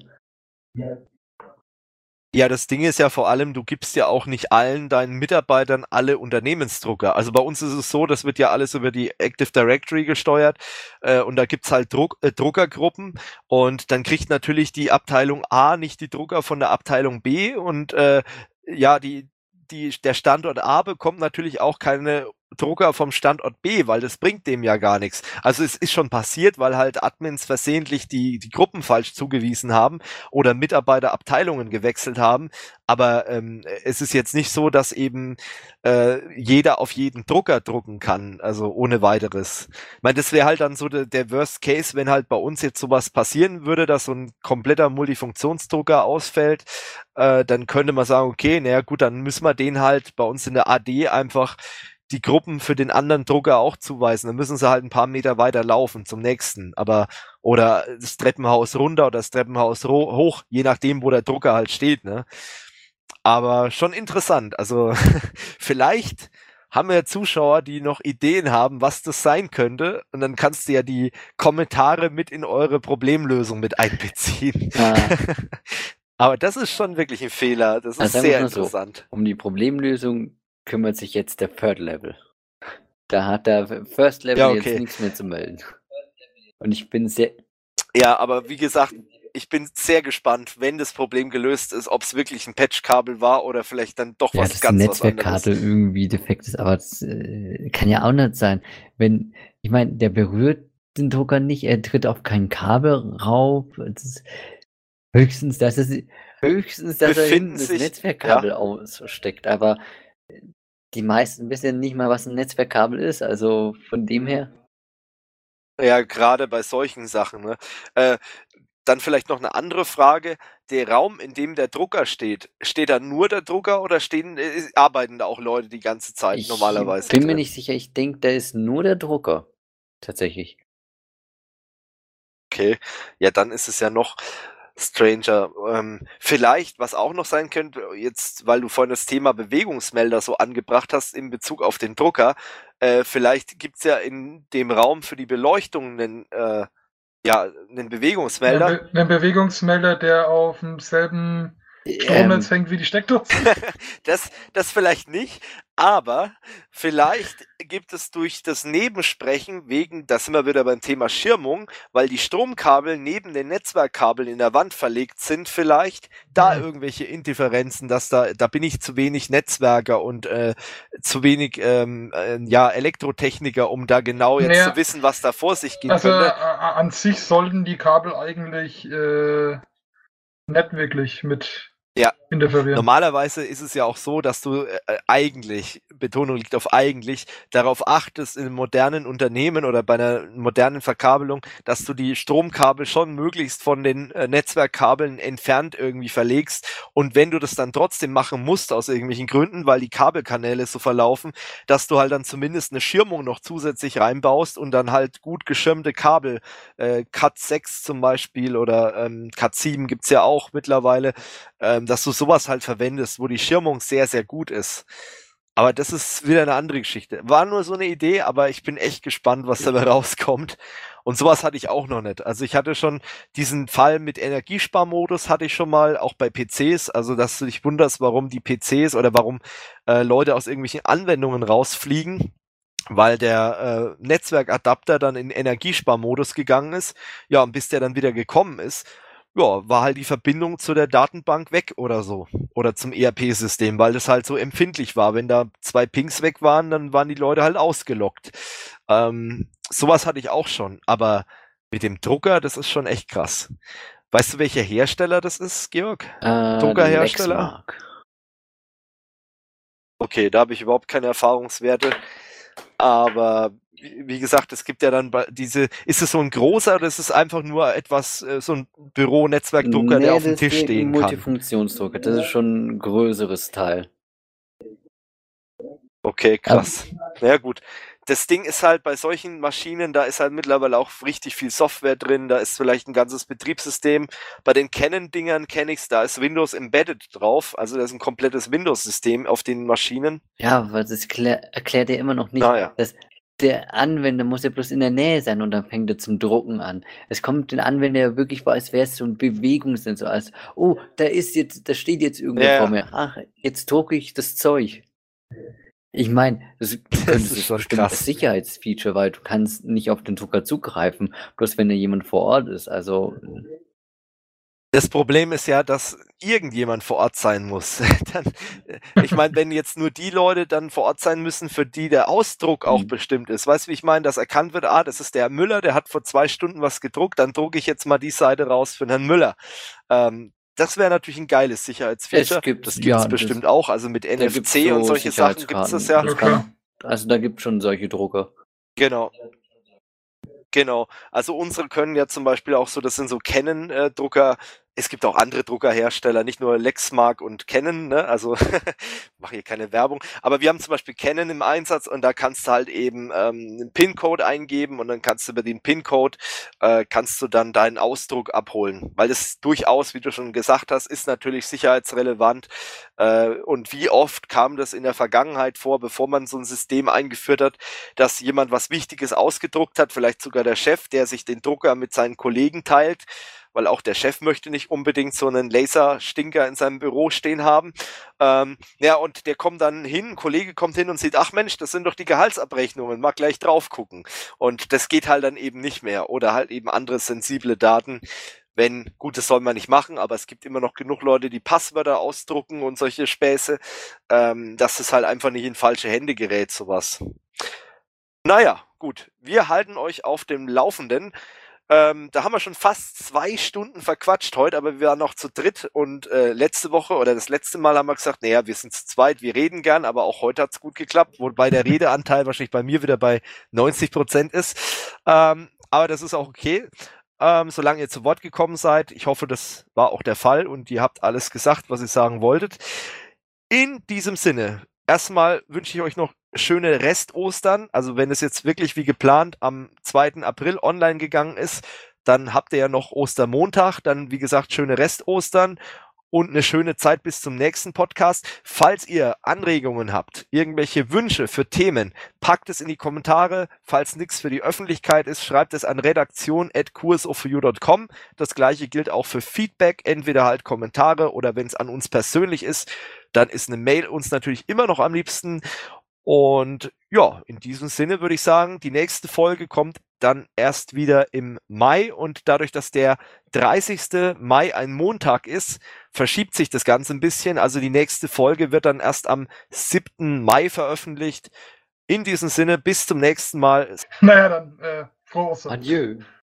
Ja, das Ding ist ja vor allem, du gibst ja auch nicht allen deinen Mitarbeitern alle Unternehmensdrucker. Also bei uns ist es so, das wird ja alles über die Active Directory gesteuert äh, und da gibt's halt Druck, äh, Druckergruppen und dann kriegt natürlich die Abteilung A nicht die Drucker von der Abteilung B und äh, ja, die, die, der Standort A bekommt natürlich auch keine Drucker vom Standort B, weil das bringt dem ja gar nichts. Also es ist schon passiert, weil halt Admins versehentlich die, die Gruppen falsch zugewiesen haben oder Mitarbeiter Abteilungen gewechselt haben. Aber ähm, es ist jetzt nicht so, dass eben äh, jeder auf jeden Drucker drucken kann, also ohne weiteres. Ich meine, das wäre halt dann so der, der Worst Case, wenn halt bei uns jetzt sowas passieren würde, dass so ein kompletter Multifunktionsdrucker ausfällt, äh, dann könnte man sagen, okay, naja gut, dann müssen wir den halt bei uns in der AD einfach die Gruppen für den anderen Drucker auch zuweisen. Dann müssen sie halt ein paar Meter weiter laufen zum nächsten. Aber oder das Treppenhaus runter oder das Treppenhaus hoch, je nachdem, wo der Drucker halt steht, ne? Aber schon interessant. Also vielleicht haben wir Zuschauer, die noch Ideen haben, was das sein könnte. Und dann kannst du ja die Kommentare mit in eure Problemlösung mit einbeziehen. Ah, Aber das ist schon wirklich ein Fehler. Das ist Also sehr mal so. interessant. um die Problemlösung kümmert sich jetzt der Third Level. Da hat der First Level Ja, okay. jetzt nichts mehr zu melden. Und ich bin sehr, Ja, aber wie gesagt, ich bin sehr gespannt, wenn das Problem gelöst ist, ob es wirklich ein Patchkabel war oder vielleicht dann doch Ja, was dass die ganz was Netzwerkkarte anderes. irgendwie defekt ist, aber das äh, kann ja auch nicht sein. Wenn, ich meine, der berührt den Drucker nicht, er tritt auf kein Kabel rauf. Das höchstens, dass es höchstens, dass er Befinden das sich- Netzwerkkabel aussteckt, aber die meisten wissen nicht mal, was ein Netzwerkkabel ist, also von dem her. Ja, gerade bei solchen Sachen. Ne? Äh, dann vielleicht noch eine andere Frage. Der Raum, in dem der Drucker steht, steht da nur der Drucker oder stehen, äh, arbeiten da auch Leute die ganze Zeit Ich normalerweise? bin mir drin? nicht sicher, ich denke, da ist nur der Drucker. Tatsächlich. Okay, ja, dann ist es ja noch stranger. Ähm, vielleicht, was auch noch sein könnte, jetzt, weil du vorhin das Thema Bewegungsmelder so angebracht hast in Bezug auf den Drucker, äh, vielleicht gibt's ja in dem Raum für die Beleuchtung einen, äh, ja, einen Bewegungsmelder. Ein, Be ein Bewegungsmelder, der auf demselben Stromnetz Ähm, hängt wie die Steckdose. Das, das vielleicht nicht, aber vielleicht gibt es durch das Nebensprechen wegen, da sind wir wieder beim Thema Schirmung, weil die Stromkabel neben den Netzwerkkabeln in der Wand verlegt sind, vielleicht da irgendwelche Indifferenzen, dass da, da bin ich zu wenig Netzwerker und äh, zu wenig ähm, äh, ja, Elektrotechniker, um da genau jetzt Naja. zu wissen, was da vor sich geht. Also könnte. an sich sollten die Kabel eigentlich äh, nicht wirklich mit Ja. Normalerweise ist es ja auch so, dass du äh, eigentlich, Betonung liegt auf eigentlich, darauf achtest in modernen Unternehmen oder bei einer modernen Verkabelung, dass du die Stromkabel schon möglichst von den äh, Netzwerkkabeln entfernt irgendwie verlegst. Und wenn du das dann trotzdem machen musst aus irgendwelchen Gründen, weil die Kabelkanäle so verlaufen, dass du halt dann zumindest eine Schirmung noch zusätzlich reinbaust und dann halt gut geschirmte Kabel, äh, Cat 6 zum Beispiel oder ähm, Cat 7 gibt's ja auch mittlerweile, ähm, dass du sowas halt verwendest, wo die Schirmung sehr, sehr gut ist. Aber das ist wieder eine andere Geschichte. War nur so eine Idee, aber ich bin echt gespannt, was dabei rauskommt. Und sowas hatte ich auch noch nicht. Also ich hatte schon diesen Fall mit Energiesparmodus hatte ich schon mal, auch bei PCs. Also dass du dich wunderst, warum die PCs oder warum äh, Leute aus irgendwelchen Anwendungen rausfliegen weil der äh, Netzwerkadapter dann in Energiesparmodus gegangen ist. Ja, und bis der dann wieder gekommen ist, ja, war halt die Verbindung zu der Datenbank weg oder so. Oder zum ERP-System, weil das halt so empfindlich war. Wenn da zwei Pings weg waren, dann waren die Leute halt ausgelockt. Ähm, sowas hatte ich auch schon, aber mit dem Drucker, das ist schon echt krass. Weißt du, welcher Hersteller das ist, Georg? Äh, Druckerhersteller? Okay, da habe ich überhaupt keine Erfahrungswerte. Aber wie gesagt, es gibt ja dann diese, ist es so ein großer oder ist es einfach nur etwas, äh, so ein Büro-Netzwerkdrucker, Nee, der auf dem Tisch stehen kann? Multifunktionsdrucker. Das ist schon ein größeres Teil. Okay, krass. Ja gut. Das Ding ist halt bei solchen Maschinen, da ist halt mittlerweile auch richtig viel Software drin, da ist vielleicht ein ganzes Betriebssystem. Bei den Canon-Dingern kenne ich's, da ist Windows embedded drauf, also da ist ein komplettes Windows-System auf den Maschinen. Ja, weil das klär, erklärt er immer noch nicht, Naja. dass der Anwender muss ja bloß in der Nähe sein und dann fängt er zum Drucken an. Es kommt den Anwender ja wirklich vor, als wäre es so ein Bewegungssensor, als, oh, da ist jetzt, da steht jetzt irgendwo Ja, vor ja. mir. Ach, jetzt drucke ich das Zeug. Ich meine, das, Das ist krass. als Sicherheitsfeature, weil du kannst nicht auf den Drucker zugreifen, bloß wenn da jemand vor Ort ist. Also, Das Problem ist ja, dass irgendjemand vor Ort sein muss. dann, äh, ich meine, wenn jetzt nur die Leute dann vor Ort sein müssen, für die der Ausdruck auch Mhm. bestimmt ist. Weißt du, wie ich meine, dass erkannt wird, ah, das ist der Müller, der hat vor zwei Stunden was gedruckt, dann drucke ich jetzt mal die Seite raus für Herrn Müller. Ähm, das wäre natürlich ein geiles Sicherheitsfeature. Es gibt- das gibt's ja, das- bestimmt auch. Also mit NFC und so solche Sachen gibt's das ja. Ja, Das kann, also da gibt schon solche Drucker. Genau. Genau. Also unsere können ja zum Beispiel auch so, das sind so Canon-Drucker. Es gibt auch andere Druckerhersteller, nicht nur Lexmark und Canon, ne? Also mache hier keine Werbung. Aber wir haben zum Beispiel Canon im Einsatz und da kannst du halt eben ähm, einen PIN-Code eingeben und dann kannst du über den PIN-Code äh, kannst du dann deinen Ausdruck abholen. Weil das durchaus, wie du schon gesagt hast, ist natürlich sicherheitsrelevant. Äh, und wie oft kam das in der Vergangenheit vor, bevor man so ein System eingeführt hat, dass jemand was Wichtiges ausgedruckt hat, vielleicht sogar der Chef, der sich den Drucker mit seinen Kollegen teilt, weil auch der Chef möchte nicht unbedingt so einen Laserstinker in seinem Büro stehen haben. Ähm, ja, und der kommt dann hin, ein Kollege kommt hin und sieht, ach Mensch, das sind doch die Gehaltsabrechnungen, mag gleich drauf gucken. Und das geht halt dann eben nicht mehr. Oder halt eben andere sensible Daten, wenn, gut, das soll man nicht machen, aber es gibt immer noch genug Leute, die Passwörter ausdrucken und solche Späße, ähm, dass es halt einfach nicht in falsche Hände gerät, sowas. Naja, gut, wir halten euch auf dem Laufenden. Ähm, da haben wir schon fast zwei Stunden verquatscht heute, aber wir waren noch zu dritt und äh, letzte Woche oder das letzte Mal haben wir gesagt, naja, wir sind zu zweit, wir reden gern, aber auch heute hat's gut geklappt, wobei der Redeanteil wahrscheinlich bei mir wieder bei 90 Prozent ist. Ähm, aber das ist auch okay, ähm, solange ihr zu Wort gekommen seid. Ich hoffe, das war auch der Fall und ihr habt alles gesagt, was ihr sagen wolltet. In diesem Sinne, erstmal wünsche ich euch noch schöne Rest-Ostern. Also wenn es jetzt wirklich wie geplant am 2. April online gegangen ist, dann habt ihr ja noch Ostermontag, dann wie gesagt schöne Rest-Ostern und eine schöne Zeit bis zum nächsten Podcast. Falls ihr Anregungen habt, irgendwelche Wünsche für Themen, packt es in die Kommentare. Falls nichts für die Öffentlichkeit ist, schreibt es an redaktion.kursoforyou.com. Das gleiche gilt auch für Feedback, entweder halt Kommentare oder wenn es an uns persönlich ist, dann ist eine Mail uns natürlich immer noch am liebsten. Und ja, in diesem Sinne würde ich sagen, die nächste Folge kommt dann erst wieder im Mai und dadurch, dass der 30. Mai ein Montag ist, verschiebt sich das Ganze ein bisschen. Also die nächste Folge wird dann erst am 7. Mai veröffentlicht. In diesem Sinne, bis zum nächsten Mal. Naja, dann äh, frohe Ostern. Adieu.